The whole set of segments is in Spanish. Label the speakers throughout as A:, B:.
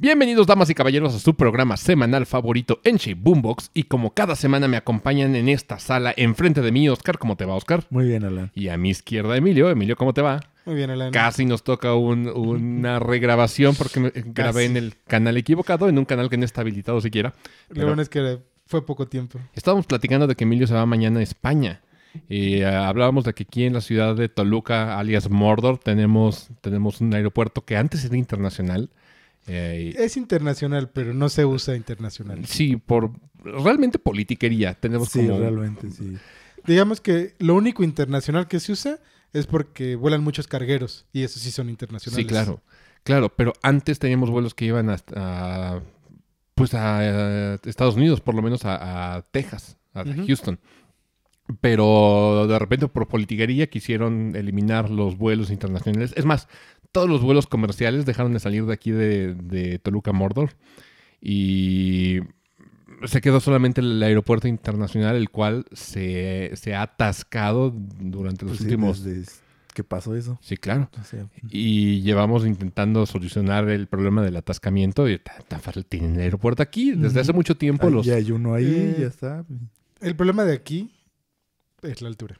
A: Bienvenidos, damas y caballeros, a su programa semanal favorito en Shape Boombox. Y como cada semana me acompañan en esta sala, enfrente de mí, Oscar, ¿cómo te va, Oscar?
B: Muy bien, Alan.
A: Y a mi izquierda, Emilio. Emilio, ¿cómo te va?
C: Muy bien, Alan.
A: Casi nos toca un- una regrabación porque me- grabé en el canal equivocado, en un canal que no está habilitado siquiera.
C: Lo bueno es que fue poco tiempo.
A: Estábamos platicando de que Emilio se va mañana a España. Y eh, hablábamos de que aquí en la ciudad de Toluca, alias Mordor, tenemos, tenemos un aeropuerto que antes era internacional. Eh,
C: Es internacional, pero no se usa internacional.
A: sí, por realmente politiquería. Tenemos
B: Sí,
A: como...
B: realmente, sí.
C: Digamos que lo único internacional que se usa es porque vuelan muchos cargueros y esos sí son internacionales.
A: Sí, claro. Claro, pero antes teníamos vuelos que iban hasta a, pues a, Estados Unidos, por lo menos a, a Texas, a. Houston. Pero de repente por politiquería quisieron eliminar los vuelos internacionales. Es más, todos los vuelos comerciales dejaron de salir de aquí de, de Toluca Mordor. Y se quedó solamente el aeropuerto internacional, el cual se, se ha atascado durante los
B: Pues sí,
A: últimos...
B: desde que pasó eso.
A: Sí, claro.
B: O sea,
A: Y llevamos intentando solucionar el problema del atascamiento. Y tan, tan fácil tienen el aeropuerto aquí. Desde hace mucho tiempo los...
B: ya hay uno ahí,
C: Eh,
B: ya está.
C: El problema de aquí es la altura.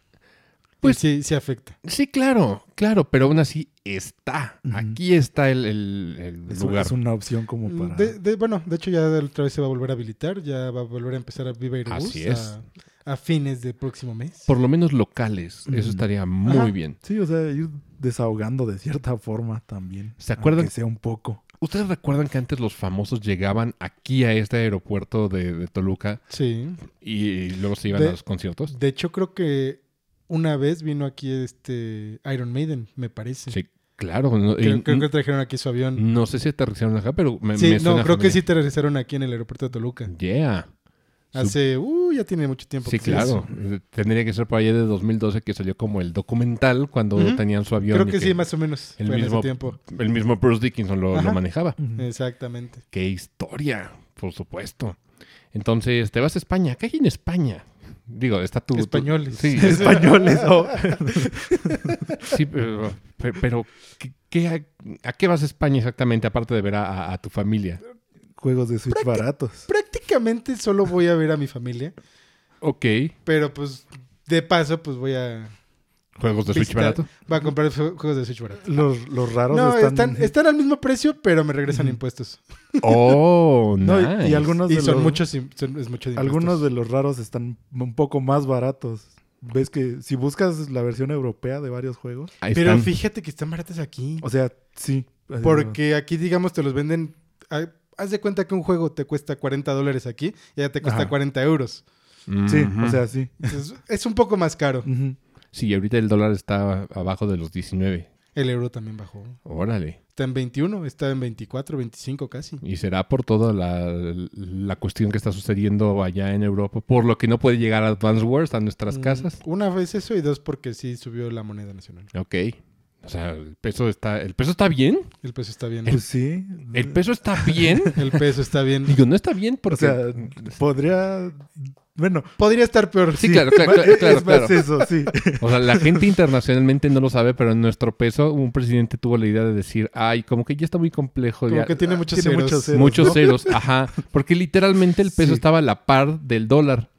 A: Pues-
C: sí, sí afecta.
A: Sí, claro, claro, pero aún así está. Aquí está el, el- el
B: Es,
A: lugar.
B: es una opción como para...
C: De- de- bueno, de hecho ya otra vez se va a volver a habilitar, ya va a volver a empezar a Viva Aerobús
A: Así es.
C: A, a fines del próximo mes.
A: Por lo menos locales. Eso estaría muy
C: Ajá.
A: bien.
B: Sí, o sea, ir desahogando de cierta forma también.
A: ¿Se acuerdan?
B: Que sea un poco.
A: ¿Ustedes recuerdan que antes los famosos llegaban aquí a este aeropuerto de, de Toluca
C: Sí.
A: y, luego se iban
C: De-
A: a los conciertos?
C: De hecho, creo que una vez vino aquí este Iron Maiden, me parece.
A: Sí, claro. no- y-
C: Creo, que trajeron aquí su avión.
A: No sé si aterrizaron acá, pero me,
C: sí,
A: me
C: no,
A: suena
C: creo que sí regresaron aquí en el aeropuerto de Toluca.
A: Yeah.
C: Hace, uh, ya tiene mucho tiempo.
A: Sí,
C: que hizo.
A: claro. Eh, Tendría que ser por allá de 2012 que salió como el documental cuando tenían su avión.
C: Creo que sí, más o menos.
A: el mismo-
C: tiempo.
A: El mismo Bruce Dickinson lo, lo manejaba.
C: Exactamente.
A: Qué historia, por supuesto. Entonces, te vas a España. ¿Qué hay en España? Digo, está tu... tu-
C: Españoles.
A: sí,
B: Españoles, oh.
A: sí, pero, pe- pero ¿qué, qué- a, a qué vas a España exactamente, aparte de ver a, a- a tu familia?
B: Juegos de Switch baratos.
C: Prácticamente solo voy a ver a mi familia.
A: Ok.
C: Pero pues, de paso, pues voy a,
A: ¿Juegos de Switch
C: Visitar-
A: barato?
C: voy a comprar ju- juegos de Switch barato.
B: Los, los raros
C: No,
B: están...
C: están, están al mismo precio, pero me regresan impuestos.
A: Oh,
B: No, y-
A: nice.
B: y algunos
C: Y
B: de
C: son
B: los...
C: muchos, im- son- es mucho de
B: Algunos
C: impuestos.
B: de los raros están un poco más baratos. Ves que si buscas la versión europea de varios juegos,
A: Ahí
C: Pero
A: están.
C: fíjate que están baratos aquí.
B: o sea, sí.
C: Porque aquí, digamos, te los venden. ah, Haz de cuenta que un juego te cuesta 40 dólares aquí y ya te cuesta
B: Ajá.
C: 40 euros.
B: Sí, o sea, sí.
C: Entonces, es un poco más caro.
B: Ujú.
A: Sí, ahorita el dólar está abajo de los 19.
C: El euro también bajó.
A: Órale.
C: Está en 21, está en 24, 25 casi.
A: Y será por toda la, la cuestión que está sucediendo allá en Europa, por lo que no puede llegar a Advance Wars a nuestras
C: Mm,
A: casas.
C: Una vez eso y dos porque sí subió la moneda nacional.
A: Ok. O sea, el peso está, el peso está bien.
C: El peso está bien.
B: Pues sí.
A: El peso está bien.
C: El peso está bien.
A: Digo, no está bien
B: O
A: porque.
B: sea, podría... Bueno,
C: Podría estar peor.
A: Sí, claro, claro,
B: ma-
A: claro, claro,
B: es más
A: claro.
B: eso, sí.
A: O sea, la gente internacionalmente no lo sabe, pero en nuestro peso, un presidente tuvo la idea de decir, ay, como que ya está muy complejo.
C: Como
A: ya-
C: que tiene muchos
B: tiene
C: ceros.
B: muchos ceros.
A: muchos
B: ¿no?
A: ceros, ajá. Porque literalmente el peso
B: Sí.
A: estaba a la par del dólar.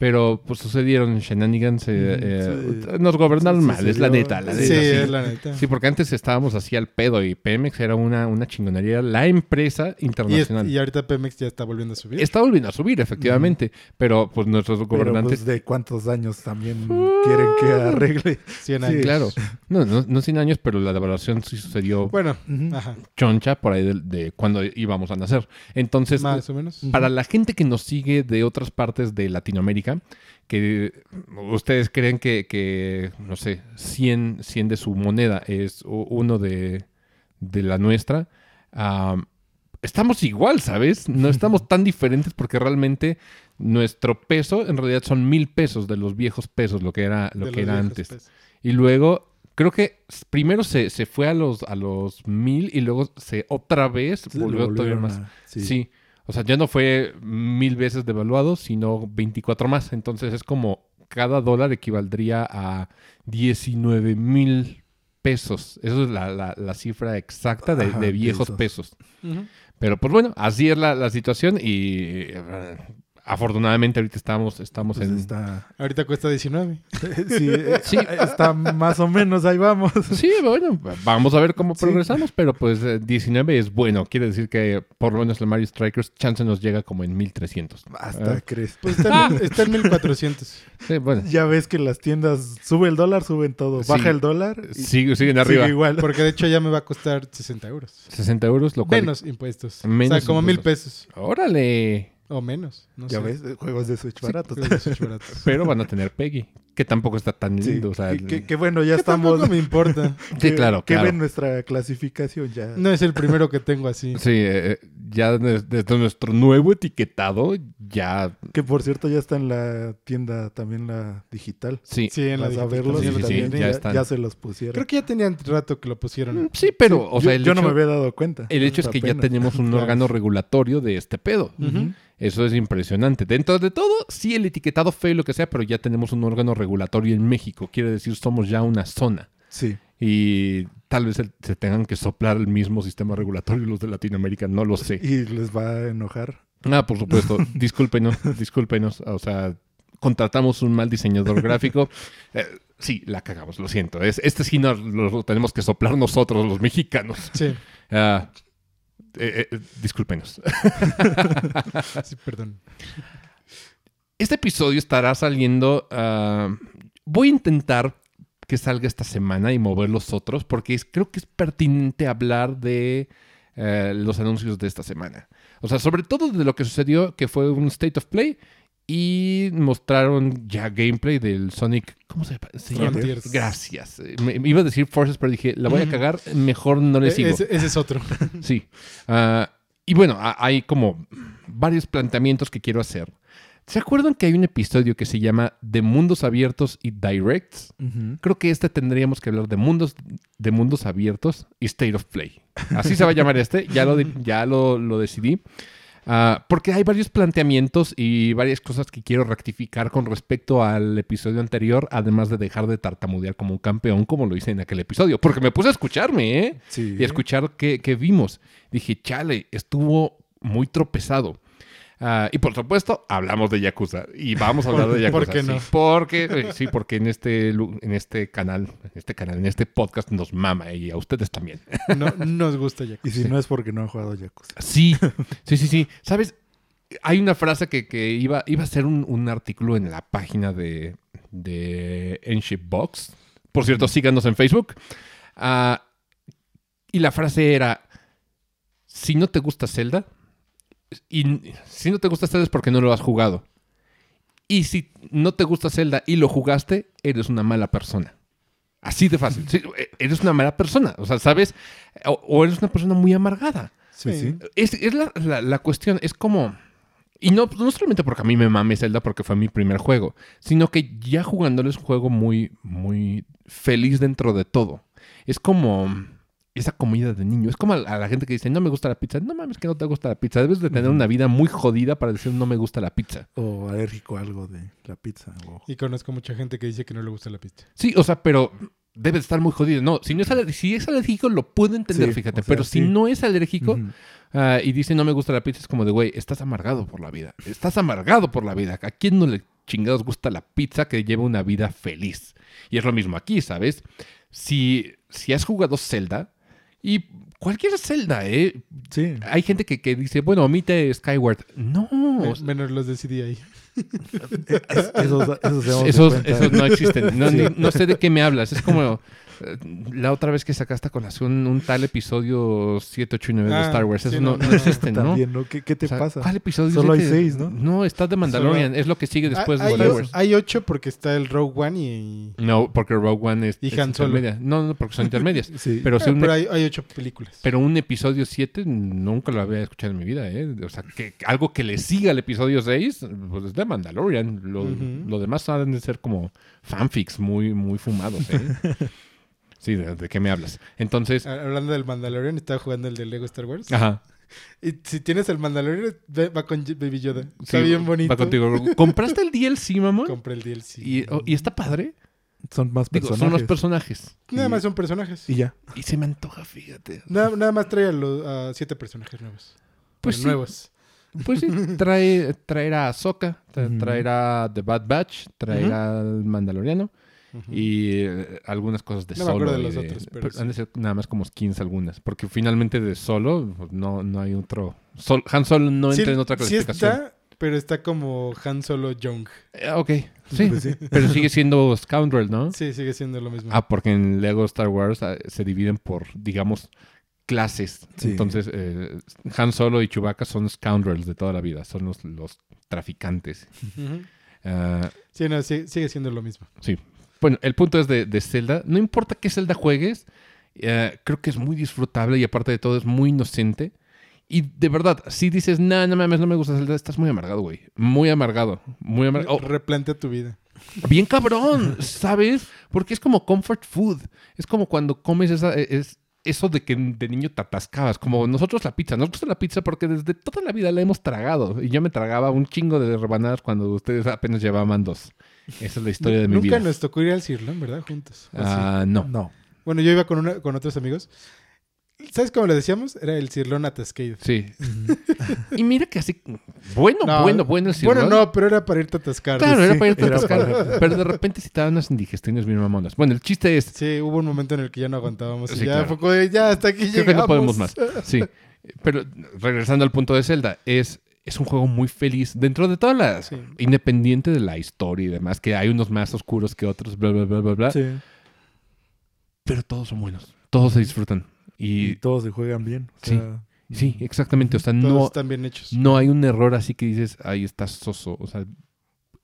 A: Pero pues sucedieron shenanigans. eh, eh,
B: sí.
A: Nos gobernaron
B: Sí,
A: mal, es la neta. La
C: Sí,
A: neta, sí.
C: es la neta.
A: Sí, porque antes estábamos así al pedo y Pemex era una, una chingonería, la empresa
C: Y, es-
A: internacional.
C: y ahorita Pemex ya está volviendo a subir.
A: Está volviendo a subir, efectivamente, pero pues nuestros
B: Pero
A: gobernantes...
B: pues, de cuántos años también quieren que arregle.
C: 100
B: sí,
C: años.
A: Claro, no, no, no 100 años, pero la devaluación sí sucedió
C: Bueno, ajá.
A: choncha por ahí de, de cuando íbamos a nacer. Entonces,
C: Más o menos.
A: para la gente que nos sigue de otras partes de Latinoamérica, que ustedes creen que, que, no sé, 100, 100 de su moneda es uno de, de la nuestra, estamos igual, ¿sabes? No estamos tan diferentes porque realmente nuestro peso en realidad son mil pesos de los viejos pesos, lo que era, lo
C: de
A: que era antes.
C: pesos.
A: Y luego, creo que primero se, se fue a los, a los mil y luego se otra vez volvió todavía más.
B: a-
A: Sí.
B: sí.
A: O sea, ya no fue mil veces devaluado, sino 24 más. Entonces es como cada dólar equivaldría a 19 mil pesos. Eso es la, la- la cifra exacta de,
B: Ajá,
A: de viejos
B: pesos.
A: Pero pues bueno, así es la, la situación y eh, afortunadamente ahorita estamos, estamos
B: Pues
A: en...
B: está,
C: Ahorita cuesta 19.
B: sí, eh,
A: Sí.
B: está más o menos, ahí vamos.
A: Sí, bueno, vamos a ver cómo
B: Sí.
A: progresamos, pero pues eh, 19 es bueno. Quiere decir que por lo menos el Mario Strikers chance nos llega como en 1300.
B: Hasta
A: Ah.
B: crees.
C: Pues está, en, está en 1400.
A: Sí, bueno,
B: Ya ves que las tiendas sube el dólar, suben todo.
A: Sí.
B: Baja el dólar y
A: siguen
B: sigue
A: arriba.
B: igual.
C: Porque de hecho ya me va a costar 60 euros.
A: 60 euros, lo cual...
C: Menos impuestos.
A: Menos
C: o sea, como mil pesos.
A: Órale.
C: O menos. No
B: Ya
C: sé.
B: ves, eh, juegos de Switch baratos.
C: Barato.
A: Pero van a tener Peggy, que tampoco está tan
B: Sí,
A: lindo. o sea,
B: que, que- que bueno, ya
C: Que
B: estamos.
C: tampoco me importa.
A: sí,
B: que-
A: claro,
B: Que
A: claro.
B: ven nuestra clasificación ya.
C: No es el primero que tengo así.
A: Sí, eh, ya des- desde nuestro nuevo etiquetado, ya...
B: Que por cierto ya está en la tienda también la digital.
A: Sí,
C: Sí, en la
B: Vas a
C: digital
B: verlos
A: Sí, sí, sí,
B: también
A: ya
B: ya,
A: están.
B: ya se los pusieron.
C: Creo que ya tenían rato que lo pusieron.
A: Mm, sí, pero, o
B: yo,
A: sea, el
B: yo no me había dado cuenta.
A: El hecho es que ya tenemos un
C: Claro.
A: órgano regulatorio de este pedo. Eso es impresionante. Dentro de todo, sí, el etiquetado feo y lo que sea, pero ya tenemos un órgano regulatorio en México. Quiere decir, somos ya una zona.
B: Sí.
A: Y tal vez se tengan que soplar el mismo sistema regulatorio los de Latinoamérica, no lo sé.
B: Y les va a enojar.
A: Ah, por supuesto. Discúlpenos, discúlpenos. O sea, contratamos un mal diseñador gráfico. Eh, sí, la cagamos, lo siento. Es, este sí nos, lo tenemos que soplar nosotros, los mexicanos.
C: Sí,
A: Ah, eh, eh, discúlpenos.
C: sí, perdón.
A: Este episodio estará saliendo. ah, voy a intentar que salga esta semana y mover los otros, porque es- creo que es pertinente hablar de eh, los anuncios de esta semana. O sea, sobre todo de lo que sucedió, que fue un State of Play. Y mostraron ya gameplay del Sonic. ¿Cómo se, se llama?
C: Frontiers.
A: Gracias. Me, me iba a decir Forces, pero dije, la voy a cagar, mejor no le
C: E-
A: sigo.
C: ese, ese es otro.
A: Sí. Ah, y bueno, ha- hay como varios planteamientos que quiero hacer. ¿Se acuerdan que hay un episodio que se llama De Mundos Abiertos y Directs? Creo que este tendríamos que hablar de mundos, de mundos abiertos y State of Play. Así se va a llamar este, ya lo, ya lo, lo decidí. Ah, porque hay varios planteamientos y varias cosas que quiero rectificar con respecto al episodio anterior, además de dejar de tartamudear como un campeón como lo hice en aquel episodio. Porque me puse a escucharme, ¿eh?
B: Sí.
A: y escuchar qué, qué vimos. Dije, chale, estuvo muy tropezado. Ah, y por supuesto, hablamos de Yakuza. Y vamos a hablar de Yakuza.
C: ¿Por qué no?
A: Sí, porque, eh, sí, porque en este, en este canal, en este canal, en este podcast nos mama y a ustedes también.
C: No nos gusta ya.
B: Y si no es porque no han jugado Yakuza.
A: Sí, sí, sí, sí. ¿Sabes? Hay una frase que, que iba, iba a ser un, un artículo en la página de, de Enship Box. Por cierto, síganos en Facebook. Ah, y la frase era, si no te gusta Zelda, y si no te gusta Zelda es porque no lo has jugado. Y si no te gusta Zelda y lo jugaste, eres una mala persona. Así de fácil. Sí, eres una mala persona. O sea, ¿sabes? O, o eres una persona muy amargada.
B: Sí,
C: Sí.
A: Es, es la, la- la cuestión, es como... Y no, no solamente porque a mí me mame Zelda porque fue mi primer juego, sino que ya jugándolo es un juego muy, muy feliz dentro de todo. Es como esa comida de niño. Es como a, a la gente que dice, no me gusta la pizza. No mames que no te gusta la pizza. Debes de tener una vida muy jodida para decir no me gusta la pizza.
B: O alérgico a algo de la pizza. o-
C: Y conozco mucha gente que dice que no le gusta la pizza.
A: Sí, o sea, pero debe de estar muy jodido. No, si, no es, aler- si es alérgico lo puedo entender,
B: Sí,
A: fíjate.
B: o sea,
A: pero si no es alérgico... Ah, y dice no me gusta la pizza, es como de, güey, estás amargado por la vida. Estás amargado por la vida. ¿A quién no le chingados gusta la pizza que lleva una vida feliz? Y es lo mismo aquí, ¿sabes? Si, si has jugado Zelda, y cualquier Zelda, ¿eh?
B: Sí.
A: Hay gente que, que dice, bueno, omite Skyward. No,
C: Me- Menos los decidí ahí.
B: Esos, esos, de
A: esos, esos no existen. No,
B: Sí.
A: ni- no sé de qué me hablas. Es como eh, la otra vez que sacaste a colación un tal episodio 7, 8 y 9 de
C: Ah,
A: Star Wars.
C: sí,
A: Eso no,
C: no,
A: no
C: no,
A: existen, ¿no?
B: También, ¿no? ¿Qué, qué te
A: O sea,
B: pasa?
A: ¿Cuál episodio?
B: Solo hay
A: siete?
B: seis, ¿no?
A: No, está de Mandalorian. Es lo que sigue después
C: Ah,
A: de Star Wars.
C: hay ocho porque está el Rogue One y...
A: No, porque Rogue One es,
C: Y
A: es
C: Han Solo.
A: intermedia. No, no, porque son intermedias.
B: Sí.
A: Pero, sí
C: Eh,
A: un,
C: pero hay, hay ocho películas.
A: pero un episodio 7 nunca lo había escuchado en mi vida. ¿eh? O sea, que algo que le siga al episodio 6, pues es de Mandalorian. Lo, lo demás han de ser como fanfics muy, muy fumados. ¿eh? sí, ¿de, de qué me hablas? Entonces,
C: Ah, Hablando del Mandalorian, estaba jugando el de Lego Star Wars.
A: ajá.
C: Y si tienes el Mandalorian, va con Baby Yoda. Está
A: Sí,
C: bien bonito.
A: Va contigo. ¿Compraste el DLC, mamón?
C: Compré el DLC.
A: ¿Y, oh, ¿Y está padre?
B: Son más
A: Digo,
B: personajes.
A: son los personajes.
C: Nada más son personajes.
B: Y ya.
A: Y se me antoja, fíjate.
C: Nada, nada más trae a, los, a siete personajes nuevos.
A: Pues sí.
C: nuevos.
A: Pues sí, trae, traer a Ahsoka, tra-
B: Ujú.
A: traer a The Bad Batch, traer
C: Ujú.
A: al Mandaloriano y eh, algunas cosas de
C: No me
A: solo.
C: acuerdo de los otros, pero
A: Han de
C: sí.
A: ser nada más como skins algunas. Porque finalmente de solo pues, no, no hay otro. Sol- Han Solo no entra
C: Sí-
A: en otra
C: sí
A: clasificación.
C: está, pero está como Han Solo Young.
A: Eh, ok, sí,
B: Pues sí.
A: pero sigue siendo Scoundrel, ¿no?
C: Sí, sigue siendo lo mismo.
A: Ah, porque en Lego Star Wars ah, se dividen por, digamos, clases.
B: Sí.
A: Entonces, eh, Han Solo y Chewbacca son scoundrels de toda la vida, son los, los traficantes.
C: Ujú.
A: Ah,
C: Sí, no, sí- sigue siendo lo mismo.
A: sí. Bueno, el punto es de, de Zelda. No importa qué Zelda juegues, eh, creo que es muy disfrutable y aparte de todo es muy inocente. Y de verdad, si dices, no, no mames, no me gusta Zelda, estás muy amargado, güey. Muy amargado. Muy amargado. Oh,
C: Replantea tu vida.
A: Bien cabrón, ¿sabes? Porque es como comfort food. Es como cuando comes esa, es, eso de que de niño te atascabas. Como nosotros la pizza. Nos gusta la pizza porque desde toda la vida la hemos tragado. Y yo me tragaba un chingo de rebanadas cuando ustedes apenas llevaban dos. Esa es la historia de mi
C: Nunca
A: vida.
C: nos tocó ir al Cirlón, ¿verdad? Juntos.
A: Ah, no.
B: No.
C: Bueno, yo iba con, una- con otros amigos. ¿Sabes cómo le decíamos? Era el Cirlón atascado.
A: Sí. y mira que así. Bueno,
C: No,
A: bueno, bueno el
C: Bueno,
A: cirlón.
C: no, pero era para irte a atascar.
A: Claro, era para irte a atascar.
B: para-
A: Pero de repente sí te daban unas indigestiones bien mamonas. Bueno, el chiste es.
C: Sí, hubo un momento en el que ya no aguantábamos. y
A: Sí,
C: ya
A: claro.
C: fue de, ya hasta aquí
A: Creo que no
C: llegamos.
A: podemos más. Sí. Pero regresando al punto de Zelda, es, es un juego muy feliz. Dentro de toda la.
C: Sí.
A: Independiente de la historia y demás, que hay unos más oscuros que otros, bla, bla, bla, bla, bla.
B: Sí.
A: Pero todos son buenos. Todos se disfrutan.
B: Y
A: Y
B: todos se juegan bien. O
A: Sí.
B: sea,
A: sí, exactamente. O sea,
C: Todos
A: no,
C: están bien hechos.
A: no hay un error así que dices, ahí está soso. O sea,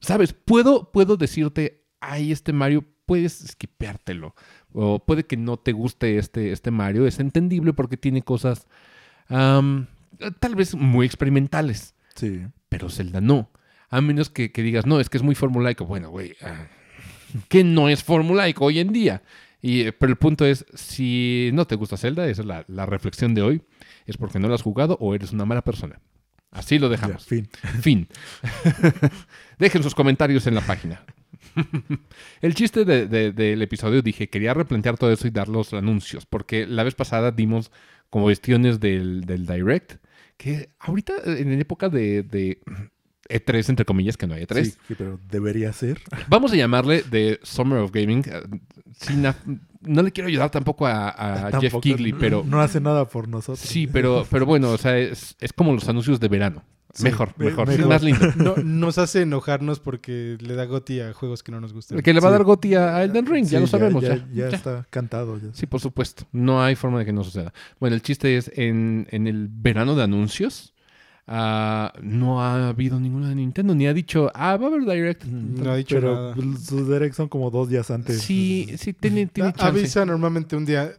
A: ¿sabes? Puedo, puedo decirte, ay, este Mario, puedes esquipeártelo. O puede que no te guste este, este Mario. Es entendible porque tiene cosas tal vez muy experimentales.
B: Sí.
A: Pero Zelda no. A menos que, que digas, no, es que es muy formulaico. Bueno, güey, ah, que no es formulaico hoy en día. Y, eh, pero el punto es, si no te gusta Zelda, esa es la, la reflexión de hoy, es porque no lo has jugado o eres una mala persona. Así lo
B: Ya,
A: dejamos.
B: fin.
A: Fin. Dejen sus comentarios en la página. El chiste de- de- del episodio dije, quería replantear todo eso y dar los anuncios, porque la vez pasada dimos como cuestiones del, del Direct, que ahorita en época de, de E3, entre comillas, que no hay E3,
B: Sí, sí, pero debería ser.
A: vamos a llamarle de Summer of Gaming. eh, sin no le quiero ayudar tampoco a, a Jeff Kigley, pero
B: No hace nada por nosotros.
A: sí, pero, pero bueno, o sea, es, es como los anuncios de verano.
B: Sí,
A: mejor,
B: me-
A: mejor, sí, más lindo.
C: No, nos hace enojarnos porque le da goti a juegos que no nos gustan.
A: Que le va a dar Goti a Elden Ring, ya lo sabemos.
B: Ya,
A: ya.
B: ya
A: Ya.
B: está cantado. ya.
A: Sí, por supuesto. No hay forma de que no suceda. Bueno, el chiste es, en, en el verano de anuncios, ah, no ha habido ninguna de Nintendo, ni ha dicho, ah, va a haber Direct.
C: No ha dicho
B: Pero
C: nada.
B: pues, sus directs son como dos días antes.
A: Sí, sí, tiene, tiene
C: Ah,
A: chance.
C: avisa normalmente un día.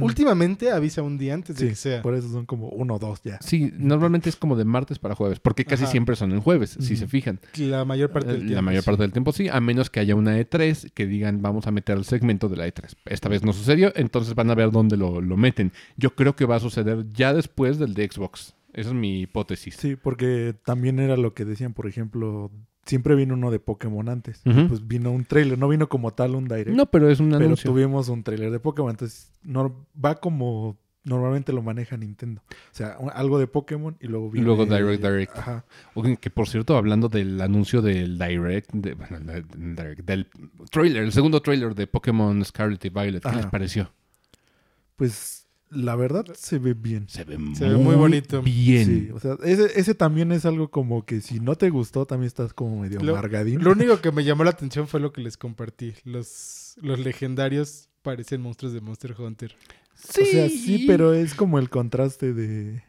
C: Últimamente avisa un día antes de que sea.
B: por eso son como uno o dos ya.
A: Sí, normalmente es como de martes para jueves, porque casi
C: Ajá.
A: siempre son en jueves, si se fijan.
C: La mayor parte del
A: Eh,
C: tiempo.
A: La mayor
C: sí.
A: parte del tiempo sí, a menos que haya una E3 que digan vamos a meter el segmento de la E3. Esta vez no sucedió, entonces van a ver dónde lo, lo meten. Yo creo que va a suceder ya después del de Xbox. Esa es mi hipótesis.
B: Sí, porque también era lo que decían, por ejemplo, siempre vino uno de Pokémon antes. Pues vino un trailer, no vino como tal un direct.
A: No, pero es un
B: pero
A: anuncio.
B: tuvimos un trailer de Pokémon, entonces no, va como normalmente lo maneja Nintendo. O sea, un- algo de Pokémon y luego viene...
A: luego Direct, Direct.
B: Ajá.
A: Que por cierto, hablando del anuncio del Direct, de- bueno, del, Direct, del trailer, el segundo trailer de Pokémon Scarlet y Violet, ¿qué
B: Ajá.
A: les pareció?
B: Pues la verdad se ve bien.
A: Se ve,
C: Se ve muy bonito.
A: Bien.
B: Sí, o sea, ese, ese también es algo como que si no te gustó, también estás como medio
C: Lo-
B: amargadín.
C: Lo único que me llamó la atención fue lo que les compartí. Los, los legendarios parecen monstruos de Monster Hunter.
B: O sea, sí, pero es como el contraste de,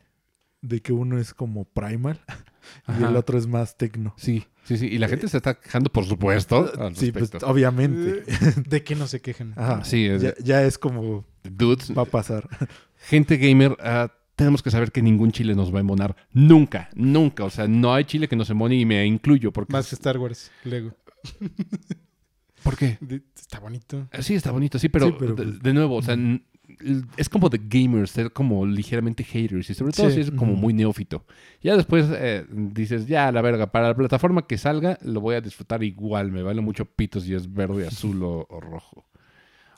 B: de que uno es como primal y
A: Ajá.
B: el otro es más tecno.
A: Sí, sí, sí. Y la gente se está quejando, por supuesto. al
B: Sí, pues obviamente.
C: Eh, ¿De qué no se quejan?
B: Ajá.
A: Sí, es-
B: ya, ya es como
A: Dudes,
B: va a pasar.
A: gente gamer, ah, tenemos que saber que ningún chile nos va a embonar. Nunca, nunca. O sea, no hay chile que nos embone y me incluyo. Porque
C: Más que Star Wars, Lego.
A: ¿Por qué?
C: De- Está bonito.
A: Sí, está bonito, sí, pero,
B: Sí, pero
A: de,
B: pues-
A: de nuevo, o sea, es como de gamers, ser como ligeramente haters y sobre todo
C: Sí.
A: si es como muy neófito. Ya después eh, dices, ya, la verga, para la plataforma que salga lo voy a disfrutar igual, me vale mucho pitos si es verde, azul o, o rojo.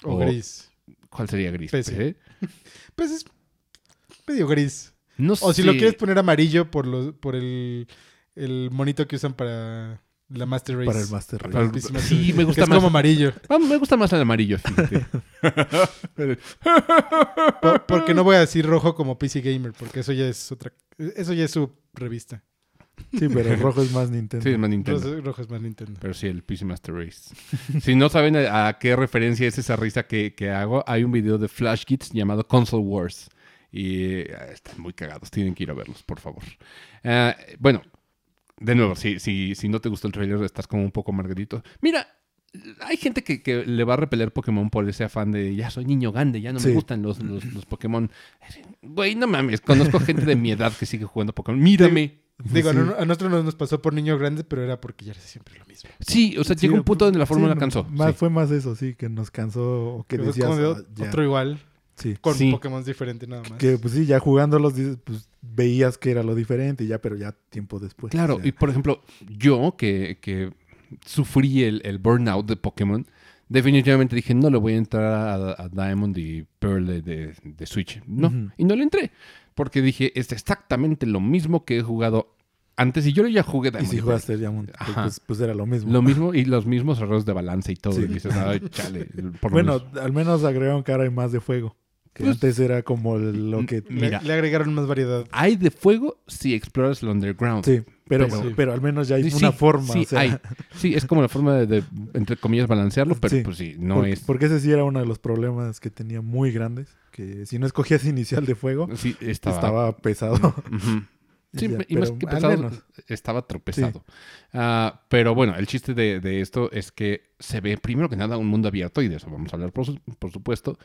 C: O
A: O-
C: gris.
A: ¿Cuál sería gris?
C: PC.
A: ¿eh?
C: Pues es medio gris.
A: No
C: O si lo quieres poner amarillo por, los por el, el monito que usan para la Master Race.
B: Para el Master
C: Para
B: Race.
C: el PC Master
A: Sí,
C: Race,
A: me
C: que
A: gusta
C: es
A: más.
C: como amarillo.
A: Ah, me gusta más el amarillo, fíjate.
C: Por- porque no voy a decir rojo como PC Gamer, porque eso ya es otra. Eso ya es su revista.
B: Sí, pero el rojo es más Nintendo.
A: Sí, es más Nintendo.
C: Rojo, rojo es más Nintendo.
A: Pero sí, el PC Master Race. si no saben a, a qué referencia es esa risa que, que hago, hay un video de Flash Kids llamado Console Wars. Y eh, están muy cagados, tienen que ir a verlos, por favor. Ah, bueno, de nuevo, si, si, si no te gustó el trailer, estás como un poco margarito. Mira, hay gente que, que le va a repeler Pokémon por ese afán de ya soy niño grande, ya no me gustan los, los, los Pokémon. Güey, no mames, conozco gente de mi edad que sigue jugando Pokémon. Mírame.
C: Digo,
B: Sí.
C: a nosotros no nos pasó por niño grande, pero era porque ya era siempre lo mismo.
A: Sí, o sea,
B: Sí,
A: llegó un punto donde la
B: sí,
A: fórmula
B: no,
A: cansó.
B: Más,
A: Sí.
B: Fue más eso, sí, que nos cansó o que
C: Pero
B: decías,
C: como de
B: "Ah,
C: ot-
B: ya".
C: otro igual,
B: Sí.
C: con
A: Sí.
C: Pokémon diferente nada más.
B: Que pues sí, ya jugándolos pues veías que era lo diferente y ya, pero ya tiempo después.
A: Claro,
B: o sea,
A: y por ejemplo, yo que, que sufrí el, el burnout de Pokémon, definitivamente dije, no le voy a entrar a, a Diamond y Pearl de, de- de Switch. No,
B: Ujú.
A: y no le entré, porque dije, es exactamente lo mismo que he jugado antes, y yo ya jugué Diamond.
B: si
A: y Pearl.
B: jugaste Diamond, pues, pues, pues era lo mismo.
A: Lo mismo y los mismos errores de balance y todo.
B: Sí.
A: Y dices, ay, chale. por
B: Bueno,
A: menos".
B: al menos agregaron que ahora hay más de fuego. Que
A: Pues,
B: antes era como lo que...
A: Mira.
C: le agregaron más variedad.
A: hay de fuego si exploras el underground.
B: Sí, pero,
A: Pero-
B: pero, al menos ya hay
A: Sí,
B: una forma.
A: sí,
B: o sea,
A: hay. Sí, es como la forma de, de, entre comillas, balancearlo, pero pues sí, no
B: porque,
A: es...
B: porque ese sí era uno de los problemas que tenía muy grandes. Que si no escogías inicial de fuego,
A: Sí, estaba...
B: estaba pesado.
A: Sí,
B: Ya,
A: y más que pesado, estaba tropezado. Ah, pero bueno, el chiste de, de esto es que se ve, primero que nada, un mundo abierto, y de eso vamos a hablar, por, su- por supuesto.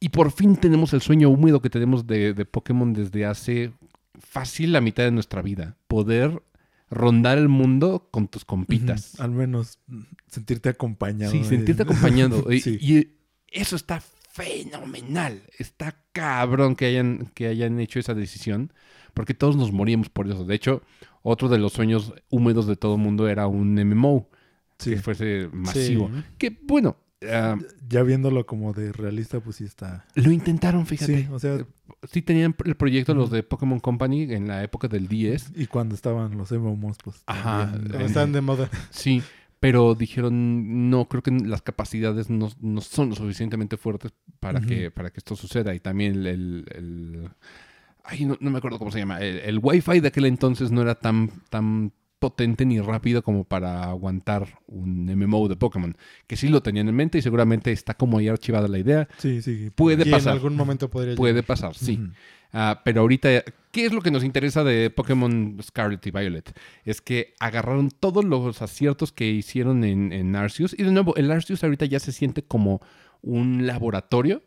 A: Y por fin tenemos el sueño húmedo que tenemos de, de Pokémon desde hace fácil la mitad de nuestra vida. Poder rondar el mundo con tus compitas.
B: Al menos sentirte acompañado.
A: Sí, sentirte acompañado. Y-
B: Sí.
A: Y eso está fenomenal. Está cabrón que hayan, que hayan hecho esa decisión. Porque todos nos moríamos por eso. De hecho, otro de los sueños húmedos de todo el mundo era un MMO
B: Sí.
A: que fuese masivo.
C: Sí.
A: Que bueno, ah,
B: Ya viéndolo como de realista, pues sí está.
A: lo intentaron, fíjate.
B: Sí, o sea,
A: Sí tenían el proyecto los de Pokémon Company en la época del 10.
B: y cuando estaban los MMOs, pues.
A: Ajá,
B: también,
A: en-
C: estaban de moda.
A: Sí, pero dijeron, no, creo que las capacidades no, no son lo suficientemente fuertes para, que, para que esto suceda. Y también el... el- el- ay, no, no me acuerdo cómo se llama. El, el Wi-Fi de aquel entonces no era tan, tan potente ni rápido como para aguantar un MMO de Pokémon. Que sí lo tenían en mente y seguramente está como ahí archivada la idea.
B: Sí, sí.
A: Puede
C: Y en
A: pasar.
C: algún momento podría
A: Puede
C: llegar.
A: pasar, sí. Ah, pero ahorita, ¿qué es lo que nos interesa de Pokémon Scarlet y Violet? Es que agarraron todos los aciertos que hicieron en, en Arceus. Y de nuevo, el Arceus ahorita ya se siente como un laboratorio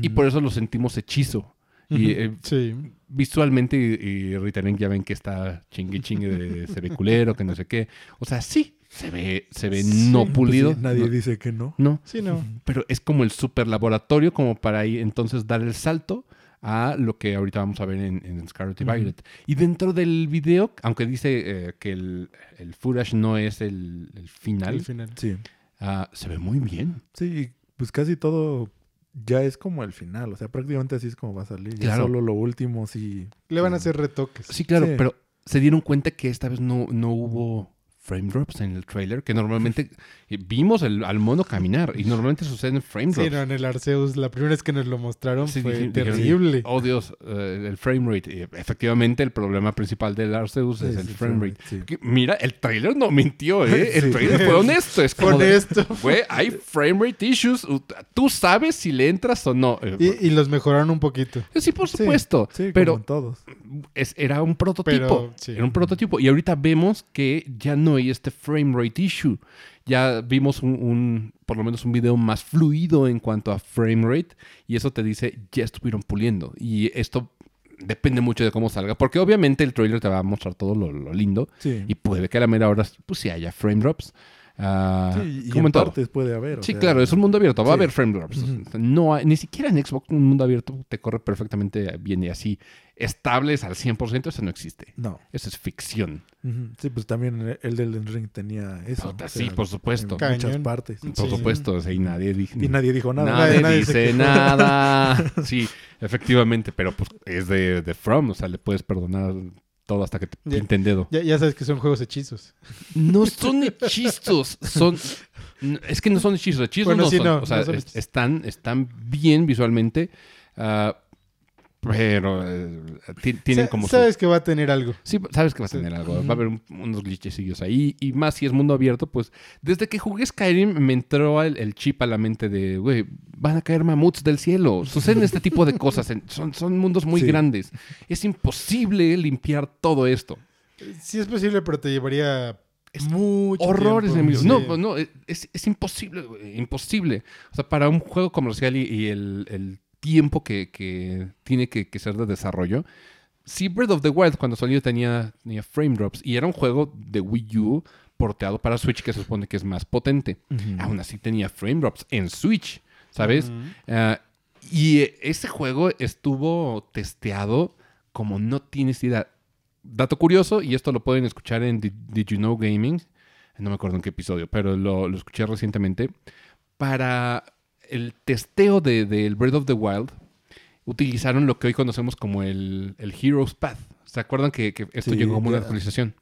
A: y por eso lo sentimos hechizo. Y eh,
C: Sí.
A: visualmente, y, y Ritalin ya ven que está chingue chingue de se ve culero, que no sé qué. O sea, sí, se ve, se ve
C: Sí,
A: no
B: Pues
A: pulido.
B: sí, nadie
A: no,
B: dice que no.
A: no,
C: Sí, no.
A: pero es como el super laboratorio como para ahí entonces dar el salto a lo que ahorita vamos a ver en, en Scarlet y. Violet. Y dentro del video, aunque dice eh, que el, el footage no es el, el final,
C: Al final.
B: Sí.
A: ah, se ve muy bien.
B: Sí, pues casi todo ya es como el final. O sea, prácticamente así es como va a salir. Ya
A: Claro.
B: solo lo último sí.
C: Le van a hacer retoques.
A: Sí, claro,
B: Sí.
A: pero se dieron cuenta que esta vez no, no hubo frame drops en el trailer, que normalmente vimos el- al mono caminar y normalmente suceden frame
C: Sí,
A: drops.
C: no, en el Arceus, la primera vez que nos lo mostraron
A: Sí,
C: fue
A: dijeron,
C: terrible.
A: Oh Dios, eh, el frame rate. Efectivamente, el problema principal del Arceus
B: Sí,
A: es el
B: sí,
A: frame rate.
B: sí.
A: Mira, el trailer no mintió, ¿eh? El
B: Sí.
A: trailer fue honesto. Es como
C: Con
A: de,
C: esto.
A: güey, hay frame rate issues. Tú sabes si le entras o no. Eh,
C: Y, y los mejoraron un poquito.
A: Sí, por
B: Sí,
A: supuesto.
B: Sí, como
A: pero
B: en todos.
A: es- era un prototipo.
C: Pero, sí.
A: Era un prototipo. Y ahorita vemos que ya no hay este frame rate issue. Ya vimos un, un- por lo menos un video más fluido en cuanto a frame rate. Y eso te dice, ya estuvieron puliendo. Y esto depende mucho de cómo salga. Porque obviamente el trailer te va a mostrar todo lo, lo lindo.
B: Sí.
A: Y puede que a la mera hora, pues sí haya frame drops. Ah,
B: Sí, y
A: como
B: en partes puede haber.
A: Sí,
B: sea,
A: claro, es un mundo abierto. Va a haber frame drops. No hay- ni siquiera en Xbox un mundo abierto te corre perfectamente bien y así estables al 100%, eso no existe.
B: No.
A: Eso es ficción.
B: Sí, pues también el del Ring tenía eso.
A: Puta,
B: o
A: sí, por supuesto.
B: En muchas partes.
A: Por
C: Sí.
A: supuesto, o sea, y nadie dijo.
B: Y nadie dijo nada.
A: Nadie,
C: Nadie- nadie
A: dice
C: se
A: nada. Sí, efectivamente, pero pues es de, de From, o sea, le puedes perdonar todo hasta que te
C: Ya.
A: pinten dedo.
C: Ya, ya sabes que son juegos hechizos.
A: No son hechizos, son... Es que no son hechizos, hechizos
C: Bueno,
A: no
C: sí,
A: son.
C: no,
A: o sea,
C: no son
A: es-
C: hechizos.
A: están, están bien visualmente, ah, pero eh, ti- tienen como su-
C: Sabes que va a tener algo.
A: Sí, sabes que va a
C: Sí.
A: tener algo. Va a haber un- unos glitchecillos ahí. Y más si es mundo abierto, pues desde que jugué Skyrim me entró el, el chip a la mente de, güey, van a caer mamuts del cielo. Suceden este tipo de cosas. en- son, son mundos muy
B: Sí.
A: grandes. Es imposible limpiar todo esto.
C: Sí es posible, pero te llevaría mucho
A: Horrores,
C: tiempo. Sí.
A: No, no, es, es imposible, güey, imposible. O sea, para un juego comercial y, y el, el tiempo que, que tiene que, que ser de desarrollo. Sí, Breath of the Wild cuando salió tenía, tenía frame drops y era un juego de Wii U porteado para Switch que se supone que es más potente. Aún así tenía frame drops en Switch, ¿sabes?
C: Ujú.
A: Ah, y eh, ese juego estuvo testeado como no tienes idea. Dato curioso, y esto lo pueden escuchar en Did, Did You Know Gaming, no me acuerdo en qué episodio, pero lo, lo escuché recientemente. Para el testeo de- del Breath of the Wild, utilizaron lo que hoy conocemos como el, el Hero's Path. ¿Se acuerdan que, que esto
B: Sí,
A: llegó como una actualización?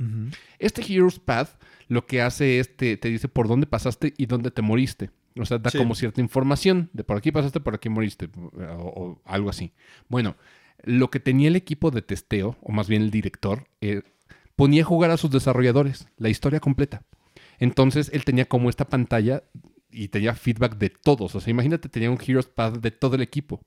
A: Este Hero's Path lo que hace es te, te dice por dónde pasaste y dónde te moriste. O sea, da
C: Sí.
A: como cierta información de por aquí pasaste, por aquí moriste, o, o algo así. Bueno, lo que tenía el equipo de testeo, o más bien el director, eh, ponía a jugar a sus desarrolladores la historia completa. Entonces él tenía como esta pantalla y tenía feedback de todos. O sea, imagínate, tenía un Hero's Path de todo el equipo.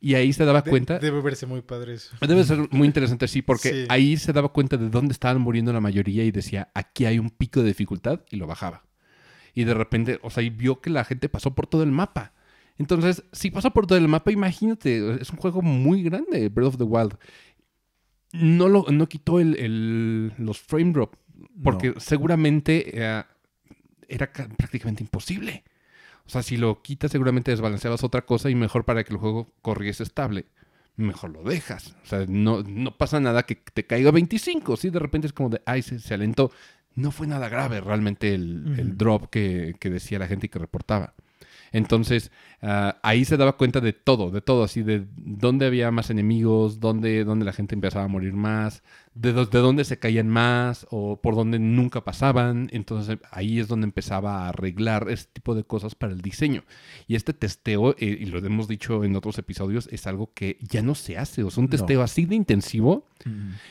A: Y ahí se daba
C: De-
A: cuenta.
C: Debe verse muy padre eso.
A: Debe ser muy interesante, sí, porque
C: Sí.
A: ahí se daba cuenta de dónde estaban muriendo la mayoría y decía, aquí hay un pico de dificultad y lo bajaba. Y de repente, o sea, y vio que la gente pasó por todo el mapa. Entonces, si pasó por todo el mapa, imagínate, es un juego muy grande, Breath of the Wild. No, lo, no quitó el, el- los frame drop, porque
B: No.
A: seguramente eh, era ca- prácticamente imposible. O sea, si lo quitas, seguramente desbalanceabas otra cosa y mejor para que el juego corriese estable. Mejor lo dejas. O sea, no, no pasa nada que te caiga 25. Si de repente es como de, ay, se, se alentó. No fue nada grave realmente el, el drop que, que decía la gente y que reportaba. Entonces, ah, ahí se daba cuenta de todo, de todo, así de dónde había más enemigos, dónde, dónde la gente empezaba a morir más, de, dónde se caían más o por dónde nunca pasaban. Entonces, ahí es donde empezaba a arreglar ese tipo de cosas para el diseño. Y este testeo, eh, y lo hemos dicho en otros episodios, es algo que ya no se hace. O sea, un
B: No.
A: testeo así de intensivo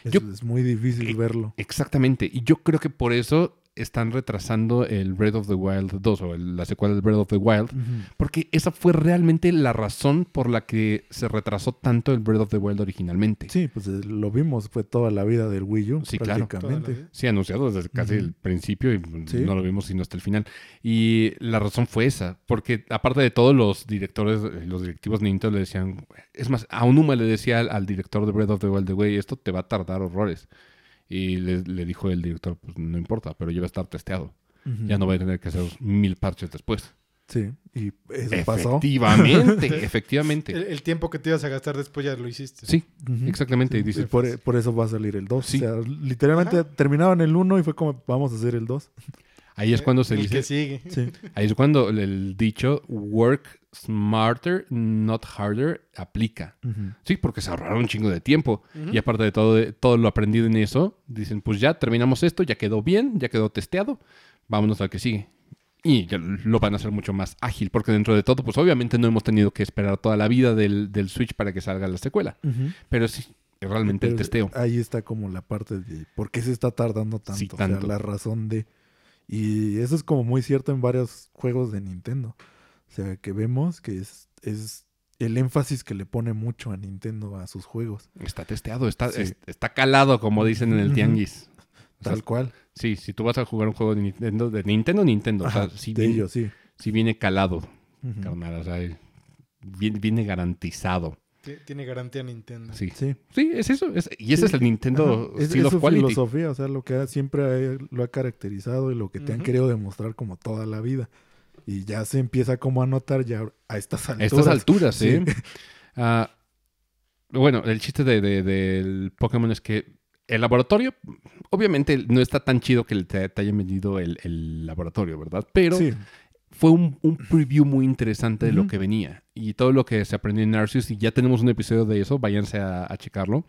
A: Yo-
B: es muy difícil
A: Eh,
B: verlo.
A: Exactamente. Y yo creo que por eso están retrasando el Breath of the Wild 2 o el- la secuela del Breath of the Wild. Porque esa fue realmente la razón por la que se retrasó tanto el Breath of the Wild originalmente.
B: Sí, pues eh, lo vimos, fue toda la vida del Wii U,
A: Sí, claro.
B: prácticamente.
C: Vida.
A: Sí, anunciado desde casi el principio y
B: Sí.
A: no lo vimos sino hasta el final. Y la razón fue esa, porque aparte de todos los directores, eh, los directivos de Nintendo le decían, es más, a Unuma le decía al, al director de Breath of the Wild, de, güey, esto te va a tardar horrores. Y le, le dijo el director, pues no importa, pero ya va a estar testeado.
B: Ujú.
A: Ya no voy a tener que hacer mil parches después.
B: Sí, y eso pasó.
A: Efectivamente, efectivamente.
C: El, el tiempo que te ibas a gastar después ya lo hiciste.
A: Sí,
B: Ujú.
A: exactamente. Y
B: Y
A: dices,
B: por, por eso va a salir el 2.
A: Sí.
B: O sea, literalmente terminaban el 1 y fue como, vamos a hacer el 2.
A: ahí es cuando se
C: el
A: dice,
C: que sigue.
B: Sí.
A: ahí es cuando el, el dicho work smarter, not harder aplica. Sí, porque se ahorraron un chingo de tiempo. Y aparte de todo, de todo lo aprendido en eso, dicen, pues ya terminamos esto, ya quedó bien, ya quedó testeado, vámonos al que sigue. Y ya lo van a hacer mucho más ágil, porque dentro de todo, pues obviamente no hemos tenido que esperar toda la vida del, del Switch para que salga la secuela. Pero sí, realmente el testeo.
B: Ahí está como la parte de por qué se está tardando tanto.
A: Sí,
B: O
A: tanto.
B: sea, la razón de. Y eso es como muy cierto en varios juegos de Nintendo. O sea, que vemos que es, es el énfasis que le pone mucho a Nintendo a sus juegos.
A: Está testeado, está,
B: Sí.
A: es- está calado, como dicen en el tianguis. O sea,
B: Tal cual.
A: sí, si tú vas a jugar un juego de Nintendo, de Nintendo, Nintendo, o sea, sí
B: de
A: viene,
B: ellos, sí.
A: sí viene calado,
B: Ujú.
A: carnal, o sea, viene, viene garantizado.
C: Ti- Tiene garantía Nintendo.
A: Sí.
B: Sí.
A: Sí, es eso. es- y ese
B: Sí.
A: es el Nintendo
B: Ajá. Es, es su
A: Quality.
B: filosofía, o sea, lo que ha- siempre ha- lo ha caracterizado y lo que te han querido demostrar como toda la vida. Y ya se empieza como a notar ya a estas
A: A
B: alturas.
A: estas alturas,
B: Sí.
A: Ah, bueno, el chiste de, de- del Pokémon es que el laboratorio, obviamente no está tan chido que te, te hayan vendido el, el laboratorio, ¿verdad? Pero
B: Sí,
A: fue un, un preview muy interesante de lo que venía. Y todo lo que se aprendió en Arceus, y ya tenemos un episodio de eso, váyanse a, a checarlo.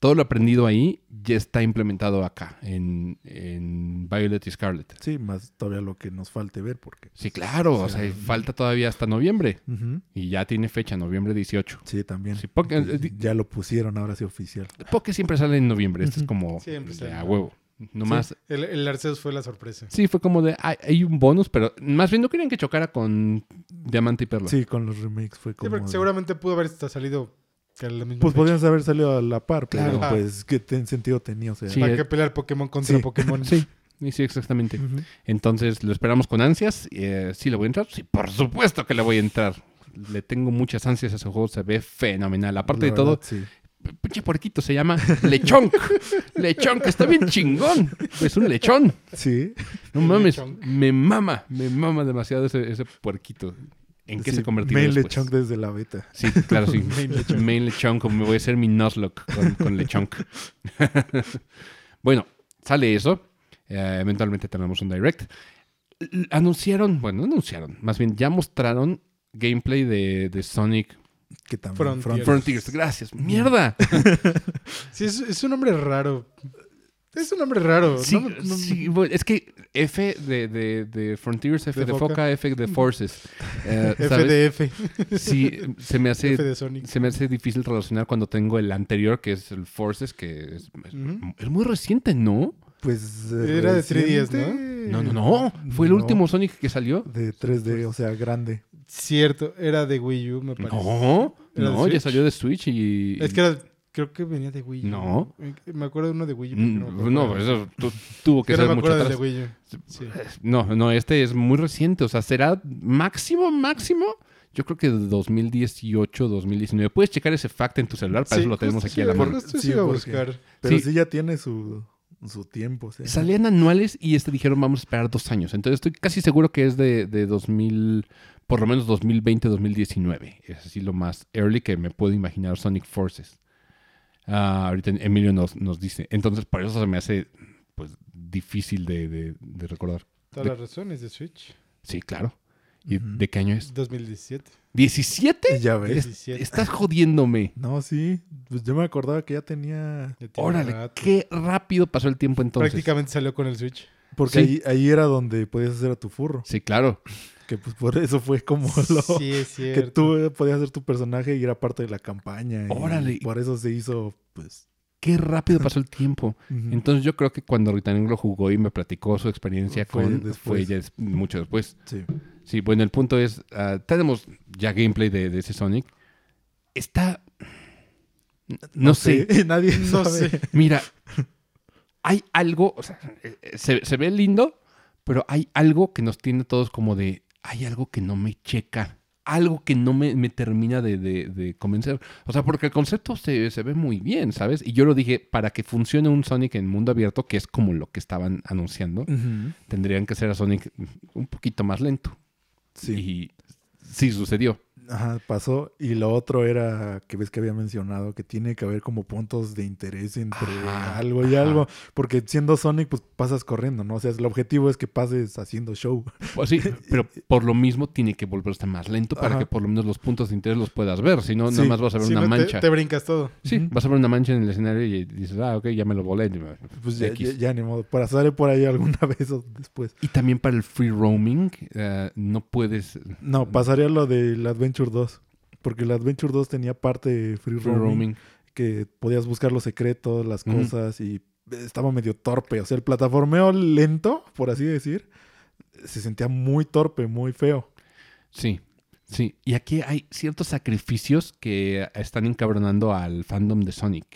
A: Todo lo aprendido ahí ya está implementado acá, en, en Violet y Scarlet.
B: sí, más todavía lo que nos falte ver porque...
A: Sí, claro, o
B: Sí.
A: sea, falta todavía hasta noviembre. Y ya tiene fecha, noviembre 18.
B: Sí, también.
A: Sí, porque- eh,
B: ya lo pusieron ahora sí oficial.
A: Poké siempre sale en noviembre, este es como
C: Siempre sale.
A: a huevo. Nomás, sí.
C: El, el Arceus fue la sorpresa.
A: fue como de, hay, hay un bonus, pero más bien no querían que chocara con Diamante y Perla.
B: Sí, con los remakes fue
C: Sí,
B: como...
C: porque
B: de-
C: seguramente pudo haber salido que a la misma
B: Pues
C: fecha.
B: podrían haber salido a la par, pero
C: Claro.
B: pues qué ten- sentido tenía, o sea...
A: Sí.
C: ¿Para
A: eh.
C: qué pelear Pokémon contra
B: Sí.
C: Pokémon?
A: Sí, sí, sí, exactamente.
B: Ujú.
A: Entonces lo esperamos con ansias. Eh, ¿Sí le voy a entrar? Sí, por supuesto que le voy a entrar. Le tengo muchas ansias a ese juego, se ve fenomenal. Aparte
B: La
A: de todo,
B: verdad, sí.
A: pinche puerquito se llama Lechonk. Lechonk, está bien chingón. Es un lechón.
B: Sí,
A: No mames,
C: lechonk.
A: me mama, me mama demasiado ese, ese puerquito. ¿En qué
B: sí,
A: se convirtió
B: Main
A: después?
B: Lechonk desde la beta.
A: Sí, claro, sí.
C: Main Lechonk.
A: Main Lechonk, me voy a hacer mi Nuzlocke con, con Lechonk. bueno, sale eso. Eh, eventualmente tenemos un direct. Anunciaron, bueno, no anunciaron, más bien ya mostraron gameplay de, de Sonic
B: Que también
C: Frontiers.
B: Frontiers.
A: Frontiers. Gracias. ¡Mierda!
C: Sí, es, es un nombre raro. Es un nombre raro.
A: Sí,
C: No no-
A: es que F de, de, de Frontiers, F de,
C: De
A: foca.
C: foca.
A: F de Forces. Eh, ¿sabes?
C: FDF.
A: Sí, se me hace
C: F de Sonic.
A: se me hace difícil relacionar cuando tengo el anterior, que es el Forces, que es, es-
C: Ujú.
A: es muy reciente, ¿no?
B: Pues... eh,
C: Era de 3DS,
B: reciente.
A: No, no, no. Fue el
B: No,
A: último Sonic que salió.
B: De 3D, o sea, grande.
C: Cierto, era de Wii U, me parece.
A: No,
C: ¿Era de
A: no, ya salió de Switch y...
C: Es que era, creo que venía de Wii U.
A: No.
C: Me acuerdo de uno de Wii U. pero
A: Mm, No, eso tu- tuvo que
C: no
A: ser
C: me
A: mucho
C: acuerdo del de
A: atrás.
C: Wii U. Sí.
A: No, no, este es muy reciente. O sea, será máximo, máximo. Yo creo que de 2018, 2019. Puedes checar ese fact en tu celular, para
C: Sí,
A: eso lo tenemos aquí a la
C: sí,
A: mano.
B: Sí,
C: sí iba a
B: porque-
C: buscar.
B: Pero
A: Sí.
B: sí, ya tiene su, su tiempo. o sea.
A: Salían anuales y este dijeron vamos a esperar dos años. Entonces estoy casi seguro que es de, de 2000, por lo menos 2020, 2019. Es así lo más early que me puedo imaginar Sonic Forces. Ah, ahorita Emilio nos, nos dice. Entonces por eso se me hace pues difícil de, de- de recordar.
C: Todas las razones de Switch.
A: Sí, claro. ¿Y de qué año es?
C: 2017.
A: ¿17?
B: Ya ves.
C: 17.
A: Estás jodiéndome.
B: No, sí. Pues yo me acordaba que ya tenía...
C: Ya
A: Órale,
C: rato.
A: qué rápido pasó el tiempo entonces.
C: Prácticamente salió con el Switch.
B: Porque
A: Sí.
B: ahí, ahí era donde podías hacer a tu furro.
A: Sí, claro.
B: Que pues por eso fue como lo...
C: Sí, es
B: Que tú eh, podías hacer tu personaje y era parte de la campaña. y
A: Órale.
B: por eso se hizo, pues...
A: Qué rápido pasó el tiempo. Entonces yo creo que cuando Ritaneng lo jugó y me platicó su experiencia
B: Fue
A: con...
B: después.
A: Fue ya mucho después.
B: Sí.
A: Sí, bueno, el punto es... ah, tenemos ya gameplay de, de ese Sonic. Está... No, sé.
B: Nadie
C: No
B: sabe.
C: sé.
A: Mira, hay algo... O sea, eh, se, se ve lindo, pero hay algo que nos tiene todos como de... Hay algo que no me checa. Algo que no me, me termina de, de- de convencer. O sea, porque el concepto se, se ve muy bien, ¿sabes? Y yo lo dije, para que funcione un Sonic en mundo abierto, que es como lo que estaban anunciando, tendrían que ser a Sonic un poquito más lento.
B: Sí.
A: Y sí sucedió.
B: Ajá, pasó. Y lo otro era que ves que había mencionado que tiene que haber como puntos de interés entre
A: Ajá,
B: algo y
A: ajá.
B: algo. Porque siendo Sonic, pues pasas corriendo, ¿no? O sea, el objetivo es que pases haciendo show.
A: Pues sí, pero por lo mismo tiene que volverse más lento para
B: Ajá.
A: que por lo menos los puntos de interés los puedas ver. Si no,
B: Sí.
A: nada más vas a ver
C: Si
A: una
C: no,
A: mancha.
C: Te, brincas todo.
A: Sí, vas a ver una mancha en el escenario y dices, ah, ok, ya me lo volé.
B: Pues ya, ya, ya ni modo. Para sale por ahí alguna vez o después.
A: Y también para el free roaming, eh, no puedes
B: No, pasaría lo del Adventure 2. Porque el Adventure 2 tenía parte de free,
A: free
B: roaming,
A: roaming.
B: que podías buscar los secretos, las cosas y estaba medio torpe. O sea, el plataformeo lento, por así decir, se sentía muy torpe, muy feo.
A: Sí, sí. Y aquí hay ciertos sacrificios que están encabronando al fandom de Sonic.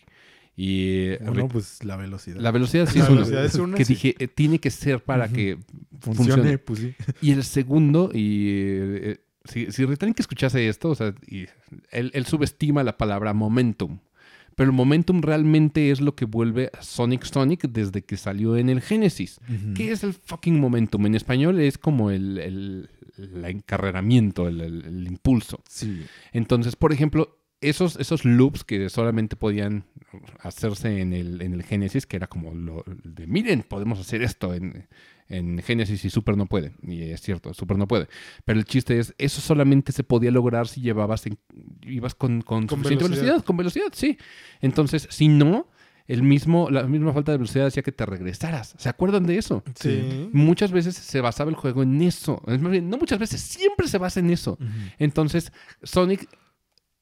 A: Y
B: Bueno, pues la velocidad.
A: la velocidad sí
C: La
A: es uno.
C: velocidad es una,
A: que
C: sí.
A: dije, eh, tiene que ser para que
B: funcione,
A: funcione.
B: pues sí.
A: Y el segundo, y eh, si, si Retalink escuchase esto, o sea, y él, él subestima la palabra momentum. Pero el momentum realmente es lo que vuelve a Sonic Sonic desde que salió en el Genesis.
B: Ujú.
A: ¿Qué es el fucking momentum? En español es como el, el, el encarreramiento, el, el- impulso.
B: Sí.
A: Entonces, por ejemplo, esos, esos loops que solamente podían hacerse en el, en el Genesis, que era como lo de, miren, podemos hacer esto en, en Genesis y Super no puede. Y es cierto, Super no puede. Pero el chiste es, eso solamente se podía lograr si llevabas, en- ibas con, con,
C: Con
A: suficiente
C: velocidad.
A: velocidad. Con velocidad, sí. Entonces, si no, el mismo, la misma falta de velocidad hacía que te regresaras. ¿Se acuerdan de eso?
C: Sí.
A: Muchas veces se basaba el juego en eso. Es más bien, no muchas veces, siempre se basa en eso. Entonces, Sonic,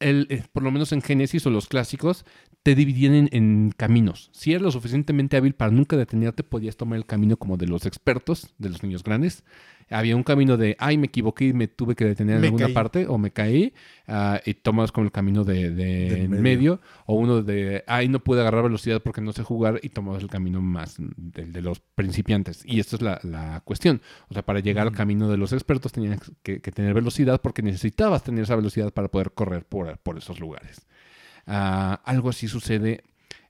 A: eh, por lo menos en Genesis o los clásicos, te dividían en, en caminos. Si eres lo suficientemente hábil para nunca detenerte, podías tomar el camino como de los expertos, de los niños grandes. Había un camino de, ay, me equivoqué y me tuve que detener en
C: Me
A: alguna
C: caí.
A: parte, o me caí, ah, y tomas como el camino de, de en
B: medio.
A: medio. o uno de, ay, no pude agarrar velocidad porque no sé jugar, y tomas el camino más del de los principiantes. Y esta es la, la cuestión. O sea, para llegar al camino de los expertos tenías que, que tener velocidad porque necesitabas tener esa velocidad para poder correr por, por esos lugares. Ah, algo así sucede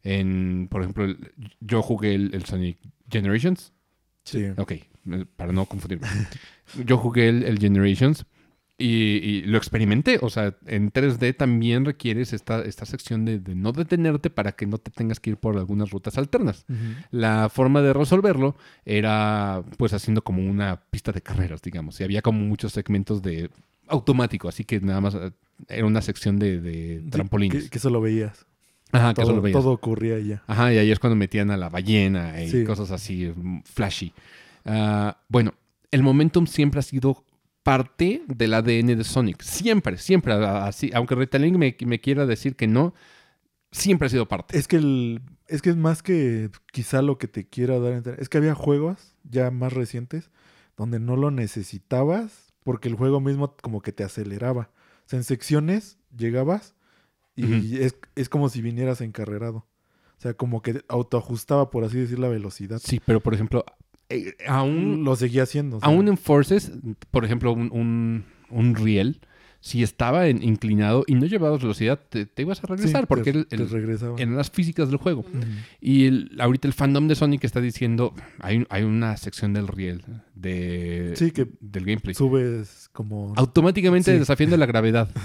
A: en, por ejemplo, el- yo jugué el, el Sonic Generations.
B: Sí.
A: Ok, para no confundirme. Yo jugué el, el Generations y, y lo experimenté. O sea, en 3D también requieres esta, esta sección de, de no detenerte para que no te tengas que ir por algunas rutas alternas.
B: Ujú.
A: La forma de resolverlo era pues haciendo como una pista de carreras, digamos. Y había como muchos segmentos de automático, así que nada más eh, era una sección de, de
B: Sí,
A: trampolines.
B: Que, que solo veías.
A: Ajá, que
B: todo,
A: eso lo veías.
B: todo ocurría ya.
A: Ajá, y ahí es cuando metían a la ballena y
B: Sí.
A: cosas así mm, flashy. Ah, bueno, el momentum siempre ha sido parte del ADN de Sonic. Siempre, siempre. Así, aunque Retalink me, me quiera decir que no, siempre ha sido parte.
B: Es que el, es que es más que quizá lo que te quiera dar a entender. Es que había juegos ya más recientes donde no lo necesitabas porque el juego mismo como que te aceleraba. O sea, en secciones llegabas y es, es como si vinieras encarrerado. O sea, como que autoajustaba, por así decir, la velocidad.
A: Sí, pero por ejemplo, eh, aún,
B: Lo seguía haciendo.
A: aún en Forces, por ejemplo, un, un, un riel, si estaba en- inclinado y no llevabas velocidad, te, te ibas a
B: sí,
A: regresar porque
B: te,
A: el- eran las físicas del juego. Y el- ahorita el fandom de Sonic está diciendo, hay, hay una sección del riel, de,
B: Sí, que
A: del gameplay.
B: Subes como...
A: Automáticamente
B: Sí.
A: desafiando la gravedad.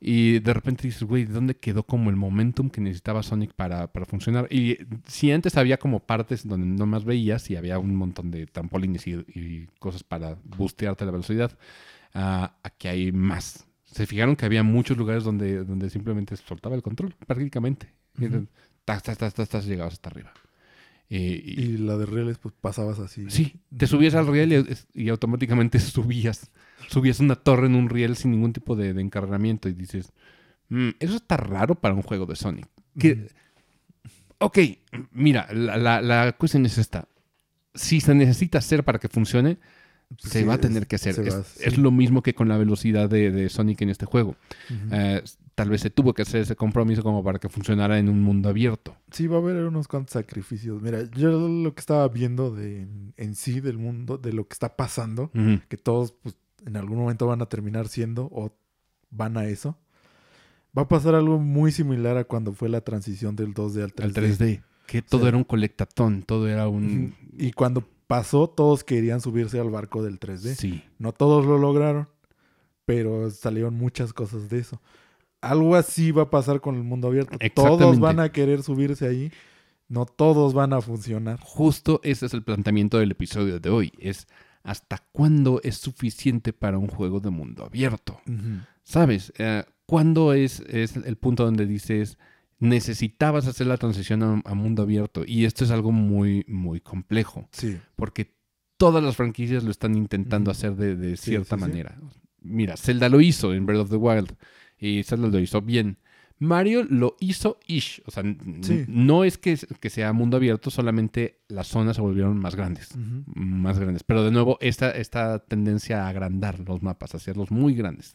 A: Y de repente dices, güey, ¿de dónde quedó como el momentum que necesitaba Sonic para, para funcionar? Y si antes había como partes donde no más veías y había un montón de trampolines y, y cosas para boostearte la velocidad, ah, aquí hay más. Se fijaron que había muchos lugares donde, donde simplemente soltaba el control, prácticamente. Tas, tas, llegabas hasta arriba. Eh, y-
B: Y la de rieles, pues pasabas así.
A: Sí, te subías al riel y, y automáticamente subías. Subías una torre en un riel sin ningún tipo de, de encarnamiento y dices, "Mm, eso está raro para un juego de Sonic. Que, ok, mira, la, la, la cuestión es esta. Si se necesita hacer para que funcione, se
B: Sí,
A: va a
B: es-
A: tener que hacer.
B: se
A: Es,
B: va,
A: es
B: sí.
A: lo mismo que con la velocidad de, de Sonic en este juego. Eh, tal vez se tuvo que hacer ese compromiso como para que funcionara en un mundo abierto.
B: Sí, va a haber unos cuantos sacrificios. Mira, yo lo que estaba viendo de, en, sí del mundo, de lo que está pasando, que todos pues, en algún momento van a terminar siendo o van a eso, va a pasar algo muy similar a cuando fue la transición del 2D al 3D.
A: Al 3D. Que todo
B: sea,
A: era un colectatón, todo era un...
B: Y cuando pasó, todos querían subirse al barco del 3D.
A: Sí.
B: No todos lo lograron, pero salieron muchas cosas de eso. Algo así va a pasar con el mundo abierto. Todos van a querer subirse ahí. No todos van a funcionar.
A: Justo ese es el planteamiento del episodio de hoy. Es hasta cuándo es suficiente para un juego de mundo abierto. ¿Sabes? Eh, ¿Cuándo es, es el punto donde dices necesitabas hacer la transición a, a mundo abierto? Y esto es algo muy, muy complejo.
B: Sí.
A: Porque todas las franquicias lo están intentando hacer de, cierta
B: sí, sí.
A: manera. Mira, Zelda lo hizo en Breath of the Wild. Y lo hizo bien. Mario lo hizo ish. O sea,
B: Sí.
A: no es que, que sea mundo abierto, solamente las zonas se volvieron más grandes. Más grandes. Pero de nuevo, esta, esta tendencia a agrandar los mapas, a hacerlos muy grandes.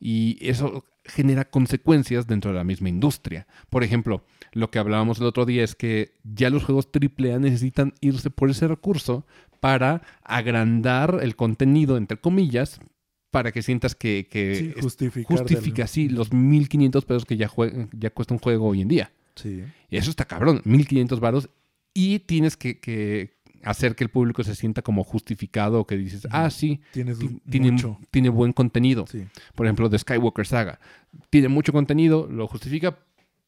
A: Y eso genera consecuencias dentro de la misma industria. Por ejemplo, lo que hablábamos el otro día es que ya los juegos AAA necesitan irse por ese recurso para agrandar el contenido, entre comillas, para que sientas que, que
B: Sí,
A: justifica así los 1500 pesos que ya, ya cuesta un juego hoy en día.
B: Sí.
A: Y eso está cabrón, 1500 varos. Y tienes que, que hacer que el público se sienta como justificado, que dices, ah, sí,
B: Tienes
A: ti- tiene,
B: mucho.
A: tiene buen contenido.
B: Sí.
A: Por ejemplo, de Skywalker Saga. Tiene mucho contenido, lo justifica.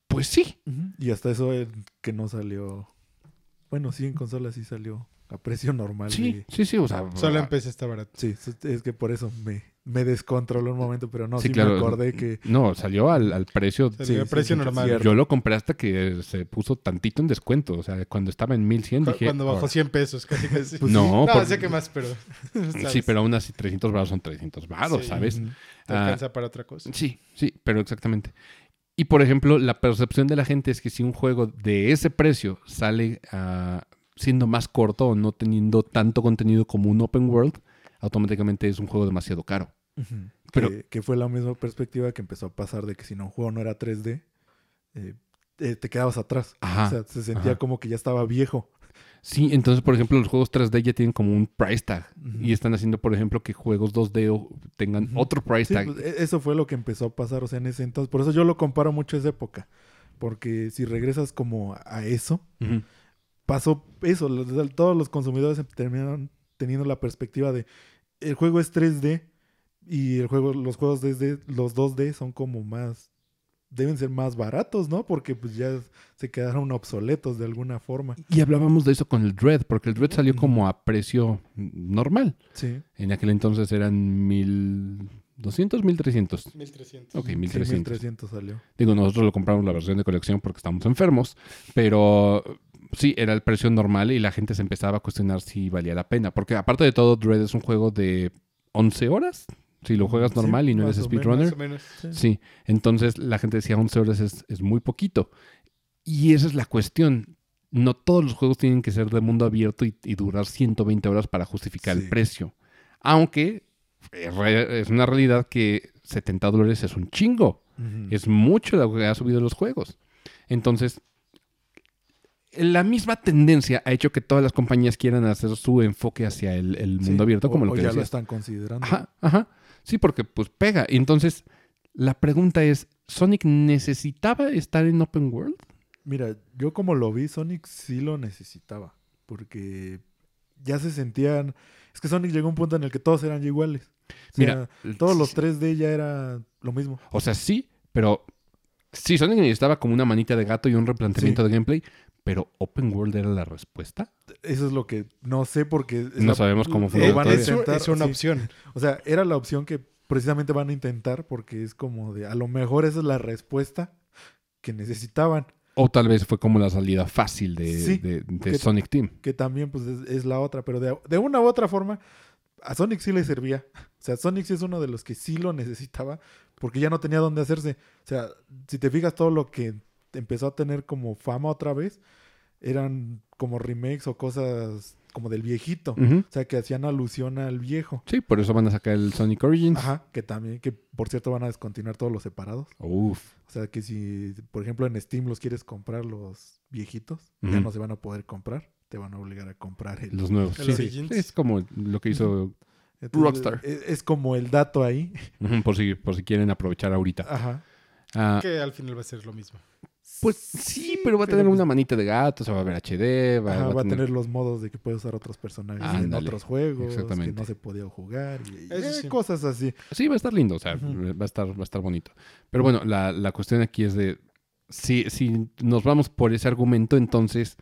A: Pues sí.
B: Y hasta eso eh, que no salió. Bueno, sí, en consola sí salió a precio normal.
A: Sí,
B: de-
A: sí, sí. O sea,
C: Solo en PC está barato.
B: Sí, es- que por eso me, me descontroló un momento, pero no,
A: Sí,
B: sí,
A: claro.
B: me acordé que.
A: No, salió al, al precio.
C: Salió
B: Sí,
C: a
B: sí,
C: precio
B: sí,
C: normal.
B: cierto.
A: Yo lo compré hasta que se puso tantito en descuento. O sea, cuando estaba en 1100
C: Cu-
A: dije.
C: Cuando bajó
A: "Ahora".
C: 100 pesos, casi casi.
B: Pues
A: no,
C: no,
A: por-
C: sé qué más, pero.
A: sí, pero aún así 300 baros son 300 baros,
C: Sí.
A: ¿sabes?
C: Te
A: Ah,
C: alcanza para otra cosa.
A: Sí, sí, pero exactamente. Y por ejemplo, la percepción de la gente es que si un juego de ese precio sale ah, siendo más corto o no teniendo tanto contenido como un open world, automáticamente es un juego demasiado caro. Pero-
B: que, que fue la misma perspectiva que empezó a pasar de que si no un juego no era 3D, eh, eh, te quedabas atrás.
A: Ajá.
B: O sea, se sentía
A: ajá.
B: como que ya estaba viejo.
A: Sí, entonces, por ejemplo, los juegos 3D ya tienen como un price tag. Y están haciendo, por ejemplo, que juegos 2D o- tengan otro price
B: Sí,
A: tag.
B: pues, e- eso fue lo que empezó a pasar, o sea, en ese entonces. Por eso yo lo comparo mucho a esa época. Porque si regresas como a eso. Pasó eso. los- Todos los consumidores terminaron teniendo la perspectiva de el juego es 3D y el juego, los juegos 2D, los 2D son como más, deben ser más baratos, ¿no? Porque pues ya se quedaron obsoletos de alguna forma.
A: Y hablábamos de eso con el Dread, porque el Dread salió como a precio normal.
B: Sí.
A: En aquel entonces eran 1200, 1300.
C: 1300.
A: Ok,
B: Sí,
A: 1300.
B: 1300 salió.
A: Digo, nosotros lo compramos la versión de colección porque estamos enfermos, pero sí, era el precio normal y la gente se empezaba a cuestionar si valía la pena. Porque aparte de todo, Dread es un juego de 11 horas, si lo juegas
B: Sí,
A: normal y no eres speedrunner.
C: Menos.
A: Sí, entonces la gente decía 11 horas es, es muy poquito. Y esa es la cuestión. No todos los juegos tienen que ser de mundo abierto y, y durar 120 horas para justificar
B: Sí.
A: el precio. Aunque es re- es una realidad que 70 dólares es un chingo. Es mucho lo que ha subido los juegos. Entonces, la misma tendencia ha hecho que todas las compañías quieran hacer su enfoque hacia el, el
B: Sí,
A: mundo abierto,
B: o-
A: como lo
B: o
A: que
B: ya lo están considerando.
A: Ajá, ajá. Sí, porque pues pega. Y entonces, la pregunta es, ¿Sonic necesitaba estar en Open World?
B: Mira, yo como lo vi, Sonic sí lo necesitaba. Porque ya se sentían. Es que Sonic llegó a un punto en el que todos eran ya iguales. O sea,
A: Mira,
B: todos los
A: sí,
B: 3D ya era lo mismo.
A: O sea, sí, pero sí, Sonic necesitaba como una manita de gato y un replanteamiento
B: Sí.
A: de gameplay, pero Open World era la respuesta.
B: Eso es lo que no sé porque...
A: No
B: la-
A: sabemos cómo funciona
B: van a
A: todavía.
C: es,
B: intentar,
C: es una
B: sí.
C: opción.
B: O sea, era la opción que precisamente van a intentar porque es como de... A lo mejor esa es la respuesta que necesitaban.
A: O tal vez fue como la salida fácil de,
B: Sí,
A: de- de
B: que-
A: Sonic Team.
B: Que también pues es, es la otra. Pero de, de una u otra forma, a Sonic sí le servía. O sea, Sonic sí es uno de los que sí lo necesitaba porque ya no tenía dónde hacerse. O sea, si te fijas todo lo que empezó a tener como fama otra vez, eran como remakes o cosas como del viejito. O sea, que hacían alusión al viejo.
A: Sí, por eso van a sacar el Sonic Origins.
B: Ajá, que también, que por cierto van a descontinuar todos los separados.
A: Uf.
B: O sea, que si, por ejemplo, en Steam los quieres comprar los viejitos, ya no se van a poder comprar. Te van a obligar a comprar el...
A: Los nuevos.
C: El
A: Sí,
C: Origins.
A: sí, es como lo que hizo
B: Entonces,
A: Rockstar.
B: Es, es como el dato ahí.
A: por, si, por si quieren aprovechar ahorita.
B: Ajá.
A: Ah,
C: Que al final va a ser lo mismo.
A: Pues sí, pero va a tener
B: pues-
A: una manita de gato, se va a ver HD, va,
B: Ajá,
A: va
B: va a tener los modos de que puedes usar otros personajes en otros juegos,
A: exactamente.
B: que no se podía jugar y, y,
C: Eso
B: eh,
C: sí.
B: cosas así.
A: Sí, va a estar lindo, o sea, va, a estar, va a estar bonito. Pero bueno, la, la cuestión aquí es de, si, si nos vamos por ese argumento, entonces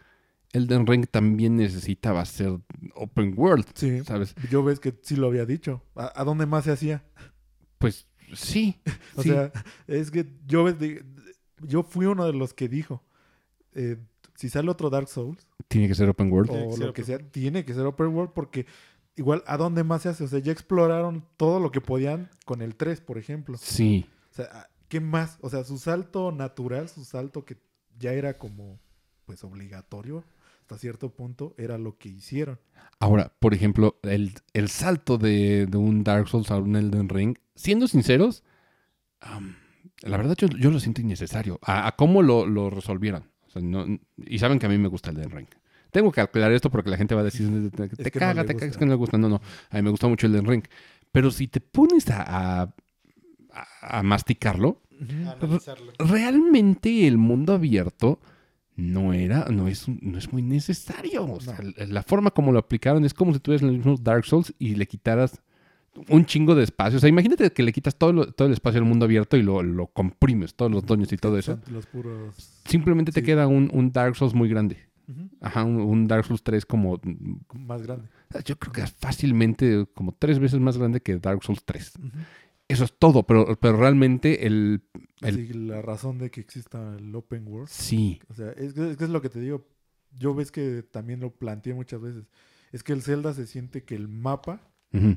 A: Elden Ring también necesitaba ser open world,
B: Sí.
A: ¿sabes?
B: Yo ves que sí lo había dicho. ¿A, a dónde más se hacía?
A: Pues sí.
B: O
A: sí.
B: sea, es que yo ves de- yo fui uno de los que dijo, eh, si sale otro Dark Souls
A: tiene que ser open world.
B: O
C: que
B: lo que sea, tiene que ser open world porque igual, ¿a dónde más se hace? O sea, ya exploraron todo lo que podían con el 3, por ejemplo.
A: Sí.
B: O sea, ¿qué más? O sea, su salto natural, su salto que ya era como, pues, obligatorio hasta cierto punto, era lo que hicieron.
A: Ahora, por ejemplo, el, el salto de, de un Dark Souls a un Elden Ring, siendo sinceros, la verdad yo, yo lo siento innecesario. A, a cómo lo, lo resolvieron. O sea, no- y saben que a mí me gusta Elden Ring. Tengo que aclarar esto porque la gente va a decir, te, te
B: que
A: caga, te caga, es
B: gusta.
A: que no le gusta. No, no, a mí me gusta mucho Elden Ring. Pero si te pones a, a- a masticarlo,
C: A analizarlo.
A: realmente el mundo abierto no era, no es, un- no es muy necesario. O sea, la- la forma como lo aplicaron es como si tuvieras el mismo Dark Souls y le quitaras un chingo de espacio. O sea, imagínate que le quitas todo, lo- todo el espacio del mundo abierto y lo, lo comprimes, todos los doños y todo eso.
B: Son Los puros.
A: Simplemente te queda un, un Dark Souls muy grande. Ajá, un, un Dark Souls 3 como...
B: Más grande.
A: Yo creo que es fácilmente como tres veces más grande que Dark Souls 3.
B: Ujú.
A: Eso es todo, pero, pero realmente el... el
B: Sí, la razón de que exista el open world.
A: sí.
B: O sea, es, que- es que es lo que te digo. Yo ves que también lo planteé muchas veces. Es que el Zelda se siente que el mapa,
A: Ujú.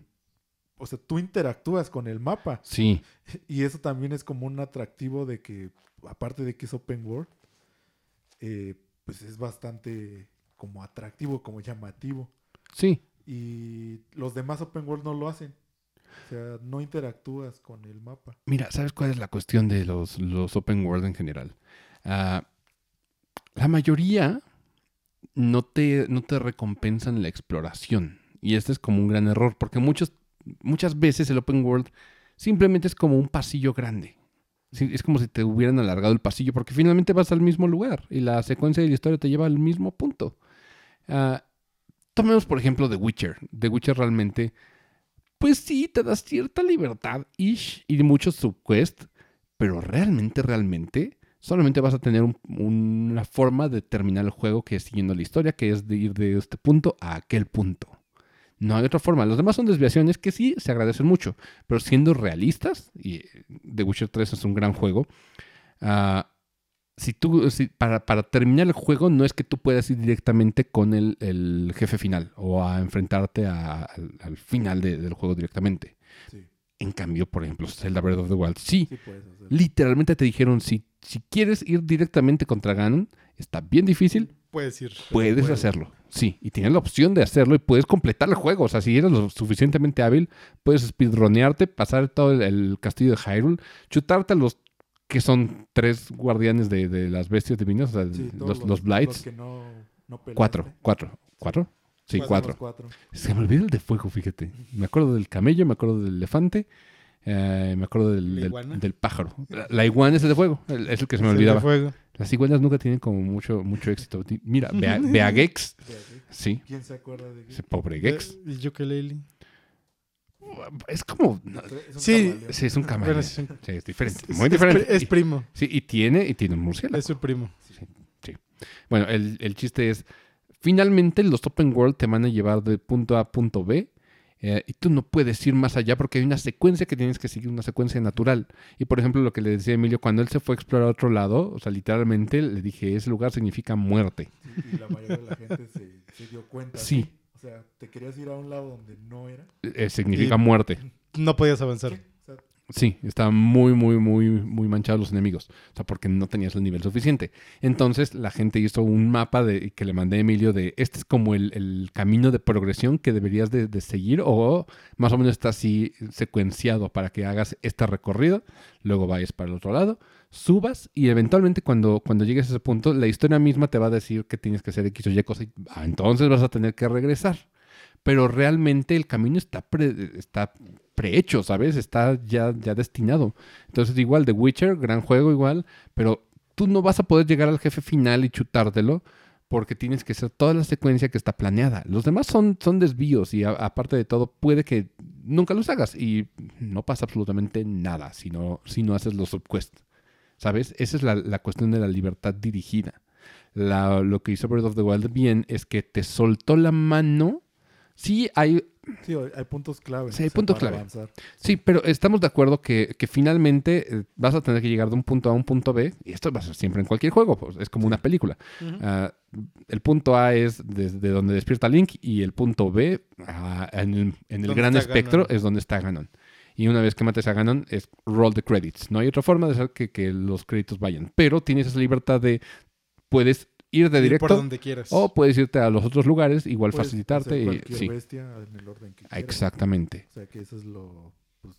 B: O sea, tú interactúas con el mapa.
A: Sí.
B: Y eso también es como un atractivo de que, aparte de que es open world, eh, pues es bastante como atractivo, como llamativo.
A: Sí.
B: Y los demás open world no lo hacen. O sea, no interactúas con el mapa.
A: Mira, ¿sabes cuál es la cuestión de los, los open world en general? Ah, la mayoría no te, no te recompensan la exploración. Y este es como un gran error, porque muchos, muchas veces el open world simplemente es como un pasillo grande. Es como si te hubieran alargado el pasillo, porque finalmente vas al mismo lugar y la secuencia de la historia te lleva al mismo punto. Ah, tomemos, por ejemplo, The Witcher. The Witcher realmente pues sí, te da cierta libertad y muchos subquests, pero realmente, realmente, solamente vas a tener un- una forma de terminar el juego que es siguiendo la historia, que es de ir de este punto a aquel punto. No hay otra forma. Los demás son desviaciones que sí se agradecen mucho, pero siendo realistas, y eh, The Witcher 3 es un gran juego, ah, si tú, si- para, para terminar el juego no es que tú puedas ir directamente con el, el jefe final o a enfrentarte a- al, al final de- del juego directamente.
B: Sí,
A: En cambio, por ejemplo, Zelda Breath of the Wild, sí,
B: sí
A: literalmente te dijeron, si, si quieres ir directamente contra Ganon, está bien difícil,
C: Puedes ir.
A: puedes. hacerlo. Sí, y tienes la opción de hacerlo y puedes completar el juego. O sea, si eres lo suficientemente hábil, puedes speedronearte, pasar todo el, el castillo de Hyrule, chutarte a los que son tres guardianes de, de las bestias divinas, o sea,
B: Sí,
A: los, los Blights.
B: que no, no peleaste.
A: Cuatro, cuatro, cuatro. Sí,
C: Cuatro.
A: cuatro.
B: Cuatro.
A: Se me olvidó el de fuego, fíjate. Me acuerdo del camello, me acuerdo del elefante, eh, me acuerdo del,
C: ¿La
A: del- pájaro. La, la iguana es el de fuego, el- es el que se me
C: Es el de
A: olvidaba.
C: fuego.
A: Las iguanas nunca tienen como mucho, mucho éxito. Mira, Bea-
B: aquí.
A: sí,
B: ¿Quién se acuerda de
A: ese pobre Gex.
C: Eh, Y ukulele.
A: Es como... no,
B: Es un
C: Sí.
B: camaleón.
A: sí, es un.
C: Bueno, sí,
A: Sí, es diferente,
C: Es-
A: muy diferente.
C: Es,
A: Y-
C: primo.
A: sí, y tiene, y tiene un murciélago.
C: Es su primo.
A: Bueno, el, el chiste es, finalmente los open world te van a llevar de punto A a punto B eh, y tú no puedes ir más allá porque hay una secuencia que tienes que seguir, una secuencia natural. Y por ejemplo, lo que le decía Emilio, cuando él se fue a explorar otro lado, o sea, literalmente le dije, ese lugar significa muerte.
B: Sí, y la mayoría de la gente se, se dio cuenta.
A: Sí.
B: O sea, te querías ir a un lado donde no era.
A: Eh, significa
C: Y-
A: muerte.
C: No podías avanzar.
A: Sí, estaban muy, muy, muy, muy manchados los enemigos. O sea, porque no tenías el nivel suficiente. Entonces, la gente hizo un mapa de, que le mandé a Emilio de este es como el, el camino de progresión que deberías de, de seguir o más o menos está así secuenciado para que hagas este recorrido, luego vayas para el otro lado, subas y eventualmente cuando, cuando llegues a ese punto, la historia misma te va a decir que tienes que hacer X o Y cosa y ah, entonces vas a tener que regresar. Pero realmente el camino está, pre- está prehecho, ¿sabes? Está ya, ya destinado. Entonces, igual, The Witcher, gran juego igual, pero tú no vas a poder llegar al jefe final y chutártelo porque tienes que hacer toda la secuencia que está planeada. Los demás son, son desvíos y aparte de todo, puede que nunca los hagas y no pasa absolutamente nada si no, si no haces los subquests. ¿Sabes? Esa es la, la cuestión de la libertad dirigida. La- lo que hizo Breath of the Wild bien es que te soltó la mano. Sí, hay,
B: sí, hay puntos claves.
A: Sí, hay
B: o sea,
A: puntos clave.
B: avanzar.
A: Sí, pero estamos de acuerdo que, que finalmente eh, vas a tener que llegar de un punto A a un punto B, y esto va a ser siempre en cualquier juego, pues, es como una película. Ah, el punto A es desde donde despierta Link y el punto B ah, en el, en el
C: ¿Dónde
A: gran espectro
C: Ganon?
A: es donde está Ganon. Y una vez que mates a Ganon es roll the credits. No hay otra forma de hacer que, que los créditos vayan, pero tienes esa libertad de puedes ir de
C: Ir
A: directo
C: por donde quieras.
A: o puedes irte a los otros lugares, igual
B: Puedes
A: facilitarte.
B: hacer
A: Y,
B: cualquier
A: sí,
B: bestia en el orden que quieras.
A: exactamente.
B: O sea, que eso es lo, pues,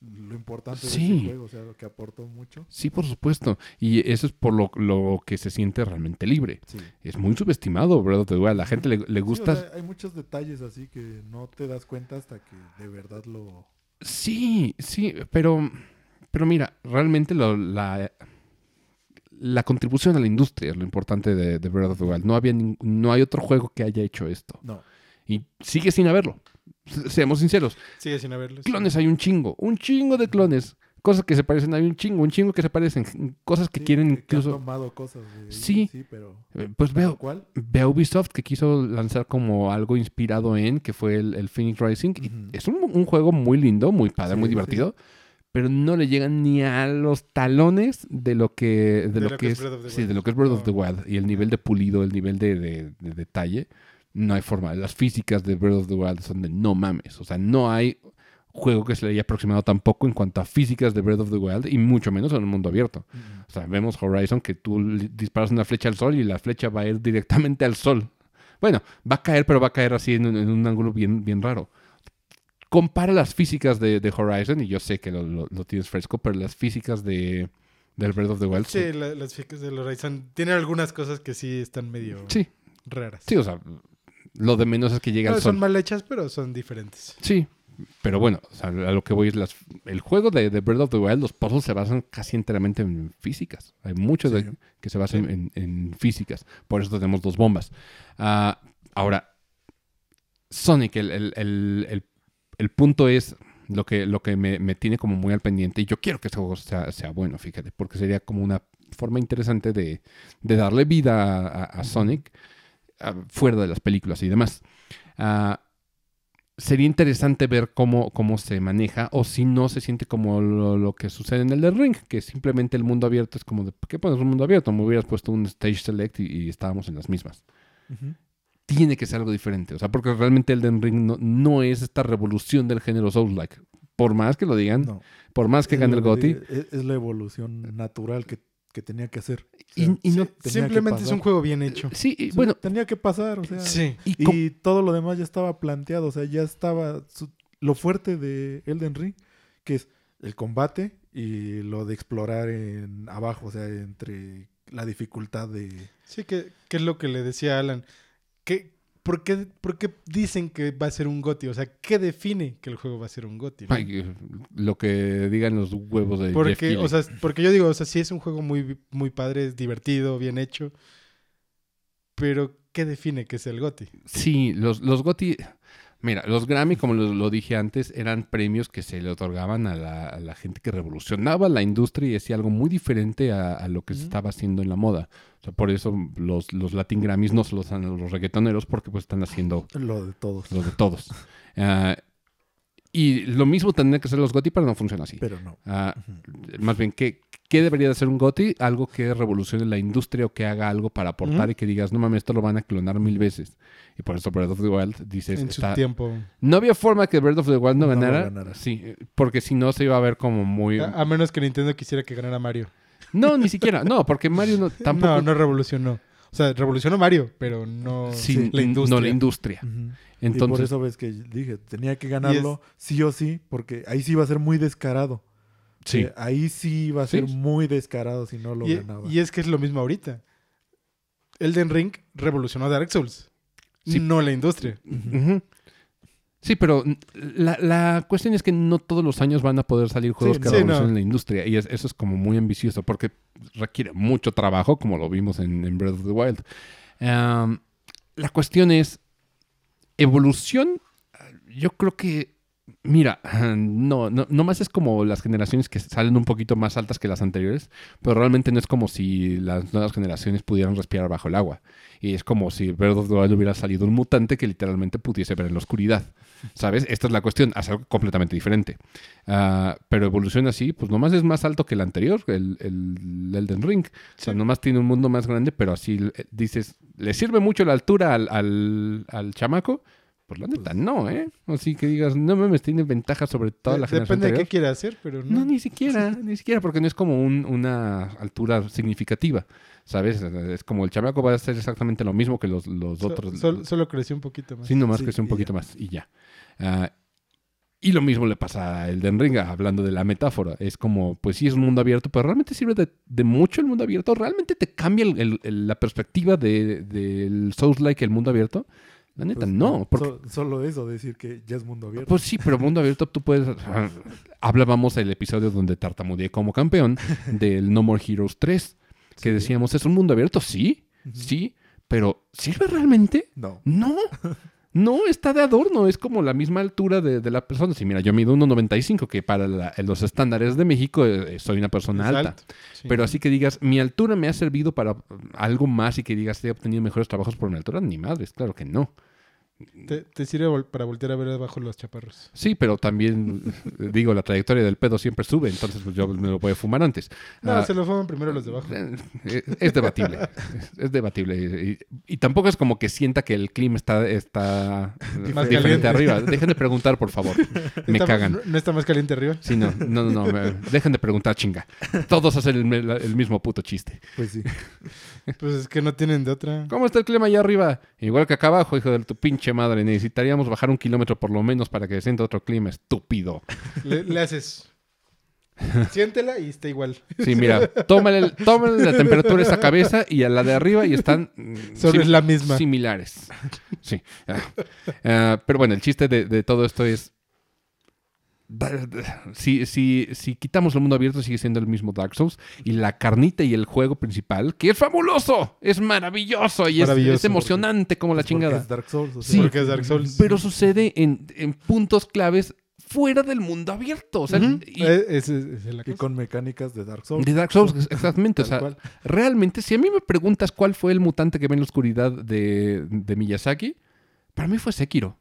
B: lo importante
A: Sí.
B: de ese juego. O sea, lo que aportó mucho.
A: Sí, por supuesto. Y eso es por lo, lo que se siente realmente libre.
B: Sí.
A: Es muy subestimado, of the Wild. A la gente le, le
B: Sí, o
A: gusta.
B: sea, hay muchos detalles así que no te das cuenta hasta que de verdad lo,
A: Sí, sí, pero, pero mira, realmente lo- la, la contribución a la industria es lo importante de, de Breath of the Wild. No, había no hay otro juego que haya hecho esto.
B: No.
A: Y sigue sin haberlo. Se- Seamos sinceros.
C: Sigue sin haberlos.
A: Clones hay un chingo, un chingo de clones. Cosas que se parecen, hay un chingo, un chingo que se parecen. Cosas que
B: Sí,
A: quieren
B: que- que han
A: incluso...
B: tomado cosas de
A: Sí.
B: sí, pero
A: eh, Pues veo,
B: ¿cuál?
A: Ve a Ubisoft que quiso lanzar como algo inspirado en, que fue el, el Phoenix Rising. y. Es un, un juego muy lindo, muy padre,
B: Sí,
A: muy
B: sí.
A: Pero no le llegan ni a los talones de lo que, de lo que es,
C: Breath of the
A: sí, de lo que es Breath of
C: No.
A: the Wild. Y el nivel de pulido, el nivel de, de- de detalle, no hay forma. Las físicas de Breath of the Wild son de no mames. O sea, no hay juego que se le haya aproximado tampoco en cuanto a físicas de Breath of the Wild y mucho menos en un mundo abierto.
B: Mm,
A: O sea, vemos Horizon que tú disparas una flecha al sol y la flecha va a ir directamente al sol. Bueno, va a caer, pero va a caer así en un, en un ángulo bien, bien raro. Compara las físicas de, de Horizon, y yo sé que lo, lo- lo tienes fresco, pero las físicas de, del Breath of the Wild.
C: Sí, la- las físicas de Horizon tienen algunas cosas que sí están medio
A: sí,
C: raras.
A: sí, o sea, lo de menos es que llegue
C: No,
A: sol.
C: son mal hechas, pero son diferentes.
A: Sí, pero bueno, o sea, a lo que voy es las, el juego de, de Breath of the Wild, los puzzles se basan casi enteramente en físicas. Hay mucho de- que se basa en, en físicas. Por eso tenemos dos bombas. Ah, ahora, Sonic, el, el- el- el- el punto es lo que, lo que me, me tiene como muy al pendiente. Y yo quiero que este juego sea, sea bueno, fíjate, porque sería como una forma interesante de, de darle vida a, a- a Sonic ah, fuera de las películas y demás. Ah, sería interesante ver cómo, cómo se maneja o si no se siente como lo, lo que sucede en el de Ring, que simplemente el mundo abierto es como de, ¿qué pones un mundo abierto? Me hubieras puesto un stage select y, y estábamos en las mismas.
B: Ujú.
A: Tiene que ser algo diferente, o sea, porque realmente el de Ring no, no es esta revolución del género Souls-like. Por más que lo digan,
B: No.
A: por más que
B: Es
A: gane el
B: digo, Es, es la evolución natural que, que tenía que hacer. O
A: y,
B: sea,
A: y no...
C: Simplemente es un juego bien hecho.
A: Sí, y bueno,
B: tenía que pasar, o sea.
C: Sí.
A: y
B: todo lo demás ya estaba planteado, o sea, ya estaba su- lo fuerte de Elden Ring, que es el combate y lo de explorar en abajo, o sea, entre la dificultad de...
C: Sí, que, que es lo que le decía Alan. ¿Qué, por, qué, por qué dicen que va a ser un GOTY? O sea, ¿qué define que el juego va a ser un no?
A: ay, eh, lo que digan los huevos de Jeff
C: Porque,
A: Keighley.
C: o sea, porque yo digo, o sea, sí es un juego muy, muy padre, es divertido, bien hecho. Pero, ¿qué define que es el GOTY?
A: Sí, los, los GOTY. Mira, los Grammy, como lo, lo dije antes, eran premios que se le otorgaban a la, a la gente que revolucionaba la industria y hacía algo muy diferente a, a lo que se estaba haciendo en la moda. O sea, por eso los, los Latin Grammys no se los dan a los reggaetoneros porque pues están haciendo
B: Lo de todos.
A: lo de todos. Ah, y lo mismo tendría que ser los GOTY, pero no funciona así.
B: Pero no.
A: Ah, más bien, ¿qué, ¿qué debería de ser un GOTY? Algo que revolucione la industria o que haga algo para aportar y que digas, no mames, esto lo van a clonar mil veces. Y por eso Breath of the Wild dices,
C: en su
A: está-
C: tiempo.
A: no había forma que Breath of the Wild no, ganara.
B: ganara.
A: Sí, porque si no se iba a ver como muy...
C: A, a menos que Nintendo quisiera que ganara Mario.
A: No, ni siquiera. No, porque Mario no, tampoco...
C: No, no revolucionó. O sea, revolucionó Mario, pero no
A: Sí,
C: la industria.
A: No la industria. Entonces,
B: y por eso ves que dije, tenía que ganarlo sí o sí, porque ahí sí iba a ser muy descarado.
A: sí.
B: Eh, ahí sí iba a
A: Sí.
B: ser muy descarado si no lo
C: Y,
B: ganaba.
C: y es que es lo mismo ahorita. Elden Ring revolucionó Dark Souls.
A: Sí.
C: No la industria.
A: Sí, pero la, la cuestión es que no todos los años van a poder salir juegos
B: Sí,
A: que
C: sí,
A: revolucionen
C: no.
A: la industria. Y es- eso es como muy ambicioso porque requiere mucho trabajo, como lo vimos en, en Breath of the Wild. La cuestión es, evolución, yo creo que, mira, no, no, nomás es como las generaciones que salen un poquito más altas que las anteriores, pero realmente no es como si las nuevas generaciones pudieran respirar bajo el agua. Y es como si Breath of the Wild hubiera salido un mutante que literalmente pudiese ver en la oscuridad. ¿Sabes? Esta es la cuestión, hace algo completamente diferente. Ah, pero evoluciona así, pues nomás es más alto que el anterior, el, el Elden Ring. O sea, nomás tiene un mundo más grande, pero así eh, dices, ¿le sirve mucho la altura al, al, al chamaco? Pues la neta, no, ¿eh? Así que digas, no mames, tiene ventaja sobre toda la
C: De-
A: generación
C: Depende de qué quiera hacer, pero no.
A: No, ni siquiera, ni siquiera, porque no es como un- una altura significativa, ¿sabes? Es como el chamaco va a hacer exactamente lo mismo que los, los
C: So-
A: otros.
C: sol- solo creció un poquito más.
A: Sí, nomás
B: Sí,
A: creció un poquito
B: ya.
A: más y ya. Ah, y lo mismo le pasa a Elden Ring, hablando de la metáfora. Es como, pues sí, es un mundo abierto, pero realmente sirve de, de mucho el mundo abierto. ¿Realmente te cambia el- el- el- la perspectiva de- del Souls-like, el mundo abierto? La neta,
B: Pues,
A: no. Porque,
B: so- solo eso, decir que ya es mundo abierto.
A: pues sí, pero mundo abierto tú puedes... Hablábamos el episodio donde tartamudeé como campeón del No More Heroes 3. Que
B: Sí.
A: decíamos, ¿es un mundo abierto? Sí, sí. Pero ¿sirve realmente?
B: No.
A: No. No, está de adorno, es como la misma altura de, de la persona. Si mira, yo mido 1,95, que para la- los estándares de México eh, soy una persona
C: Es
A: alta.
C: sí.
A: Pero así que digas, mi altura me ha servido para algo más y que digas, he obtenido mejores trabajos por mi altura, ni madres, claro que no.
C: Te, te sirve vol- para voltear a ver abajo los chaparros.
A: Sí, pero también, digo, la trayectoria del pedo siempre sube, entonces pues, yo me lo voy a fumar antes.
C: No,
A: Ah,
C: se lo fuman primero los de abajo.
A: eh, eh, es debatible, es, es debatible. Y, y tampoco es como que sienta que el clima está, está
C: Más
A: diferente
C: caliente.
A: arriba. Dejen de preguntar, por favor. Me
C: Está-
A: cagan.
C: No, no está más caliente arriba.
A: Sí, no, no, no, no, dejen de preguntar, chinga. Todos hacen el, el mismo puto chiste.
B: Pues sí.
C: Pues es que no tienen de otra.
A: ¿Cómo está el clima allá arriba? Igual que acá abajo, hijo de tu pinche madre. Necesitaríamos bajar un kilómetro por lo menos para que se sienta otro clima, estúpido.
C: Le, le haces. Siéntela y está igual.
A: Sí, mira, tómale, tómale la temperatura a esa cabeza y a la de arriba y están mm,
C: Solo es la misma.
A: similares. Sí. Ah. Ah, pero bueno, el chiste de, de todo esto es. Si, si, si quitamos el mundo abierto, sigue siendo el mismo Dark Souls. Y la carnita y el juego principal, que es fabuloso, es maravilloso y es-
C: Maravilloso,
A: es, emocionante como la chingada.
B: Es Dark Souls. o
A: Sí,
C: porque es Dark Souls.
A: Pero sucede en, en puntos claves fuera del mundo abierto. O sea, y-
C: Eh, es
B: Y con mecánicas de Dark Souls.
A: de Dark Souls, exactamente. O sea,
B: cual.
A: realmente, si a mí me preguntas cuál fue el mutante que ve en la oscuridad de, de Miyazaki, para mí fue Sekiro.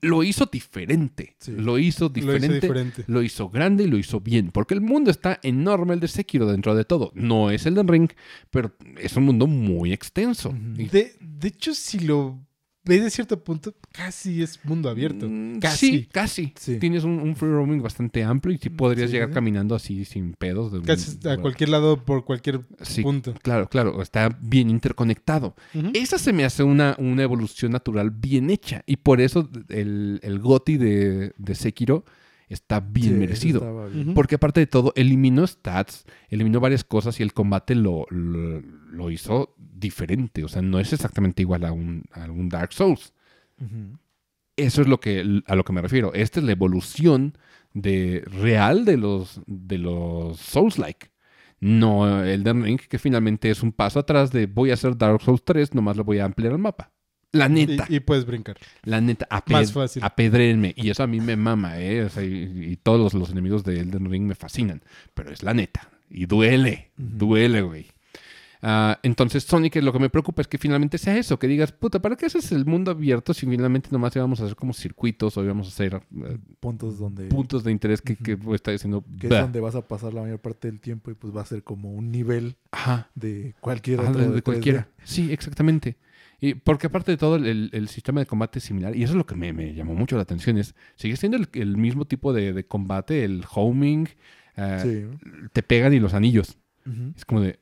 A: Lo hizo diferente.
B: Sí.
A: Lo hizo
C: Lo
A: diferente.
C: hizo diferente.
A: Lo hizo grande y lo hizo bien. Porque el mundo está enorme, el de Sekiro, dentro de todo. No es el de Ring, pero es un mundo muy extenso.
B: Ujú.
A: Y-
C: De, de hecho, si lo ves de cierto punto, casi es mundo abierto.
A: Mm,
C: Casi.
A: Sí, casi.
B: Sí.
A: Tienes un, un free roaming bastante amplio y sí podrías
B: sí,
A: llegar caminando así sin pedos. de un-
C: Casi a cualquier lado, por cualquier punto.
A: claro, claro. Está bien interconectado. Esa se me hace una, una evolución natural bien hecha. Y por eso el, el GOTI de, de Sekiro está bien
B: Sí,
A: merecido.
B: bien.
A: Porque aparte de todo, eliminó stats, eliminó varias cosas y el combate lo, lo, lo hizo diferente. O sea, no es exactamente igual a un, a un Dark Souls. Eso es lo que, a lo que me refiero. Esta es la evolución de, real de los, de los Souls-like. No el de Ring, que finalmente es un paso atrás de voy a hacer Dark Souls 3, nomás lo voy a ampliar el mapa. La neta,
C: Y, y puedes brincar.
A: la neta, aped-
C: Más fácil.
A: apedréenme. Y eso a mí me mama, ¿eh? O sea, y, y todos los, los enemigos de Elden Ring me fascinan. Pero es la neta. Y duele, duele, güey. Ah, entonces, Sonic, lo que me preocupa es que finalmente sea eso, que digas, puta, ¿para qué haces el mundo abierto si finalmente nomás íbamos a hacer como circuitos o íbamos a hacer eh,
B: Puntos donde...
A: puntos de interés que, que está diciendo...
B: Que es donde vas a pasar la mayor parte del tiempo y pues va a ser como un nivel
A: Ajá,
B: de cualquier
A: ajá,
B: otro
A: de,
B: de
A: de
B: 3D.
A: cualquiera. Sí, exactamente. Y porque aparte de todo, el, el sistema de combate es similar, y eso es lo que me, me llamó mucho la atención, es, sigue siendo el, el mismo tipo de, de combate, el homing, eh,
B: Sí.
A: te pegan y los anillos.
B: Ujú.
A: Es como de,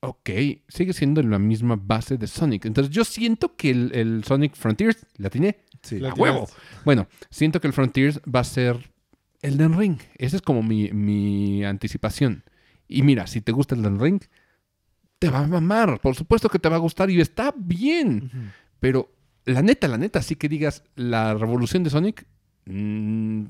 A: ok, sigue siendo la misma base de Sonic. Entonces yo siento que el, el Sonic Frontiers, ¿la tiene?
B: Sí.
C: La
A: ¡A huevo! Bueno, siento que el Frontiers va a ser Elden Ring. Esa es como mi, mi anticipación. Y mira, si te gusta Elden Ring, te va a mamar. Por supuesto que te va a gustar y está bien. Pero la neta, la neta, sí que digas la revolución de Sonic, mm,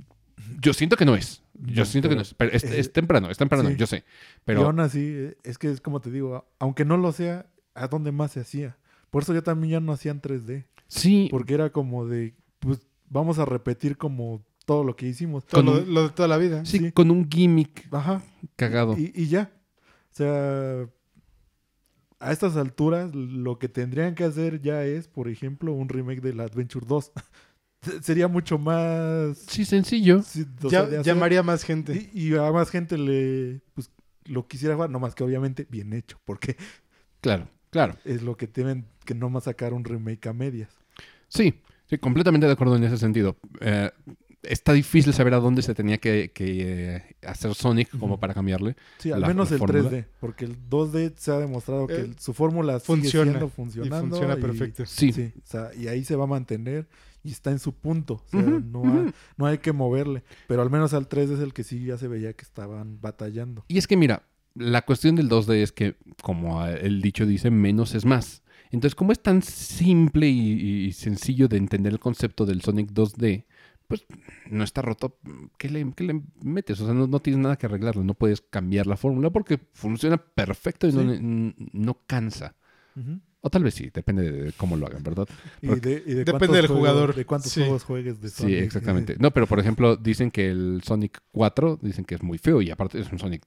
A: yo siento que no es. Yo
B: No,
A: siento que no es. Pero es,
B: es-
A: es temprano, es temprano,
B: sí.
A: yo sé.
B: Y
A: Pero
B: aún así, es que es como te digo, aunque no lo sea, ¿a dónde más se hacía? Por eso yo también ya no hacía en 3D.
A: sí,
B: Porque era como de, pues vamos a repetir como todo lo que hicimos.
C: Todo
A: Con
C: lo, de toda la vida.
A: sí,
B: sí.
A: con un gimmick
B: Ajá.
A: cagado.
B: Y, y ya. O sea, a estas alturas lo que tendrían que hacer ya es, por ejemplo, un remake del Adventure 2. Sería mucho más...
A: Sí, sencillo.
B: sí, o
C: Ya-
B: sea,
C: llamaría más gente.
B: Y, y a más gente le pues, lo quisiera jugar, no más que obviamente bien hecho, porque
A: Claro, claro.
B: es lo que tienen que no más sacar un remake a medias.
A: Sí, sí, completamente de acuerdo en ese sentido. Eh, está difícil saber a dónde se tenía que, que, eh, hacer Sonic como para cambiarle.
B: Sí, al
A: La-
B: menos
A: la
B: el
A: fórmula.
B: 3D, porque el 2D se ha demostrado que
C: Eh,
B: su fórmula
C: Funciona.
B: sigue siendo
C: Y
B: funcionando.
C: funciona
B: y-
C: perfecto.
A: Sí.
B: Sí, o sea, y ahí se va a mantener y está en su punto. O sea, no, hay, no hay que moverle. Pero al menos al 3D es el que sí ya se veía que estaban batallando.
A: Y es que mira, la cuestión del 2D es que, como el dicho dice, menos es más. Entonces, como es tan simple y, y sencillo de entender el concepto del Sonic 2D, pues no está roto. ¿Qué le, qué le metes? O sea, no, no tienes nada que arreglarlo. No puedes cambiar la fórmula porque funciona perfecto y no,
B: Sí.
A: no cansa. O tal vez sí, depende de cómo lo hagan, ¿verdad?
B: Y de, y de
C: Depende del jugador.
B: De cuántos
C: Sí.
B: juegos juegues de Sonic.
A: Sí, exactamente. No, pero por ejemplo, dicen que el Sonic 4, dicen que es muy feo y aparte es un Sonic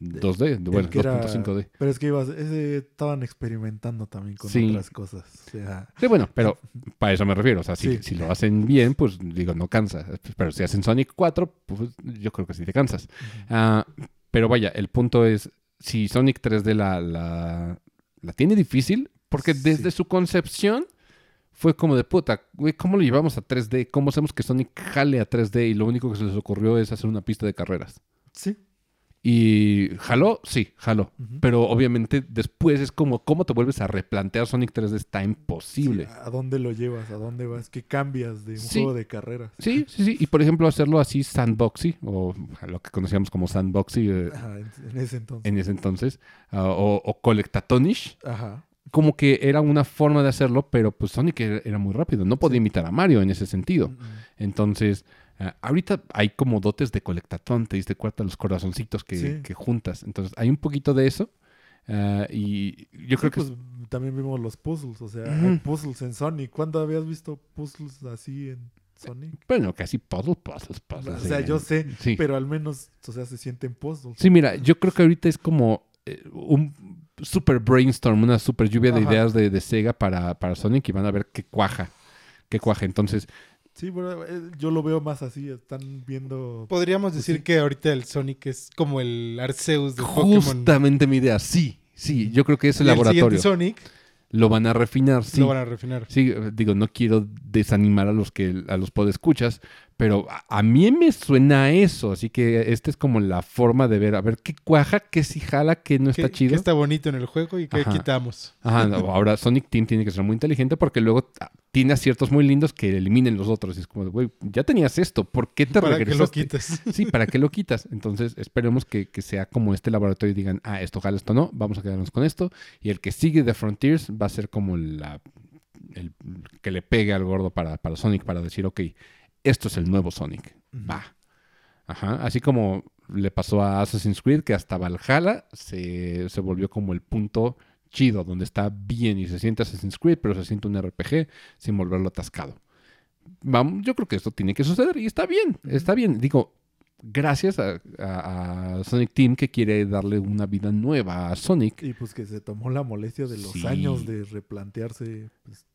A: 2D,
B: El
A: bueno,
B: que era-
A: 2.5D.
B: Pero es que ibas, ese, estaban experimentando también con
A: Sí.
B: otras cosas. O sea,
A: Sí, bueno, pero para eso me refiero. O sea, si,
B: Sí.
A: si lo hacen bien, pues digo, no cansa. Pero si hacen Sonic 4, pues yo creo que sí te cansas. Ah, pero vaya, el punto es, si Sonic 3D la, la, la tiene difícil, porque
B: Sí.
A: desde su concepción fue como de puta, güey, ¿cómo lo llevamos a 3D? ¿Cómo hacemos que Sonic jale a 3D? Y lo único que se les ocurrió es hacer una pista de carreras.
B: sí.
A: Y jaló, sí, jaló. Pero obviamente después es como, ¿cómo te vuelves a replantear Sonic 3D? Está imposible.
B: Sí, ¿A dónde lo llevas? ¿A dónde vas? ¿Qué cambias de un
A: Sí.
B: juego de carreras?
A: Sí, sí, sí. Y por ejemplo, hacerlo así sandboxy, o lo que conocíamos como sandboxy eh,
B: Ajá, en, ese entonces.
A: en ese entonces, ah, o, o colectatonish,
B: Ajá.
A: como que era una forma de hacerlo, pero pues Sonic era, era muy rápido. No podía imitar a Mario en ese sentido.
B: Mm, mm.
A: Entonces, ah, ahorita hay como dotes de colectatón, te diste cuenta los corazoncitos que,
B: Sí.
A: que juntas. Entonces, hay un poquito de eso. ah, y yo creo que
B: pues, también vimos los puzzles. O sea, hay puzzles en Sonic. ¿Cuándo habías visto puzzles así en Sonic?
A: Bueno, casi puzzle, puzzles, puzzles.
B: o sea, yo sé,
A: Sí.
B: pero al menos, o sea, se sienten puzzles.
A: Sí, mira, yo creo que ahorita es como eh, un super brainstorm, una super lluvia de ideas de, de Sega para, para Sonic y van a ver qué cuaja. Qué cuaja. Entonces,
B: Sí, pero eh, yo lo veo más así. Están viendo.
C: Podríamos
B: Pues
C: decir
B: sí.
C: que ahorita el Sonic es como el Arceus de Pokémon.
A: justamente mi idea, sí, sí, yo creo que ese
C: Y el
A: laboratorio
C: Sonic
A: lo van a refinar, sí.
C: lo van a refinar.
A: Sí, digo, no quiero desanimar a los que a los podescuchas, pero a, mí me suena a eso, así que esta es como la forma de ver, a ver qué cuaja, qué si jala, qué no
C: ¿Qué,
A: está chido.
C: qué está bonito en el juego y qué
A: Ajá.
C: quitamos?
A: Ajá, no, ahora Sonic Team tiene que ser muy inteligente porque luego tiene aciertos muy lindos que eliminen los otros. Y es como, güey, ya tenías esto, ¿por qué te
C: Para que lo
A: regresaste?
C: quites.
A: Sí, ¿para qué lo quitas? Entonces, esperemos que, que sea como este laboratorio y digan, ah, esto jala, esto no, vamos a quedarnos con esto. Y el que sigue de Frontiers va a ser como la, el que le pegue al gordo para, para Sonic para decir, ok, esto es el nuevo Sonic. Va. Ajá, así como le pasó a Assassin's Creed, que hasta Valhalla se, se volvió como el punto chido, donde está bien y se siente Assassin's Creed, pero se siente un RPG sin volverlo atascado. Vamos, yo creo que esto tiene que suceder y está bien, está bien. Digo, gracias a, a- a Sonic Team que quiere darle una vida nueva a Sonic.
B: Y pues que se tomó la molestia de los
A: Sí.
B: años de replantearse pues,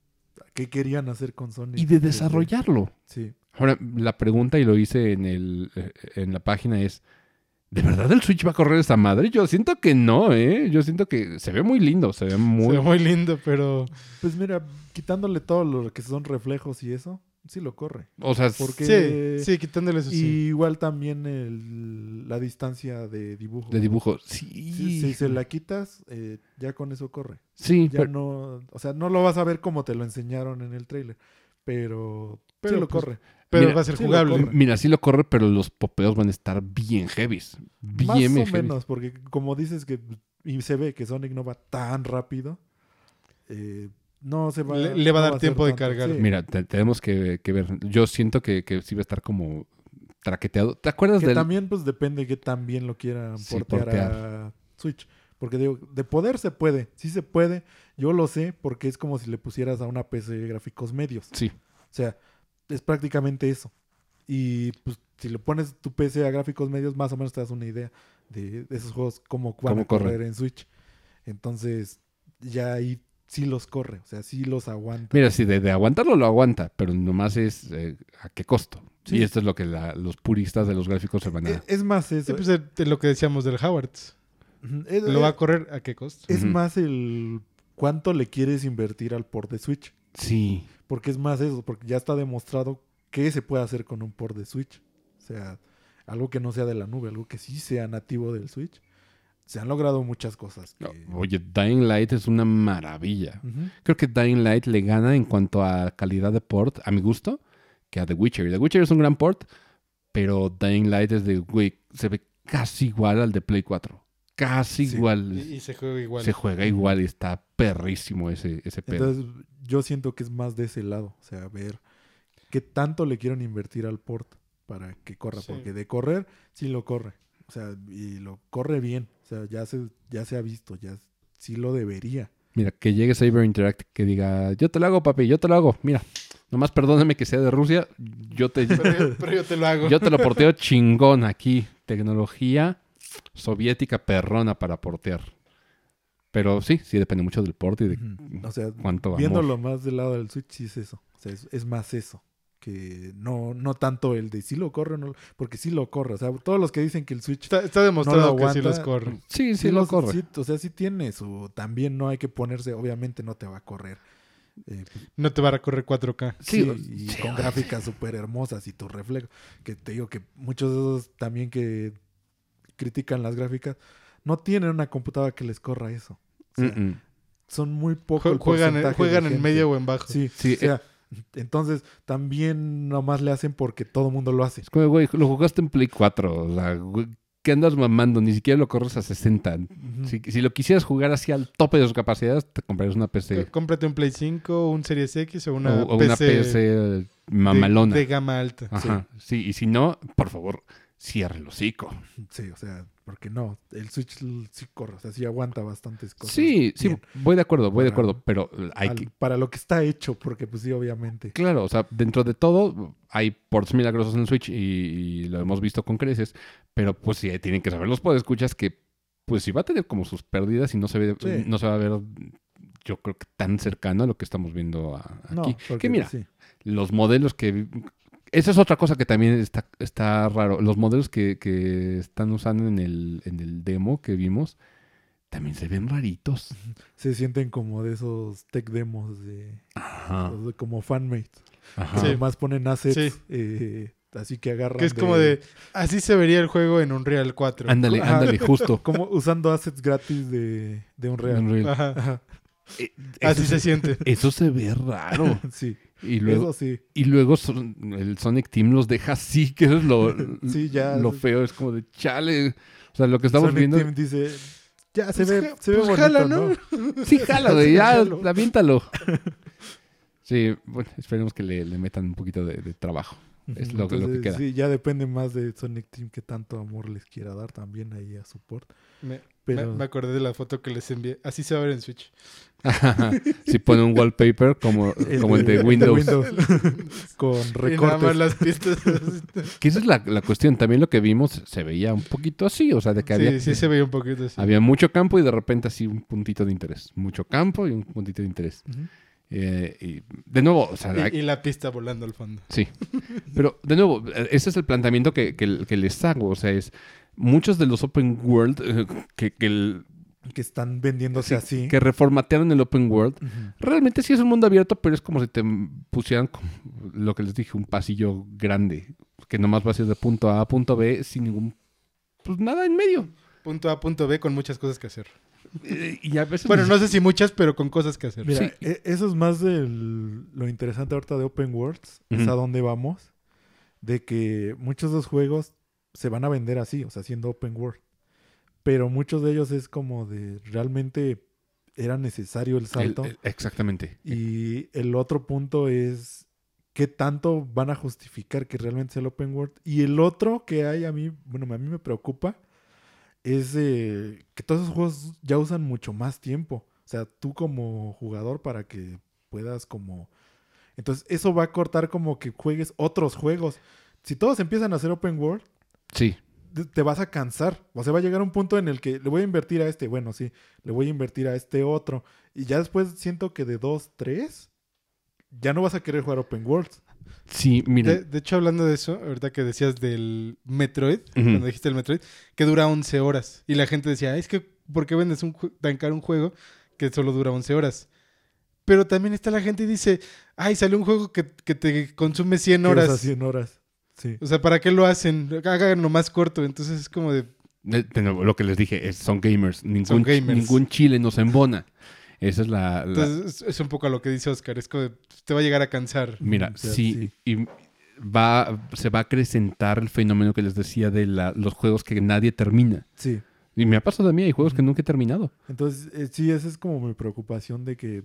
B: qué querían hacer con Sonic.
A: Y de
B: 3D.
A: desarrollarlo.
B: Sí.
A: Ahora, la pregunta, y lo hice en, el, eh, en la página, es: ¿de verdad el Switch va a correr esa madre? Yo siento que no, ¿eh? Yo siento que se ve muy lindo, se ve muy.
C: Se ve muy lindo, pero
B: Pues mira, quitándole todo lo que son reflejos y eso, sí lo corre.
A: O sea,
B: Porque-
C: sí, sí, quitándole eso
B: Y
C: sí.
B: igual también el- la distancia de dibujo.
A: de dibujo.
B: Si,
A: Sí,
B: si se la quitas, eh, ya con eso corre.
A: Sí,
B: Ya
A: pero-
B: no, o sea, no lo vas a ver como te lo enseñaron en el trailer, pero,
C: Pero,
B: sí lo
C: pues,
B: corre.
C: Pero
A: mira,
C: va a ser
B: sí
C: jugable.
A: mira, sí lo corre, pero los popeos van a estar bien heavies. Bien
B: Más o
A: heavies.
B: menos, porque como dices que y se ve que Sonic no va tan rápido, eh, no se va
C: Le- le va a
B: no
C: dar tiempo de
B: tanto.
C: cargar.
B: Sí.
A: Mira, te- tenemos que, que ver. Yo siento que, que sí va a estar como traqueteado. ¿Te acuerdas
B: que
A: del.?
B: también pues depende que también lo quieran
A: Sí,
B: portear,
A: portear.
B: a Switch. Porque digo, de poder se puede, sí se puede. Yo lo sé porque es como si le pusieras a una PC gráficos medios.
A: Sí.
B: O sea, es prácticamente eso. Y pues si le pones tu PC a gráficos medios, más o menos te das una idea de, de esos juegos, cómo van
A: Cómo
B: a
A: corren.
B: correr en Switch. Entonces, ya ahí sí los corre, o sea, sí los aguanta.
A: Mira, sí, de, de aguantarlo lo aguanta, pero nomás es eh, a qué costo.
B: Sí.
A: Y esto es lo que la- los puristas de los gráficos se van a.
B: Es, es más
C: Sí,
B: eso.
C: pues, de, de lo que decíamos del Howard.
B: Ujú, es,
C: ¿Lo va a correr a qué costo?
B: es más el cuánto le quieres invertir al port de Switch.
A: Sí.
B: Porque es más eso, porque ya está demostrado qué se puede hacer con un port de Switch. O sea, algo que no sea de la nube, algo que sí sea nativo del Switch. Se han logrado muchas cosas. que-
A: Oye, Dying Light es una maravilla. Creo que Dying Light le gana en cuanto a calidad de port, a mi gusto, que a The Witcher. The Witcher es un gran port, pero Dying Light es de, güey, se ve casi igual al de Play 4. Casi
B: Sí.
A: igual.
C: Y, y se juega igual.
A: Se juega igual y está perrísimo ese, ese pedo.
B: Entonces, yo siento que es más de ese lado. O sea, ver qué tanto le quieren invertir al port para que corra.
C: Sí.
B: Porque de correr, sí lo corre. O sea, y lo corre bien. O sea, ya se, ya se ha visto, ya sí lo debería.
A: Mira, que llegue Saber Interact que diga, yo te lo hago, papi, yo te lo hago. Mira, nomás perdóname que sea de Rusia, yo te,
C: Pero, yo- pero yo te lo hago.
A: yo te lo porteo chingón aquí. Tecnología soviética perrona para portear. Pero sí, sí depende mucho del port y de
B: Ujú. O sea,
A: cuánto amor.
B: viéndolo más del lado del Switch, sí es eso. O sea, es, es más eso. Que no, no tanto el de si lo corre o no. Porque sí lo corre. O sea, todos los que dicen que el Switch
C: Está, está demostrado
B: No lo
C: que sí los corre.
A: Sí, sí,
B: sí
A: lo
B: los-
A: corre.
B: sí, o sea, sí tiene su. También no hay que ponerse, obviamente no te va a correr. eh,
C: No te va a recorrer 4K.
A: Sí,
B: sí, y
A: sí,
B: con gráficas súper hermosas y tu reflejo. Que te digo que muchos de esos también que critican las gráficas no tienen una computadora que les corra eso. O sea,
A: Mm-mm.
B: son muy pocos. El
C: Juegan,
B: de
C: juegan en medio o en bajo.
B: Sí,
A: Sí,
B: o sea, entonces también nomás le hacen porque todo el mundo lo hace.
A: Es como, güey, lo jugaste en Play 4. O sea, güey, ¿qué andas mamando? Ni siquiera lo corres a 60.
B: Ujú.
A: Si, si lo quisieras jugar así al tope de sus capacidades, te comprarías una PC.
C: Cómprate un Play 5, un Series X o una,
A: o, o
C: PC,
A: una PC mamalona.
C: De, de gama alta.
A: Ajá. Sí. y si no, por favor, cierre el hocico.
B: Sí, o sea, porque no, el Switch sí corre, o sea, sí aguanta bastantes cosas.
A: Sí, sí,
B: bien.
A: voy de acuerdo, voy de acuerdo, pero hay
B: Al-
A: que...
B: Para lo que está hecho, porque pues sí, obviamente.
A: Claro, o sea, dentro de todo hay ports milagrosos en el Switch y, y lo hemos visto con creces, pero pues sí, tienen que saber los escuchas que pues sí va a tener como sus pérdidas y no se ve,
B: Sí.
A: no se va a ver, yo creo que tan cercano a lo que estamos viendo
B: No,
A: aquí.
B: porque
A: que mira,
B: sí.
A: los modelos que... Esa es otra cosa que también está, está raro. Los modelos que, que están usando en el, en el demo que vimos también se ven raritos.
B: se sienten como de esos tech demos de,
A: Ajá.
B: de como fanmate.
A: Ajá.
C: Sí.
B: Además ponen assets,
C: Sí.
B: eh, así que agarran.
C: Que es como de. Así se vería el juego en Unreal 4.
A: Ándale,
B: Ajá.
A: ándale, justo.
B: Como usando assets gratis de, de Unreal.
A: Unreal.
C: Ajá.
B: Ajá,
A: Eh,
C: Así
A: eso,
C: se siente.
A: eso se ve raro.
B: sí,
A: Y luego,
B: eso sí.
A: y luego son- el Sonic Team los deja así, que eso es lo,
B: Sí, ya.
A: lo feo. Es como de chale. O sea, lo que estamos
B: Sonic
A: viendo.
B: Team dice, ya se
C: Pues
B: ve,
C: ja-
B: se ve
C: pues
B: bonito,
C: jala,
B: ¿no?
C: ¿no?
A: Sí, jala, güey. Ya, aviéntalo. Sí, bueno, esperemos que le, le metan un poquito de, de trabajo. Es lo- lo que
B: Entonces,
A: queda.
B: Sí, ya depende más de Sonic Team que tanto amor les quiera dar también ahí a support.
C: Me,
B: Pero
C: me- me acordé de la foto que les envié. Así se va a ver en Switch.
A: si pone un wallpaper como, como el de Windows.
B: con
C: Y nada más
B: recortes.
C: las pistas.
A: Que esa es la, la cuestión. También lo que vimos se veía un poquito así. O sea, de que había,
C: sí, sí se veía un poquito así.
A: había mucho campo y de repente así un puntito de interés. Mucho campo y un puntito de interés.
B: Ujú.
A: Eh, y de nuevo, o sea,
C: Y, y la pista volando al fondo.
A: Sí. Pero, de nuevo, eh, ese es el planteamiento que, que- que les hago. O sea, es muchos de los open world eh, que, que, el-
B: Que están vendiéndose así.
A: que reformatearon el open world, realmente sí es un mundo abierto, pero es como si te pusieran, lo que les dije, un pasillo grande, que nomás va a ser de punto A a punto B sin ningún, pues nada en medio.
C: Punto A, punto B con muchas cosas que hacer.
A: Eh, Y a veces...
C: Bueno, no sé si muchas, pero con cosas que hacer.
B: Mira,
A: Sí.
B: e- eso es más de lo interesante ahorita de Open Worlds, es a dónde vamos, de que muchos de los juegos se van a vender así, o sea, siendo Open World. Pero muchos de ellos es como de realmente era necesario el
A: el-
B: salto.
A: el- exactamente.
B: Y el otro punto es qué tanto van a justificar que realmente sea el open world. Y el otro que hay a mí, bueno, a mí me preocupa, es eh, que todos esos juegos ya usan mucho más tiempo. O sea, tú como jugador para que puedas como... Entonces, eso va a cortar como que juegues otros juegos. Si todos empiezan a hacer open world,
A: Sí.
B: te- vas a cansar. O sea, va a llegar un punto en el que le voy a invertir a este, bueno, sí, le voy a invertir a este otro. Y ya después siento que de dos, tres, ya no vas a querer jugar Open World.
A: Sí, mira.
C: De, de hecho, hablando de eso, ahorita que decías del Metroid, cuando dijiste el Metroid, que dura 11 horas. Y la gente decía, "Ay, es que, ¿por qué vendes un, tan caro un juego que solo dura 11 horas? Pero también está la gente y dice, ay, salió un juego que, que te consume 100
B: Que usa
C: horas.
B: 100 horas. Sí.
C: O sea, ¿para qué lo hacen? Háganlo más corto. Entonces es como de,
A: De- de nuevo, lo que les dije, es, son gamers. Ningún,
C: Son gamers.
A: ningún chile nos embona. Esa es la... la-
C: entonces es, es un poco a lo que dice Oscar. Es como de, te va a llegar a cansar.
A: mira,
B: o sea,
A: sí,
B: sí.
A: y va, se va a acrecentar el fenómeno que les decía de la- los juegos que nadie termina.
B: Sí.
A: Y me ha pasado a mí, hay juegos que nunca he terminado.
B: Entonces, eh, sí, esa es como mi preocupación de que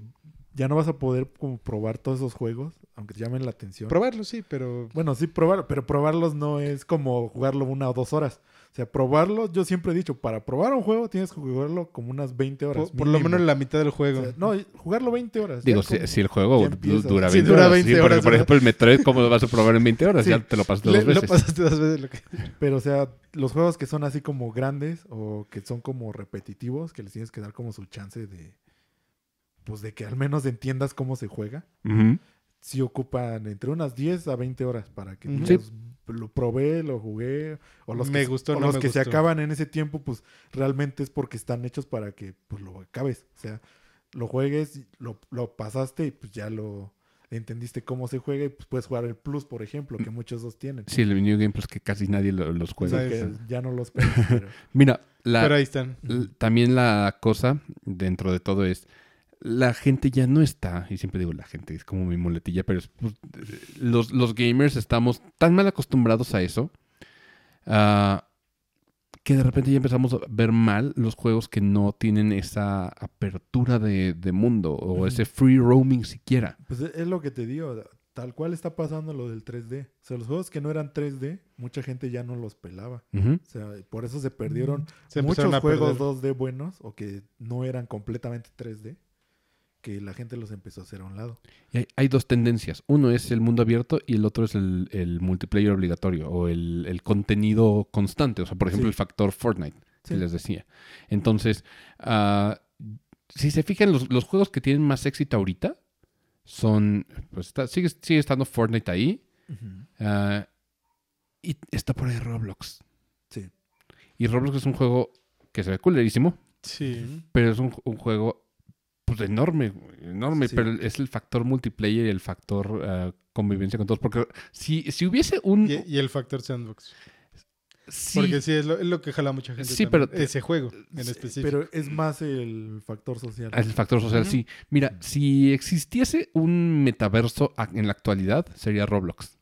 B: ya no vas a poder como probar todos esos juegos, aunque te llamen la atención.
C: Probarlo, sí, pero...
B: Bueno, sí, probar, pero probarlos no es como jugarlo una o dos horas. O sea, probarlo, yo siempre he dicho, para probar un juego tienes que jugarlo como unas 20 horas.
C: Por, por lo menos la mitad del
B: O
C: juego.
B: sea, no, jugarlo 20 horas.
A: Digo, si,
B: como-
A: si el juego dura 20
C: Sí, dura
A: horas.
C: 20
A: sí, porque,
C: horas,
A: por ejemplo, el Metroid, ¿cómo lo vas a probar en 20 horas?
B: Sí.
A: Ya te lo pasas
C: Le-
A: dos
C: lo
A: veces.
C: pasaste dos veces lo que...
B: Pero, o sea, los juegos que son así como grandes o que son como repetitivos, que les tienes que dar como su chance de. Pues de que al menos entiendas cómo se juega. Sí ocupan entre unas 10 a 20 horas para que
C: Ujú.
B: digas, lo probé, lo jugué. O los
C: Me
B: que,
C: gustó,
B: o
C: no
B: los
C: me
B: que se acaban en ese tiempo, pues realmente es porque están hechos para que pues, lo acabes. O sea, lo juegues, lo, lo pasaste y pues ya lo entendiste cómo se juega y pues puedes jugar el plus, por ejemplo, que muchos dos tienen.
A: Sí, el New Game Plus que casi nadie lo- los
B: O
A: juega.
B: sea,
C: Sí,
B: que ya no los pegas, pero-
A: Mira, la,
C: Pero ahí están.
A: también la cosa dentro de todo es la gente ya no está, y siempre digo la gente, es como mi muletilla, pero es, pues, los, los gamers estamos tan mal acostumbrados a eso ah, que de repente ya empezamos a ver mal los juegos que no tienen esa apertura de, de mundo o ese free roaming siquiera.
B: Pues es es lo que te digo, tal cual está pasando lo del 3D. O sea, los juegos que no eran 3D, mucha gente ya no los pelaba. O sea, por eso se perdieron
C: Se
B: muchos juegos
C: perder.
B: 2D buenos o que no eran completamente 3D, que la gente los empezó a hacer a un lado.
A: Y hay, hay dos tendencias. Uno es el mundo abierto y el otro es el, el multiplayer obligatorio o el, el contenido constante. O sea, por ejemplo,
B: Sí.
A: el factor Fortnite, que
B: Sí.
A: les decía. Entonces, ah, si se fijan, los, los juegos que tienen más éxito ahorita son, pues está- sigue, sigue estando Fortnite ahí ah, y está por ahí Roblox.
B: Sí.
A: Y Roblox es un juego que se ve culerísimo,
C: Sí.
A: pero es un, un juego pues enorme, enorme,
B: Sí.
A: pero es el factor multiplayer y el factor ah, convivencia con todos. Porque si, si hubiese un...
C: Y, y el factor sandbox.
A: sí,
C: Porque sí, es lo, es lo que jala a mucha gente.
A: Sí,
C: también,
A: pero-
C: Ese juego en
A: Sí,
C: específico.
B: Pero es más el factor social.
A: el factor social, sí. Mira, si existiese un metaverso en la actualidad, sería Roblox.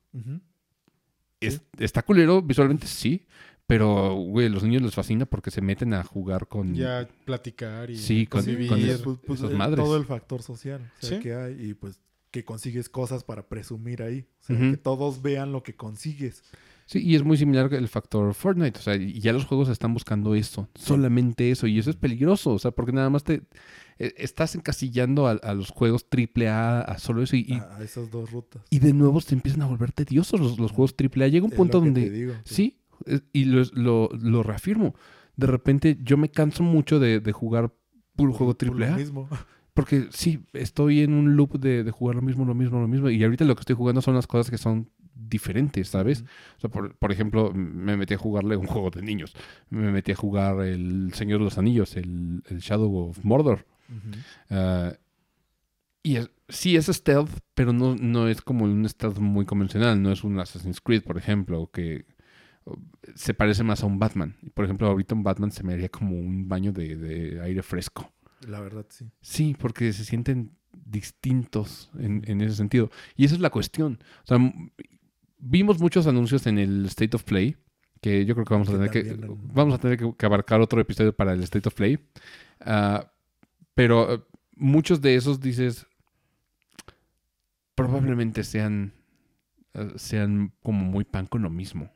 A: Es- está culero visualmente, sí. Pero, güey, a los niños les fascina porque se meten a jugar con...
C: Ya platicar y
A: Sí, con-
C: convivir.
A: con
B: Y
A: eso.
B: pues, pues,
A: esas
B: el-
A: madres.
B: todo el factor social o sea,
C: Sí.
B: que hay y pues que consigues cosas para presumir ahí. O sea, que todos vean lo que consigues.
A: Sí, y es muy similar el factor Fortnite. O sea, y ya los juegos están buscando eso, solamente eso. Y eso es peligroso, o sea, porque nada más te eh, estás encasillando a, a los juegos AAA a solo eso. Y, y,
B: a, a esas dos rutas.
A: y de nuevo se empiezan a volver tediosos los, los juegos AAA. Llega un
B: Es
A: punto
B: lo que
A: donde.
B: te digo,
A: Sí, y lo, lo, lo reafirmo. De repente yo me canso mucho de, de jugar puro juego AAA.
B: mismo.
A: Porque sí, estoy en un loop de, de jugar lo mismo, lo mismo, lo mismo. Y ahorita lo que estoy jugando son las cosas que son diferentes, ¿sabes?
B: Ujú.
A: O sea, por, por ejemplo, me metí a jugarle un juego de niños. Me metí a jugar el Señor de los Anillos, el, el Shadow of Mordor. Ah, y es- sí es stealth, pero no, no es como un stealth muy convencional. No es un Assassin's Creed, por ejemplo, que se parece más a un Batman. Por ejemplo, ahorita un Batman se me haría como un baño de, de aire fresco.
B: La verdad, sí.
A: Sí, porque se sienten distintos en, en ese sentido. Y esa es la cuestión. O sea, vimos muchos anuncios en el State of Play, que yo creo que vamos a tener que, vamos a tener que, que abarcar otro episodio para el State of Play. Ah, pero eh, muchos de esos dices, probablemente sean, eh, sean como muy pan con lo mismo.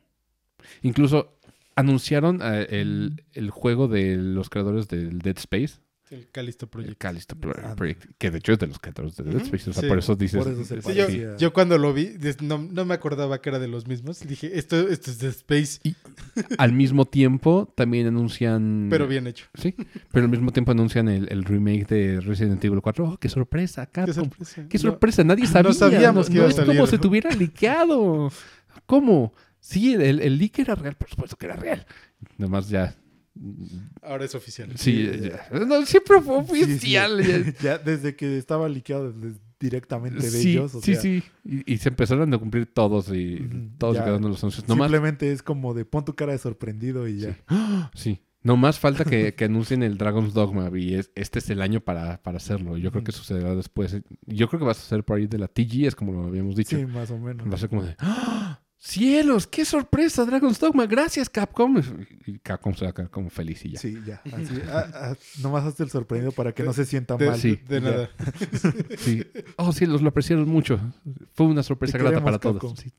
A: Incluso anunciaron eh, el, el juego de los creadores del Dead Space.
C: El Callisto
A: El
C: Project.
A: Callisto Pro-
B: Ah,
A: Project, que de hecho es de los creadores de Dead Space. O sea,
C: sí.
A: por eso dices.
B: Por eso se
C: Sí, yo, cuando lo vi, no, no me acordaba que era de los mismos. Dije, esto, esto es de Space,
A: Al mismo tiempo, también anuncian.
C: pero bien hecho.
A: Sí, pero al mismo tiempo anuncian el, el remake de Resident Evil 4. ¡Oh, qué sorpresa!
C: Qué
A: Capcom!
C: sorpresa.
A: ¡Qué
C: No,
A: sorpresa! Nadie sabía.
C: sabíamos
A: no,
C: que iba
A: no
C: a
A: es como si tuviera liqueado. ¿Cómo? Sí, el, el leak era real, por supuesto que era real. Nomás ya.
C: Ahora es oficial.
A: Sí, ya. No, siempre fue
B: Sí, sí.
A: oficial. ya.
B: ya desde que estaba liqueado desde- directamente de
A: Sí,
B: ellos. o
A: sí,
B: sea,
A: sí. Y, y se empezaron a cumplir todos y todos
B: ya.
A: quedando los anuncios. Nomás
B: Simplemente es como de pon tu cara de sorprendido y ya.
A: Sí. Sí. No más falta que, que anuncien el Dragon's Dogma y es- este es el año para, para hacerlo. Yo creo que sucederá después. Yo creo que va a suceder por ahí de la TG, es como lo habíamos dicho.
B: Sí, más o menos.
A: Va a ser como de, ¡Ah! ¡Cielos! ¡Qué sorpresa, Dragon's Dogma! ¡Gracias, Capcom! Y Capcom se va a quedar como feliz y ya.
B: Sí, ya. Así, ah, ah, nomás hazte el sorprendido para que no se sienta mal.
A: sí.
C: De nada.
A: Sí. Oh, cielos, lo apreciaron mucho. Fue una sorpresa
B: Te
A: grata para todos. Sí.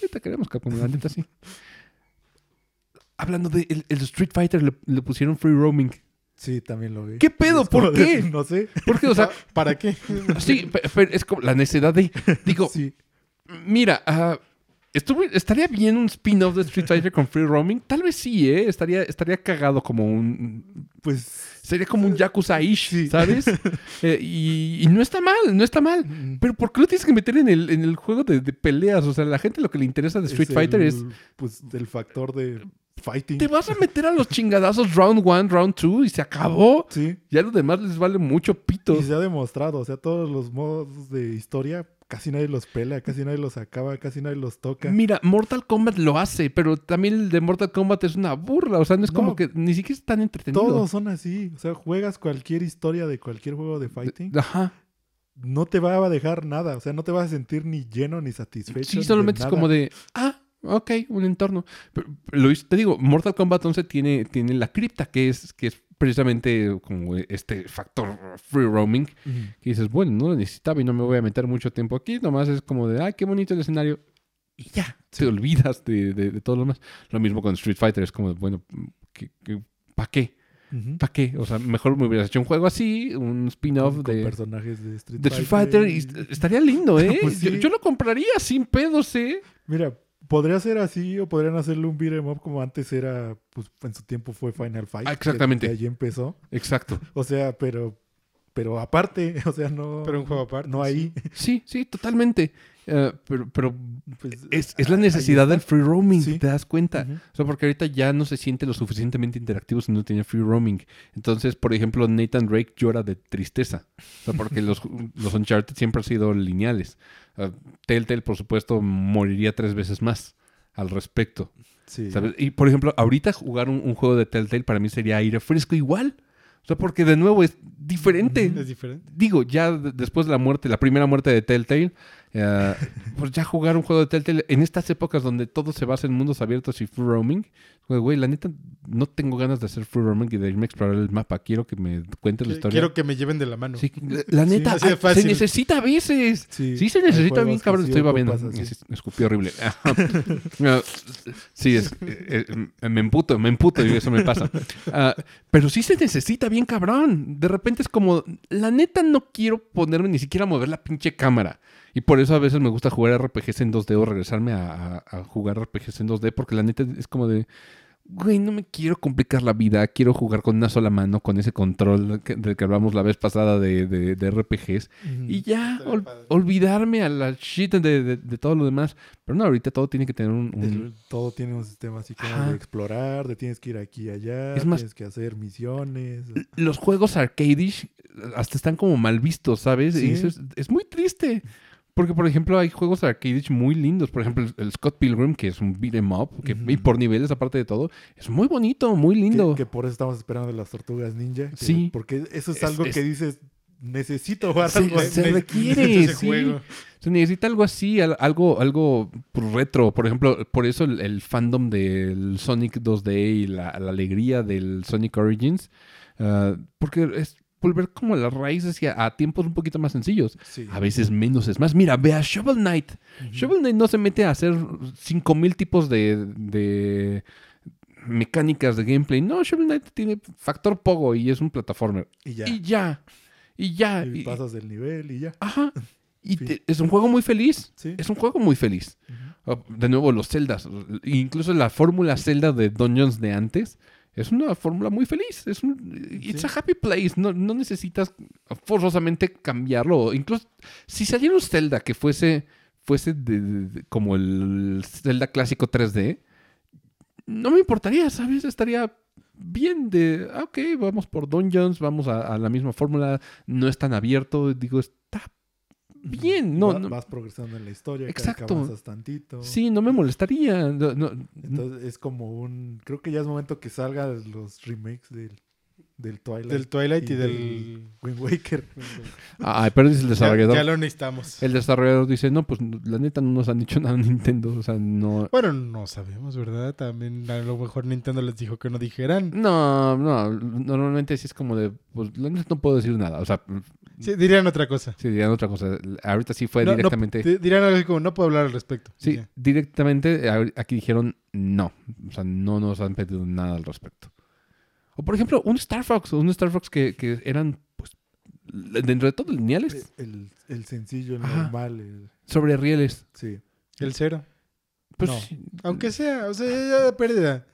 A: Sí, te queremos, Capcom, la neta sí. Hablando de el, el Street Fighter, le, le pusieron free roaming.
B: Sí, también lo vi.
A: ¿Qué pedo? ¿Por
B: de-
A: qué?
B: No sé.
A: Porque, o sea,
C: ¿Para qué?
A: sí, pe- pero es como la necesidad de. Digo,
B: Sí.
A: Mira, ah, estuve- estaría bien un spin-off de Street Fighter con free roaming. Tal vez sí, ¿eh? Estaría, estaría cagado como un.
B: Pues.
A: Sería como un Yakuza-ish,
B: Sí.
A: ¿sabes? Eh, y, y no está mal, no está mal.
B: mm,
A: Pero ¿por qué lo tienes que meter en el, en el juego de, de peleas? O sea, la gente lo que le interesa de Street
B: es
A: Fighter
B: el,
A: es.
B: Pues el factor de fighting.
A: Te vas a meter a los chingadazos round one, round two y se acabó.
B: Sí.
A: Ya lo demás les vale mucho pito.
B: Y se ha demostrado. O sea, todos los modos de historia, casi nadie los pelea, casi nadie los acaba, casi nadie los toca.
A: Mira, Mortal Kombat lo hace, pero también el de Mortal Kombat es una burla. O sea, no es como que ni siquiera es tan entretenido.
B: Todos son así. O sea, juegas cualquier historia de cualquier juego de fighting.
A: Ajá.
B: No te va a dejar nada. O sea, no te vas a sentir ni lleno ni satisfecho.
A: Sí, solamente es como de, ah, ok, un entorno. Pero, pero te digo, Mortal Kombat 11 tiene, tiene la cripta, que es, que es precisamente como este factor free roaming.
B: Ujú.
A: Que dices, bueno, no lo necesitaba y no me voy a meter mucho tiempo aquí. Nomás es como de, ay, qué bonito el escenario. Y ya, te olvidas de, de- de todo lo más. Lo mismo con Street Fighter, es como, bueno, ¿para qué?
B: Ujú.
A: ¿Para qué? O sea, mejor me hubieras hecho un juego así, un spin-off de,
B: personajes de Street
A: de Street Fighter. y est- estaría lindo, ¿eh?
B: Pues
A: yo,
B: sí.
A: yo lo compraría sin pedos, ¿eh?
B: Mira, podría ser así o podrían hacerle un beat'em up como antes era, pues en su tiempo fue Final Fight.
A: Ah,
B: que-
A: exactamente.
B: Que allí empezó.
A: Exacto.
B: O sea, pero, pero aparte, o sea, no.
C: Pero un juego aparte,
B: No ahí.
A: Sí, sí, totalmente. Eh, pero pero
B: Pues,
A: es, es la necesidad del free roaming,
B: Sí.
A: ¿te das cuenta? O sea, porque ahorita ya no se siente lo suficientemente interactivo si no tiene free roaming. Entonces, por ejemplo, Nathan Drake llora de tristeza. O sea, porque los, los Uncharted siempre han sido lineales. Ah, Telltale, por supuesto, moriría tres veces más al respecto.
B: Sí.
A: ¿sabes? Y, por ejemplo, ahorita jugar un, un juego de Telltale para mí sería aire fresco igual. O sea, porque de nuevo es diferente.
C: Es diferente.
A: Digo, ya de- después de la muerte, la primera muerte de Telltale, eh, pues ya jugar un juego de Telltale en estas épocas donde todo se basa en mundos abiertos y free roaming, güey, güey, la neta, no tengo ganas de hacer free roaming y de irme a explorar el mapa. Quiero que me cuentes la historia.
C: Quiero que me lleven de la mano.
A: Sí, la, neta, ay, se necesita a veces.
B: Sí,
A: Sí, se necesita bien, cabrón. Estoy. Es- Escupí horrible. Ah, sí, es, eh, eh, me emputo, me emputo y eso me pasa. Ah, pero sí se necesita bien, cabrón. De repente es como, la neta no quiero ponerme ni siquiera a mover la pinche cámara. Y por eso a veces me gusta jugar RPGs en 2D o regresarme a, a- a jugar RPGs en 2D porque la neta es como de, güey, no me quiero complicar la vida, quiero jugar con una sola mano, con ese control que- del que hablamos la vez pasada de, de- de RPGs. Y ya, ol- olvidarme a la shit de, de- de todo lo demás. Pero no, ahorita todo tiene que tener un... un-
B: todo tiene un sistema así como de explorar, de tienes que ir aquí y allá,
A: Es más-
B: tienes que hacer misiones.
A: Los juegos arcadish hasta están como mal vistos, ¿sabes?
B: Sí.
A: Y eso es, es muy triste. Porque, por ejemplo, hay juegos arcadish muy lindos. Por ejemplo, el, Scott Pilgrim, que es un beat'em up, que,
B: Ujú.
A: y por niveles, aparte de todo, es muy bonito, muy lindo.
B: Que, que por eso estamos esperando de las tortugas ninja. que-
A: Sí.
B: Porque eso es,
A: Es-
B: algo
A: es-
B: que dices, necesito jugar
A: Se-
B: algo
A: se
B: así.
A: requiere,
C: ese
A: sí.
C: juego.
A: Se necesita algo así, al- algo, algo retro. Por ejemplo, por eso el, el fandom del Sonic 2D y la, la alegría del Sonic Origins. ah, porque es volver como las raíces a, tiempos un poquito más sencillos.
B: Sí.
A: A veces menos es más. Mira, ve a Shovel Knight. Shovel Knight no se mete a hacer 5000 tipos de, de mecánicas de gameplay. No, Shovel Knight tiene factor pogo y es un plataformer.
B: Y ya.
A: Y ya. Y ya.
B: Y pasas del nivel y ya.
A: Ajá. Y te- es un juego muy feliz.
B: Sí.
A: Es un juego muy feliz. Ah, De nuevo, los Zeldas. Incluso la fórmula Zelda de Dungeons de antes. Es una fórmula muy feliz. Es un, it's
B: Sí.
A: a happy place. No, no necesitas forzosamente cambiarlo. Incluso si saliera un Zelda que fuese, fuese de- de- de- como el Zelda clásico 3D, no me importaría, ¿sabes? Estaría bien de, ah, ok, vamos por Dungeons, vamos a, a la misma fórmula. No es tan abierto. Digo, está bien. No,
B: Va-
A: no-
B: Vas progresando en la historia, cada que
A: Exacto.
B: avanzas tantito.
A: Sí, no me molestaría. No, no-
B: Entonces es como un... Creo que ya es momento que salgan los remakes del, del Twilight.
C: Del Twilight y,
B: y
C: del...
B: Wind Waker.
A: Ah, pero dice el
C: Ya,
A: desarrollador.
C: ya lo necesitamos.
A: El desarrollador dice, no, pues la neta no nos han dicho nada Nintendo. O sea, no...
C: Bueno, no sabemos, ¿verdad? También a lo mejor Nintendo les dijo que no dijeran.
A: No, no, normalmente sí es como de, pues la neta no puedo decir nada. O sea,
C: Sí, dirían otra cosa.
A: sí, dirían otra cosa. Ahorita sí fue
C: No, no,
A: directamente...
C: di- dirían algo así como, no puedo hablar al respecto.
A: Sí,
C: Ya.
A: directamente aquí dijeron no. O sea, no nos han pedido nada al respecto. O por ejemplo, un Star Fox, un Star Fox que, que eran, pues, dentro de todo lineales,
B: El, el sencillo, el
A: Ajá.
B: normal. el-
A: sobre rieles.
B: sí.
C: El cero.
A: Pues
B: No.
A: sí,
C: Aunque sea, o sea, ya ya pérdida.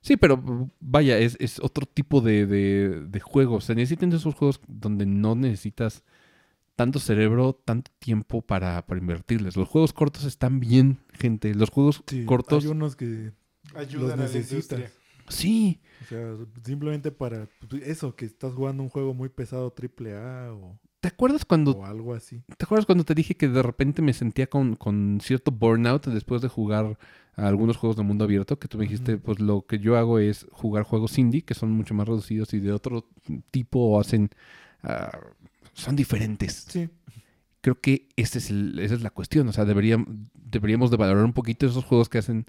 A: Sí, pero vaya, es, es otro tipo de, de, de juegos. Se necesitan esos juegos donde no necesitas tanto cerebro, tanto tiempo para, para invertirles. Los juegos cortos están bien, gente. Los juegos
B: Sí,
A: cortos,
B: Hay unos que
C: Ayudan a la
B: necesitas.
C: industria.
A: sí.
B: O sea, simplemente para pues, eso, que estás jugando un juego muy pesado triple A o,
A: ¿Te acuerdas cuando
B: o algo así.
A: ¿Te acuerdas cuando te dije que de repente me sentía con, con cierto burnout después de jugar a algunos juegos de mundo abierto? Que tú me dijiste, pues lo que yo hago es jugar juegos indie, que son mucho más reducidos y de otro tipo o hacen... ah, son diferentes.
B: Sí.
A: Creo que ese es el- esa es la cuestión. O sea, deberíamos, deberíamos de valorar un poquito esos juegos que hacen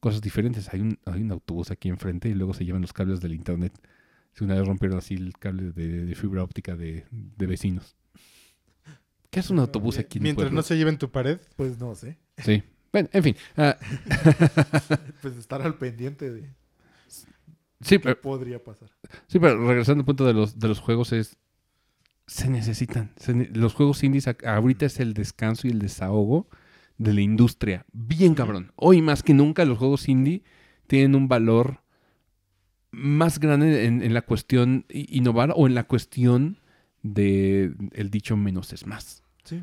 A: cosas diferentes. Hay un, hay un autobús aquí enfrente y luego se llevan los cables del internet. Si una vez rompieron así el cable de, de fibra óptica de, de vecinos. ¿Qué es un autobús aquí
C: Mientras no se lleven tu pared.
B: Pues no sé.
A: Sí. Bueno, en fin. ah,
B: Pues estar al pendiente de
A: sí,
B: qué
A: pero,
B: podría pasar.
A: sí, pero regresando al punto de los, de los juegos es... Se necesitan. Se ne- los juegos indies ahorita es el descanso y el desahogo de la industria. Bien cabrón. Hoy más que nunca los juegos indie tienen un valor más grande en, en la cuestión innovar o en la cuestión de el dicho menos es más.
B: Sí.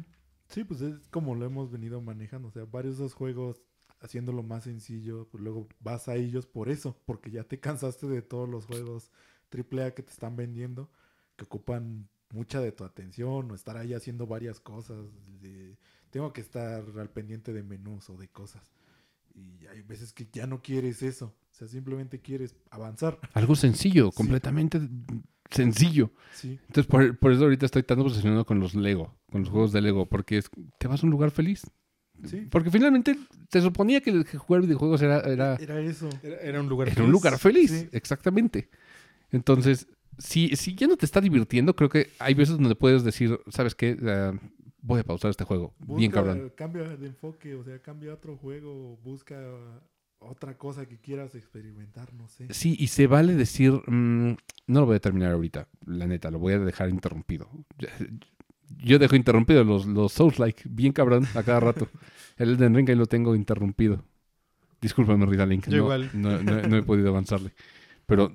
B: Sí, pues es como lo hemos venido manejando. O sea, varios de esos juegos haciéndolo más sencillo, pues luego vas a ellos por eso, porque ya te cansaste de todos los juegos AAA que te están vendiendo, que ocupan mucha de tu atención o estar ahí haciendo varias cosas. tengo que estar al pendiente de menús o de cosas. Y hay veces que ya no quieres eso. O sea, simplemente quieres avanzar.
A: Algo sencillo,
B: Sí.
A: completamente sencillo.
B: Sí.
A: Entonces, por, por eso ahorita estoy tan obsesionado con los Lego, con los juegos de Lego, porque es, te vas a un lugar feliz.
B: Sí.
A: Porque finalmente se suponía que el jugar videojuegos era, era,
B: Era eso.
C: Era, era un lugar
A: era un lugar feliz,
B: Sí.
A: exactamente. Entonces, si, si ya no te está divirtiendo, creo que hay veces donde puedes decir, ¿sabes qué? Ah, voy a pausar este juego. Bien
B: Busca-
A: cabrón.
B: Cambia de enfoque, o sea, cambia a otro juego, busca otra cosa que quieras experimentar, no sé.
A: Sí, y se vale decir, mm, no lo voy a terminar ahorita, la neta, lo voy a dejar interrumpido. Yo dejo interrumpido los, los Souls-like, bien cabrón, a cada rato. El Elden Ring ahí lo tengo interrumpido. Discúlpame, Rita Link.
C: Yo
A: no,
C: igual.
A: No, no- no he podido avanzarle. Pero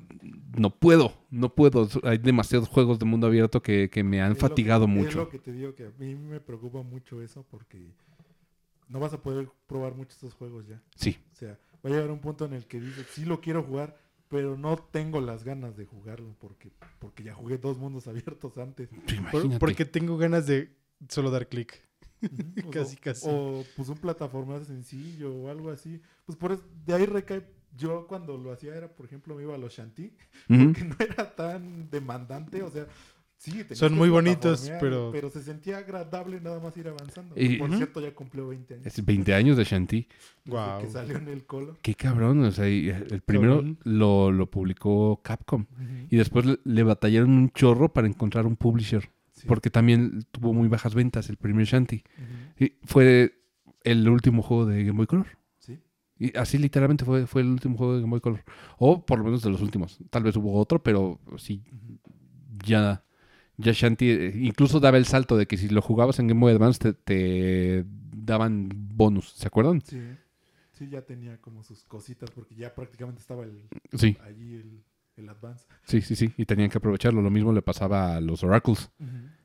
A: no puedo, no puedo. Hay demasiados juegos de mundo abierto que, que me han
B: Es lo que-
A: fatigado
B: Es
A: mucho.
B: lo que te digo que a mí me preocupa mucho eso porque no vas a poder probar muchos estos juegos ya.
A: Sí,
B: O sea, va a llegar un punto en el que dices, sí lo quiero jugar, pero no tengo las ganas de jugarlo porque, porque ya jugué dos mundos abiertos antes.
C: Por-
A: imagínate.
C: porque tengo ganas de solo dar clic.
B: O-
C: Casi, casi.
B: O pues un plataforma sencillo o algo así. Pues por eso, de ahí recae. Yo cuando lo hacía era, por ejemplo, me iba a los Shanty,
A: Ujú.
B: que no era tan demandante, o sea, sí,
C: Son muy bonitos,
B: plataformear,
C: pero-
B: Pero se sentía agradable nada más ir avanzando.
A: Y-
B: por cierto, ya cumplió 20 años.
A: Es 20 años de
B: desde
C: Guau.
B: Que salió en el color.
A: Qué cabrón. O sea, eh, el primero lo, lo publicó Capcom. Y después le, le batallaron un chorro para encontrar un publisher.
B: Sí.
A: Porque también tuvo muy bajas ventas el primer Shanty. Y fue el último juego de Game Boy Color. Y así literalmente fue, fue el último juego de Game Boy Color. O por lo menos de los últimos. Tal vez hubo otro, pero sí, ya, ya Shanty eh, incluso daba el salto de que si lo jugabas en Game Boy Advance te, te daban bonus. ¿Se acuerdan?
B: Sí. Sí, ya tenía como sus cositas porque ya prácticamente estaba el,
A: Sí,
B: allí el, el Advance.
A: sí, sí, sí. Y tenían que aprovecharlo. Lo mismo le pasaba a los Oracles.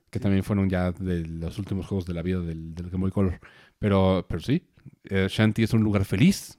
A: que
B: Sí.
A: también fueron ya de los últimos juegos de la vida del, del Game Boy Color. Pero, pero sí, eh, Shanty es un lugar feliz,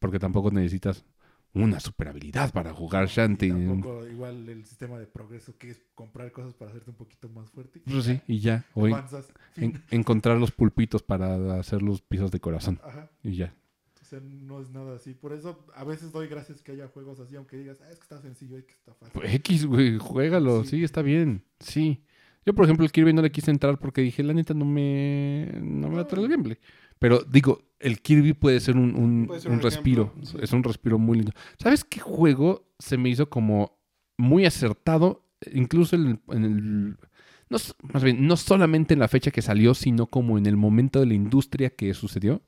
A: porque tampoco necesitas una super habilidad para jugar Shanty.
B: Y tampoco igual el sistema de progreso que es comprar cosas para hacerte un poquito más fuerte.
A: Pues sí, y ya. O en- en- encontrar los pulpitos para hacer los pisos de corazón.
B: Ajá.
A: Y ya.
B: sea, no es nada así. Por eso a veces doy gracias que haya juegos así, aunque digas, ah, es que está sencillo y que está fácil.
A: Pues X, güey, juégalo, sí.
B: Sí.
A: está bien, sí. Yo, por ejemplo, el Kirby no le quise entrar porque dije, la neta, no me, no me atrae el gameplay. Pero digo, el Kirby puede ser un, un-
C: Puede ser
A: un
C: un
A: respiro.
C: sí.
A: Es un respiro muy lindo. ¿Sabes qué juego se me hizo como muy acertado? Incluso en el... en el- no, más bien, no solamente en la fecha que salió, sino como en el momento de la industria que sucedió.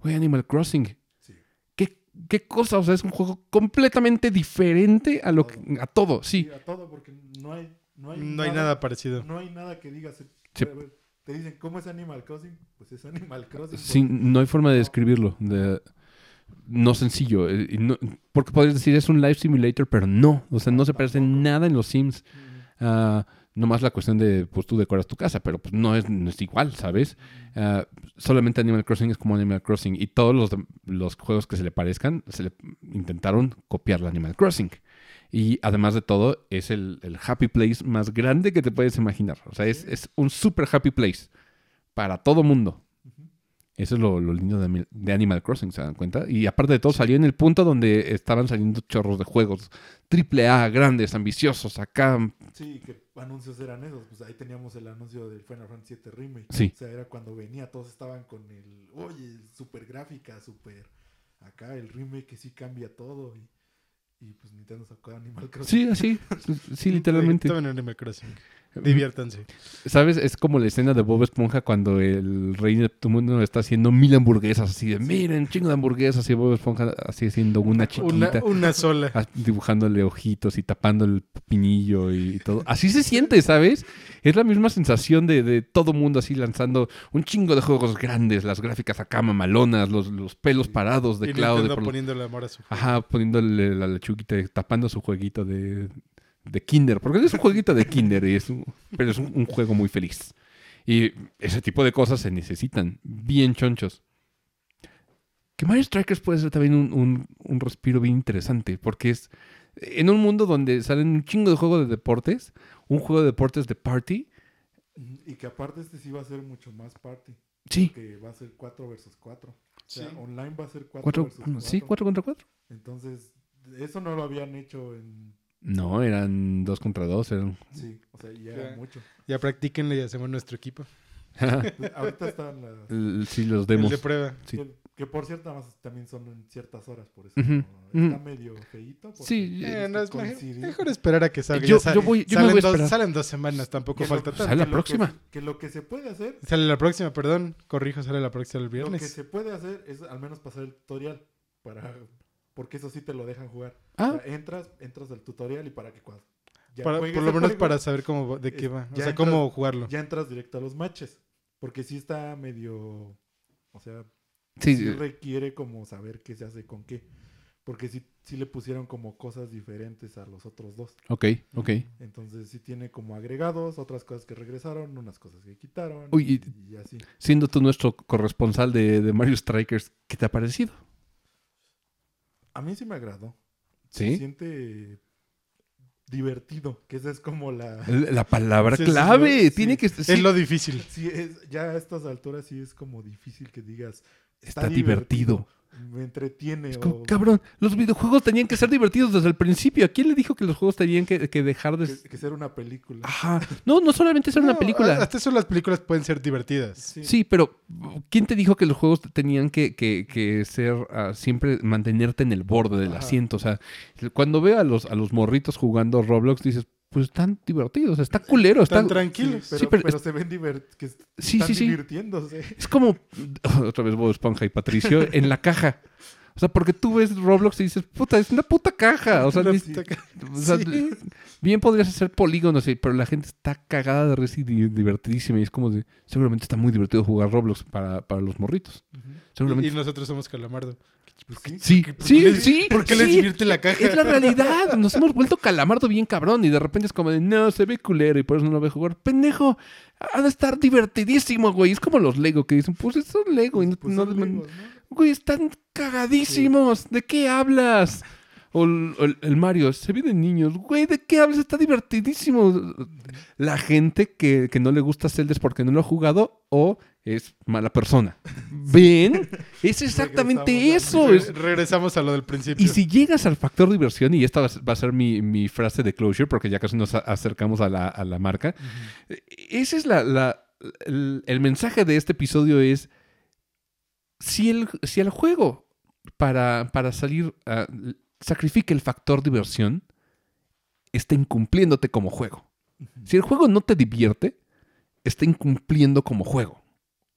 A: Güey, Animal Crossing.
B: Sí.
A: ¿Qué, qué cosa? O sea, es un juego completamente diferente a lo que, a todo, sí.
B: Sí, a todo, porque no hay, no hay,
C: No hay nada parecido.
B: No hay nada que digas.
A: Sí.
B: Te dicen, ¿cómo es Animal Crossing? Pues es Animal Crossing.
A: Sí, no hay forma de describirlo. de- no sencillo. eh, no- porque podrías decir es un life simulator, pero no. O sea, no se parece en nada en los Sims. Ah, nomás la cuestión de, pues tú decoras tu casa, pero pues no es, no es igual, ¿sabes? Ah, solamente Animal Crossing es como Animal Crossing. Y todos los, los juegos que se le parezcan, se le intentaron copiar la Animal Crossing. Y además de todo, es el, el happy place más grande que te puedes imaginar. O sea, es, es un super happy place para todo mundo. Eso es lo, lo lindo de, Animal Crossing, ¿se dan cuenta? Y aparte de todo, salió en el punto donde estaban saliendo chorros de juegos triple A, grandes, ambiciosos, acá.
B: Sí, que anuncios eran esos. Pues ahí teníamos el anuncio del Final Fantasy VII Remake.
A: Sí.
B: O sea, era cuando venía, todos estaban con el, oye, super gráfica, super. Acá el remake que sí cambia todo. Y, y pues Nintendo sacó Animal Crossing.
A: Sí, así. Sí, literalmente.
C: Tomen Animal Crossing. Diviértanse.
A: ¿Sabes? Es como la escena de Bob Esponja cuando el rey Neptuno está haciendo mil hamburguesas así de, miren, chingo de hamburguesas. Y Bob Esponja así haciendo una chiquita.
C: una sola.
A: ah, dibujándole ojitos y tapando el pinillo y todo. Así se siente, ¿sabes? Es la misma sensación de, de todo mundo así lanzando un chingo de juegos grandes, las gráficas acá mamalonas, los, los pelos parados de
C: y
A: Cloud. Por-
C: poniéndole amor a su juego.
A: Ajá, poniéndole la lechuguita, tapando su jueguito de, de Kinder. Porque es un jueguito de Kinder, y es un- pero es un, un juego muy feliz. Y ese tipo de cosas se necesitan, bien chonchos. Que Mario Strikers puede ser también un, un- un respiro bien interesante, porque es en un mundo donde salen un chingo de juegos de deportes, un juego de deportes de party.
B: Y que aparte este sí va a ser mucho más party.
A: Sí,
B: Que va a ser 4 versus 4. O sea,
C: Sí.
B: online va a ser 4
A: cuatro,
B: versus 4.
A: sí, cuatro contra cuatro.
B: Entonces, eso no lo habían hecho en...
A: No, eran dos contra dos. Eran...
B: Sí, o sea, ya
C: Ya.
B: era mucho.
C: Ya practíquenle y hacemos nuestro equipo.
B: Ahorita están las...
A: El- sí, los
C: El
A: demos.
C: de prueba.
A: Sí.
B: Que, que por cierto, nada más también son en ciertas horas, por eso no- está medio feito. porque
A: Sí,
C: Eh, no, es mejor, esperar a que salga.
A: Yo-
C: Ya sa-
A: yo voy- yo
C: salen,
A: voy a
C: dos, salen dos semanas, tampoco
B: Que lo-
C: falta tanto.
A: Sale la
B: que
A: próxima.
B: Que, lo que se puede hacer,
C: Sale la próxima, perdón. Corrijo, sale la próxima el
B: lo que
C: viernes.
B: se puede hacer es al menos pasar el tutorial para porque eso sí te lo dejan jugar.
A: Ah,
B: O sea, entras, entras al tutorial y para que cuando ya
C: Para-
B: juegues
C: por lo menos
B: juego,
C: para saber cómo de qué va. O sea,
B: entras-
C: cómo jugarlo.
B: ya entras directo a los matches. Porque sí está medio. O sea,
A: sí,
B: sí requiere como saber qué se hace con qué. Porque sí, sí le pusieron como cosas diferentes a los otros dos.
A: ok, ok.
B: Entonces sí tiene como agregados, otras cosas que regresaron, unas cosas que quitaron.
A: Uy,
B: y, y así.
A: Siendo tú nuestro corresponsal de, de Mario Strikers, ¿qué te ha parecido?
B: A mí sí me agradó.
A: ¿Sí?
B: Se siente divertido, que esa es como la...
A: La palabra
C: Sí,
A: clave.
B: sí.
A: Tiene que
C: Es lo difícil.
B: Sí, es, ya a estas alturas sí es como difícil que digas...
A: Está divertido.
B: Me entretiene.
A: Es como,
B: o
A: cabrón, los videojuegos tenían que ser divertidos desde el principio. ¿A quién le dijo que los juegos tenían que, que dejar de...
B: que, que ser una película.
A: Ajá. No, no solamente ser una película.
C: Hasta eso las películas pueden ser divertidas.
B: Sí.
A: Sí, pero ¿quién te dijo que los juegos tenían que, que- que ser ah, siempre mantenerte en el borde del
B: Ajá.
A: asiento? O sea, cuando veo a los, a los morritos jugando Roblox, dices, pues están divertidos, está culero,
C: Están
A: están...
B: Sí,
C: tranquilos.
B: pero,
A: Sí, pero
B: pero
A: es-
B: se ven divert que est-
A: Sí,
B: están
A: sí, sí.
B: divirtiéndose.
A: Es como, otra vez Bob Esponja y Patricio, en la caja. O sea, porque tú ves Roblox y dices, puta, es una puta caja. O sea,
C: Una
A: ni-
C: puta ca-
A: o sea,
C: Sí.
A: bien podrías hacer polígonos, pero la gente está cagada de risa y di- divertidísima. Y es como de, seguramente está muy divertido jugar Roblox para, para los morritos. Seguramente.
C: Y, y nosotros somos Calamardo.
B: Pues sí.
A: Sí,
C: ¿Por qué
A: sí.
C: ¿Por qué les
A: sí.
C: divierte la caja?
A: Es la realidad. Nos hemos vuelto calamardo bien cabrón. Y de repente es como de, no, se ve culero y por eso no lo voy a jugar. Pendejo, ha de estar divertidísimo, güey. Es como los Lego que dicen, pues son Lego. y no-
B: Pues
A: no
B: ¿no?
A: Güey, están cagadísimos. ¿De qué hablas? O el, o el- el Mario, se ve de niños. Güey, ¿de qué hablas? Está divertidísimo. La gente que, que no le gusta Zelda es porque no lo ha jugado o es mala persona. ¿Ven? Es exactamente
B: Regresamos
A: eso.
B: a-
C: Regresamos a lo del principio.
A: y si llegas al factor diversión, y esta va a ser- mi, mi frase de closure, porque ya casi nos acercamos a la, a la marca, ese es la, la- el, el mensaje de este episodio es, si el, si el juego para, para salir sacrifica el factor diversión, está incumpliéndote como juego. Si el juego no te divierte, está incumpliendo como juego.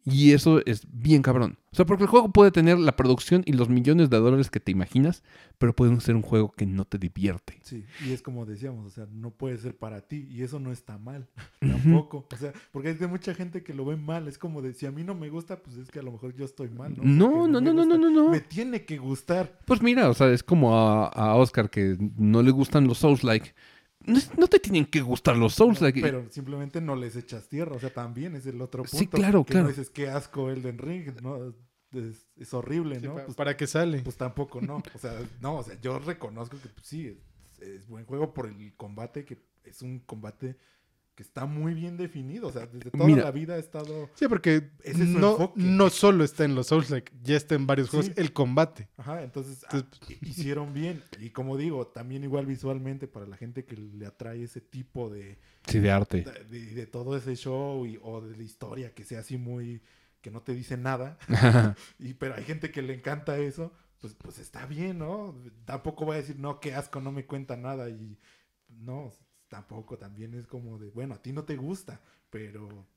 A: Y eso es bien cabrón. O sea, porque el juego puede tener la producción y los millones de dólares que te imaginas, pero puede ser un juego que no te divierte.
B: Sí, y es como decíamos, o sea, no puede ser para ti y eso no está mal, tampoco. O sea, porque hay de mucha gente que lo ve mal, es como de, si a mí no me gusta, pues es que a lo mejor yo estoy mal, ¿no?
A: No, no, no, no, no, no, no.
B: Me tiene que gustar.
A: Pues mira, o sea, es como a, a Oscar que no le gustan los Souls-like. No, no te tienen que gustar los Souls-like.
B: Pero simplemente no les echas tierra, o sea, también es el otro punto.
A: Sí, claro,
B: que
A: claro.
B: No dices, qué asco Elden Ring, ¿no? Es, es horrible,
C: Sí,
B: ¿no?
C: pa-
B: Pues,
C: ¿Para qué sale?
B: pues tampoco no. O sea, no, o sea, yo reconozco que pues, sí, es, es buen juego por el combate, que es un combate que está muy bien definido. O sea, desde toda
A: Mira.
B: la vida ha estado.
C: Sí, porque
B: Ese es
C: no,
B: enfoque.
C: no solo está en los Souls, like, ya está en varios juegos
B: Sí.
C: el combate.
B: Ajá, entonces ah, hicieron bien. Y como digo, también igual visualmente para la gente que le atrae ese tipo de,
A: Sí, de arte.
B: de, de todo ese show y- o de la historia que sea así muy que no te dice nada y pero hay gente que le encanta eso pues pues está bien no tampoco voy a decir no qué asco no me cuenta nada y no tampoco también es como de bueno a ti no te gusta pero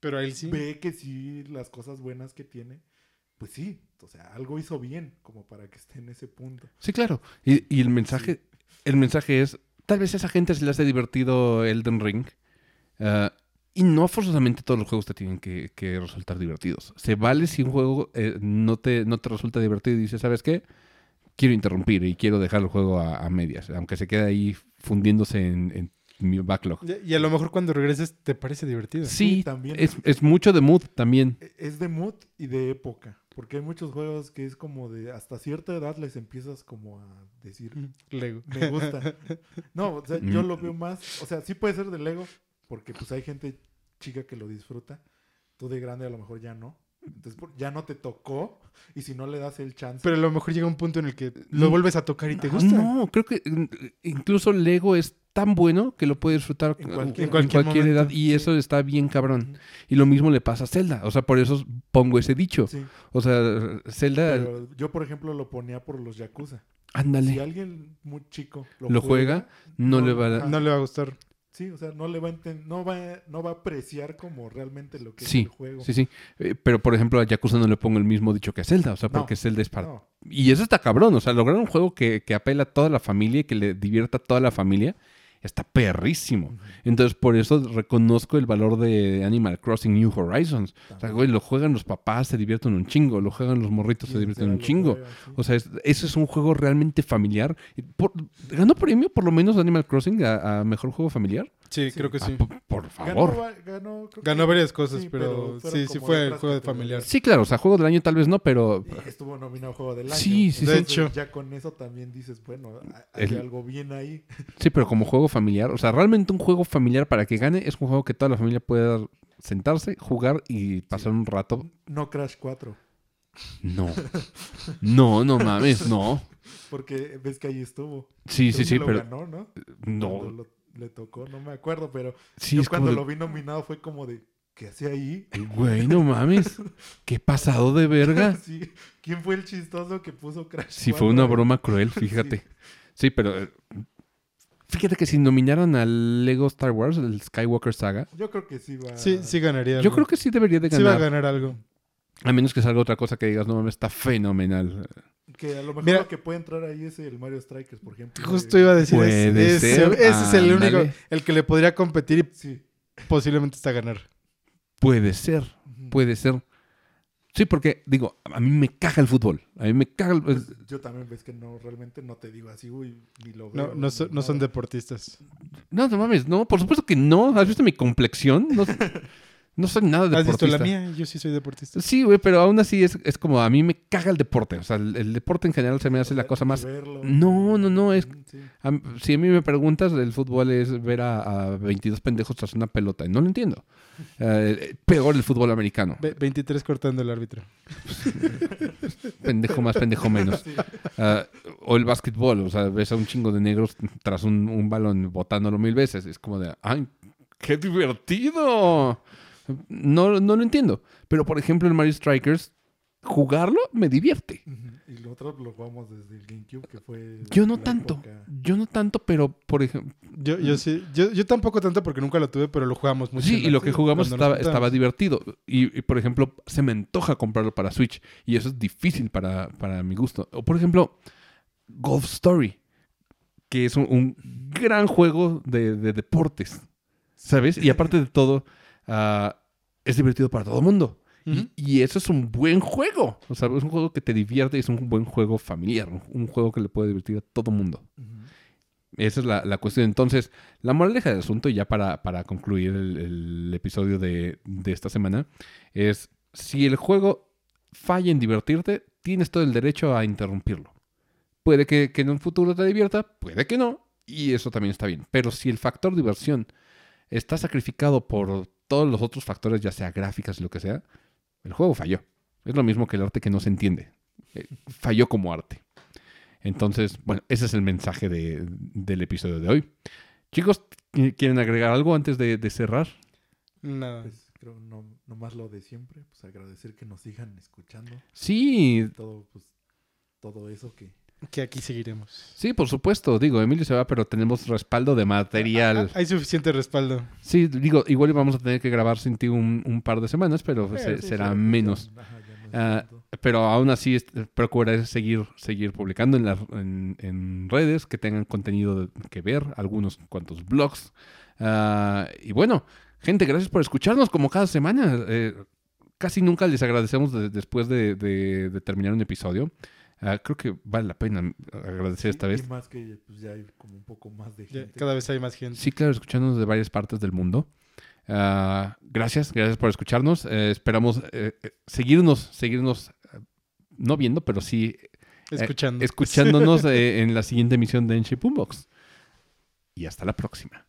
C: Pero a él sí.
B: ve que sí las cosas buenas que tiene pues sí o sea algo hizo bien como para que esté en ese punto
A: Sí, claro. Y, y el mensaje, el mensaje es, tal vez a esa gente se le hace divertido Elden Ring. ah, y no forzosamente todos los juegos te tienen que, que resultar divertidos. Se vale si un juego eh, no, te, no te resulta divertido y dices, ¿sabes qué? Quiero interrumpir y quiero dejar el juego a, a medias, aunque se quede ahí fundiéndose en, en mi backlog.
C: Y- a lo mejor cuando regreses te parece divertido.
A: Sí,
B: también.
A: es, es mucho de mood también.
B: E- Es de mood y de época. Porque hay muchos juegos que es como de hasta cierta edad les empiezas como a decir,
C: Lego.
B: me gusta. No, o sea, yo
A: Mm.
B: lo veo más, o sea, sí puede ser de Lego, porque pues hay gente chica que lo disfruta. Tú de grande a lo mejor ya no. Entonces ya no te tocó y si no le das el chance.
C: Pero a lo mejor llega un punto en el que lo
A: Mm.
C: vuelves a tocar y te
A: Ah,
C: gusta.
A: No, creo que mm, incluso Lego es tan bueno que lo puedes disfrutar
B: En
A: en
B: cualquier-
A: cualquier,
C: en cualquier
A: edad y
B: sí.
A: eso está bien cabrón. Y lo mismo le pasa a Zelda. O sea, por eso pongo ese dicho.
B: Sí,
A: O sea, Zelda,
B: pero yo por ejemplo lo ponía por los Yakuza.
A: ándale,
B: Si alguien muy chico lo,
A: lo juega, no, le va a...
C: No le va a gustar.
B: Sí, o sea, no le va a no va, no va a apreciar como realmente lo que
A: Sí,
B: es el juego.
A: Sí, sí. Eh, pero, por ejemplo, a Yakuza no le pongo el mismo dicho que a Zelda. O sea,
B: No,
A: porque Zelda es para...
B: No,
A: Y eso está cabrón. O sea, lograr un juego que, que apela a toda la familia y que le divierta a toda la familia está perrísimo. Entonces, por eso reconozco el valor de Animal Crossing New Horizons. O sea, güey, lo juegan los papás, se divierten un chingo. Lo juegan los morritos, se divierten un chingo. O sea, es- ese es un juego realmente familiar. Por- ¿Ganó premio por lo menos Animal Crossing a, a Mejor Juego Familiar?
C: Sí,
B: Sí.
C: creo que
A: Ah,
C: sí.
A: po- por
B: Ganó,
A: favor.
B: va- ganó, creo
C: Ganó
B: que-
C: varias cosas,
B: sí,
C: pero, sí, sí fue
B: otras
C: juego de familiar.
A: Sí, claro. O sea, Juego del Año tal vez no, pero...
B: Y estuvo nominado Juego del Año.
A: Sí, sí,
C: De hecho.
B: Ya con eso también dices, bueno, hay
A: El-
B: algo bien ahí.
A: Sí, pero como juego familiar. O sea, realmente un juego familiar para que gane es un juego que toda la familia pueda sentarse, jugar y pasar un rato.
B: No Crash 4.
A: No. No, no mames, no.
B: Porque ves que ahí estuvo.
A: Sí, sí, sí, pero...
B: ganó, ¿no?
A: No.
B: Le tocó, no me acuerdo, pero
A: Sí,
B: yo cuando
A: de,
B: lo vi nominado fue como de, ¿qué hacía ahí?
A: Güey, no mames. Qué pasado de verga.
B: Sí. ¿Quién fue el chistoso que puso Crash
A: Sí, fue
B: 4?
A: una broma cruel, fíjate. Sí, pero... eh, Fíjate que si nominaran al Lego Star Wars, el Skywalker Saga,
B: Yo creo que sí va.
C: Sí, sí ganaría.
A: yo
C: algo.
A: creo que sí debería de
C: sí va a
A: ganar.
C: ganar algo.
A: A menos que salga otra cosa que digas, no mames, está fenomenal.
B: Que a lo mejor
C: Mira-
B: lo que puede entrar ahí es el Mario Strikers, por ejemplo.
C: Justo iba a decir
A: Puede
C: ese.
A: ser,
C: Ese, ese es el único, el que le podría competir y
B: Sí.
C: posiblemente está a ganar.
A: Puede ser, puede ser. Sí, porque, digo, a mí me caga el fútbol. A mí me caga el...
B: Pues, yo también ves que no, realmente no te digo así, uy, ni lo veo.
C: No, no, son,
B: ni
C: no son deportistas.
A: No, no mames, no, por supuesto que no. ¿Has visto mi complexión? No, No soy nada
C: ¿Has visto
A: deportista.
C: la mía? Yo sí soy deportista.
A: Sí, güey, pero aún así es, es como a mí me caga el deporte. O sea, el, el deporte en general se me hace la cosa más...
B: Verlo.
A: No, no, no, es-
B: sí.
A: a m- si a mí me preguntas, el fútbol es ver a, a 22 pendejos tras una pelota. Y no lo entiendo. Eh, peor el fútbol americano.
C: Ve- 23 cortando el árbitro.
A: Pendejo más, pendejo menos. Ah, o el básquetbol. O sea, ves a un chingo de negros tras un, un balón botándolo mil veces. Es como de, ¡ay, qué divertido! No, no lo entiendo. Pero, por ejemplo, el Mario Strikers, jugarlo me divierte.
B: Y lo otro lo jugamos desde el GameCube, que fue.
A: Yo no tanto.
B: época-
A: Yo no tanto, pero, por ejemplo...
C: Yo, yo sí. Yo, yo tampoco tanto porque nunca lo tuve, pero lo jugamos mucho.
A: Sí,
C: en
A: y lo que jugamos estaba, estaba divertido. Y, y, por ejemplo, se me antoja comprarlo para Switch. Y eso es difícil para, para mi gusto. O, por ejemplo, Golf Story, que es un, un gran juego de, de deportes. ¿Sabes? Y aparte de todo, ah, es divertido para todo el mundo. Y, y eso es un buen juego. O sea, es un juego que te divierte y es un buen juego familiar. Un, juego que le puede divertir a todo mundo. Esa es la, la cuestión. Entonces, la moraleja del asunto, ya para, para concluir el, el episodio de, de esta semana, es si el juego falla en divertirte, tienes todo el derecho a interrumpirlo. Puede que, que en un futuro te divierta, puede que no, y eso también está bien. Pero si el factor diversión está sacrificado por todos los otros factores, ya sea gráficas y lo que sea, el juego falló. Es lo mismo que el arte que no se entiende. Eh, falló como arte. Entonces, bueno, ese es el mensaje de- del episodio de hoy. Chicos, ¿qui- ¿quieren agregar algo antes de, de cerrar?
C: Nada.
B: Pues creo no, nomás lo de siempre. Pues agradecer que nos sigan escuchando.
A: Sí,
B: Todo, pues, todo eso que.
C: Que aquí seguiremos.
A: sí, por supuesto. Digo, Emilio se va, pero tenemos respaldo de material.
C: Hay suficiente respaldo.
A: Sí, digo, igual vamos a tener que grabar sin ti un, un par de semanas, pero se-
B: sí,
A: será
B: sí,
A: menos. Ah. Pero aún así procuraré seguir, seguir publicando en, las- en- en redes que tengan contenido que ver, algunos cuantos blogs. Ah, y bueno, gente, gracias por escucharnos como cada semana. Eh, casi nunca les agradecemos de- después de, de- de terminar un episodio. Ah, creo que vale la pena agradecer esta vez.
B: Y más que pues, ya hay como un poco más de
C: Ya,
B: gente.
C: cada vez hay más gente.
A: Sí, claro, escuchándonos de varias partes del mundo. Ah, gracias, gracias por escucharnos. Eh, esperamos eh, eh, seguirnos, seguirnos, eh, no viendo, pero sí
C: Escuchando.
A: escuchándonos eh, en la siguiente emisión de Enche Boombox. Y hasta la próxima.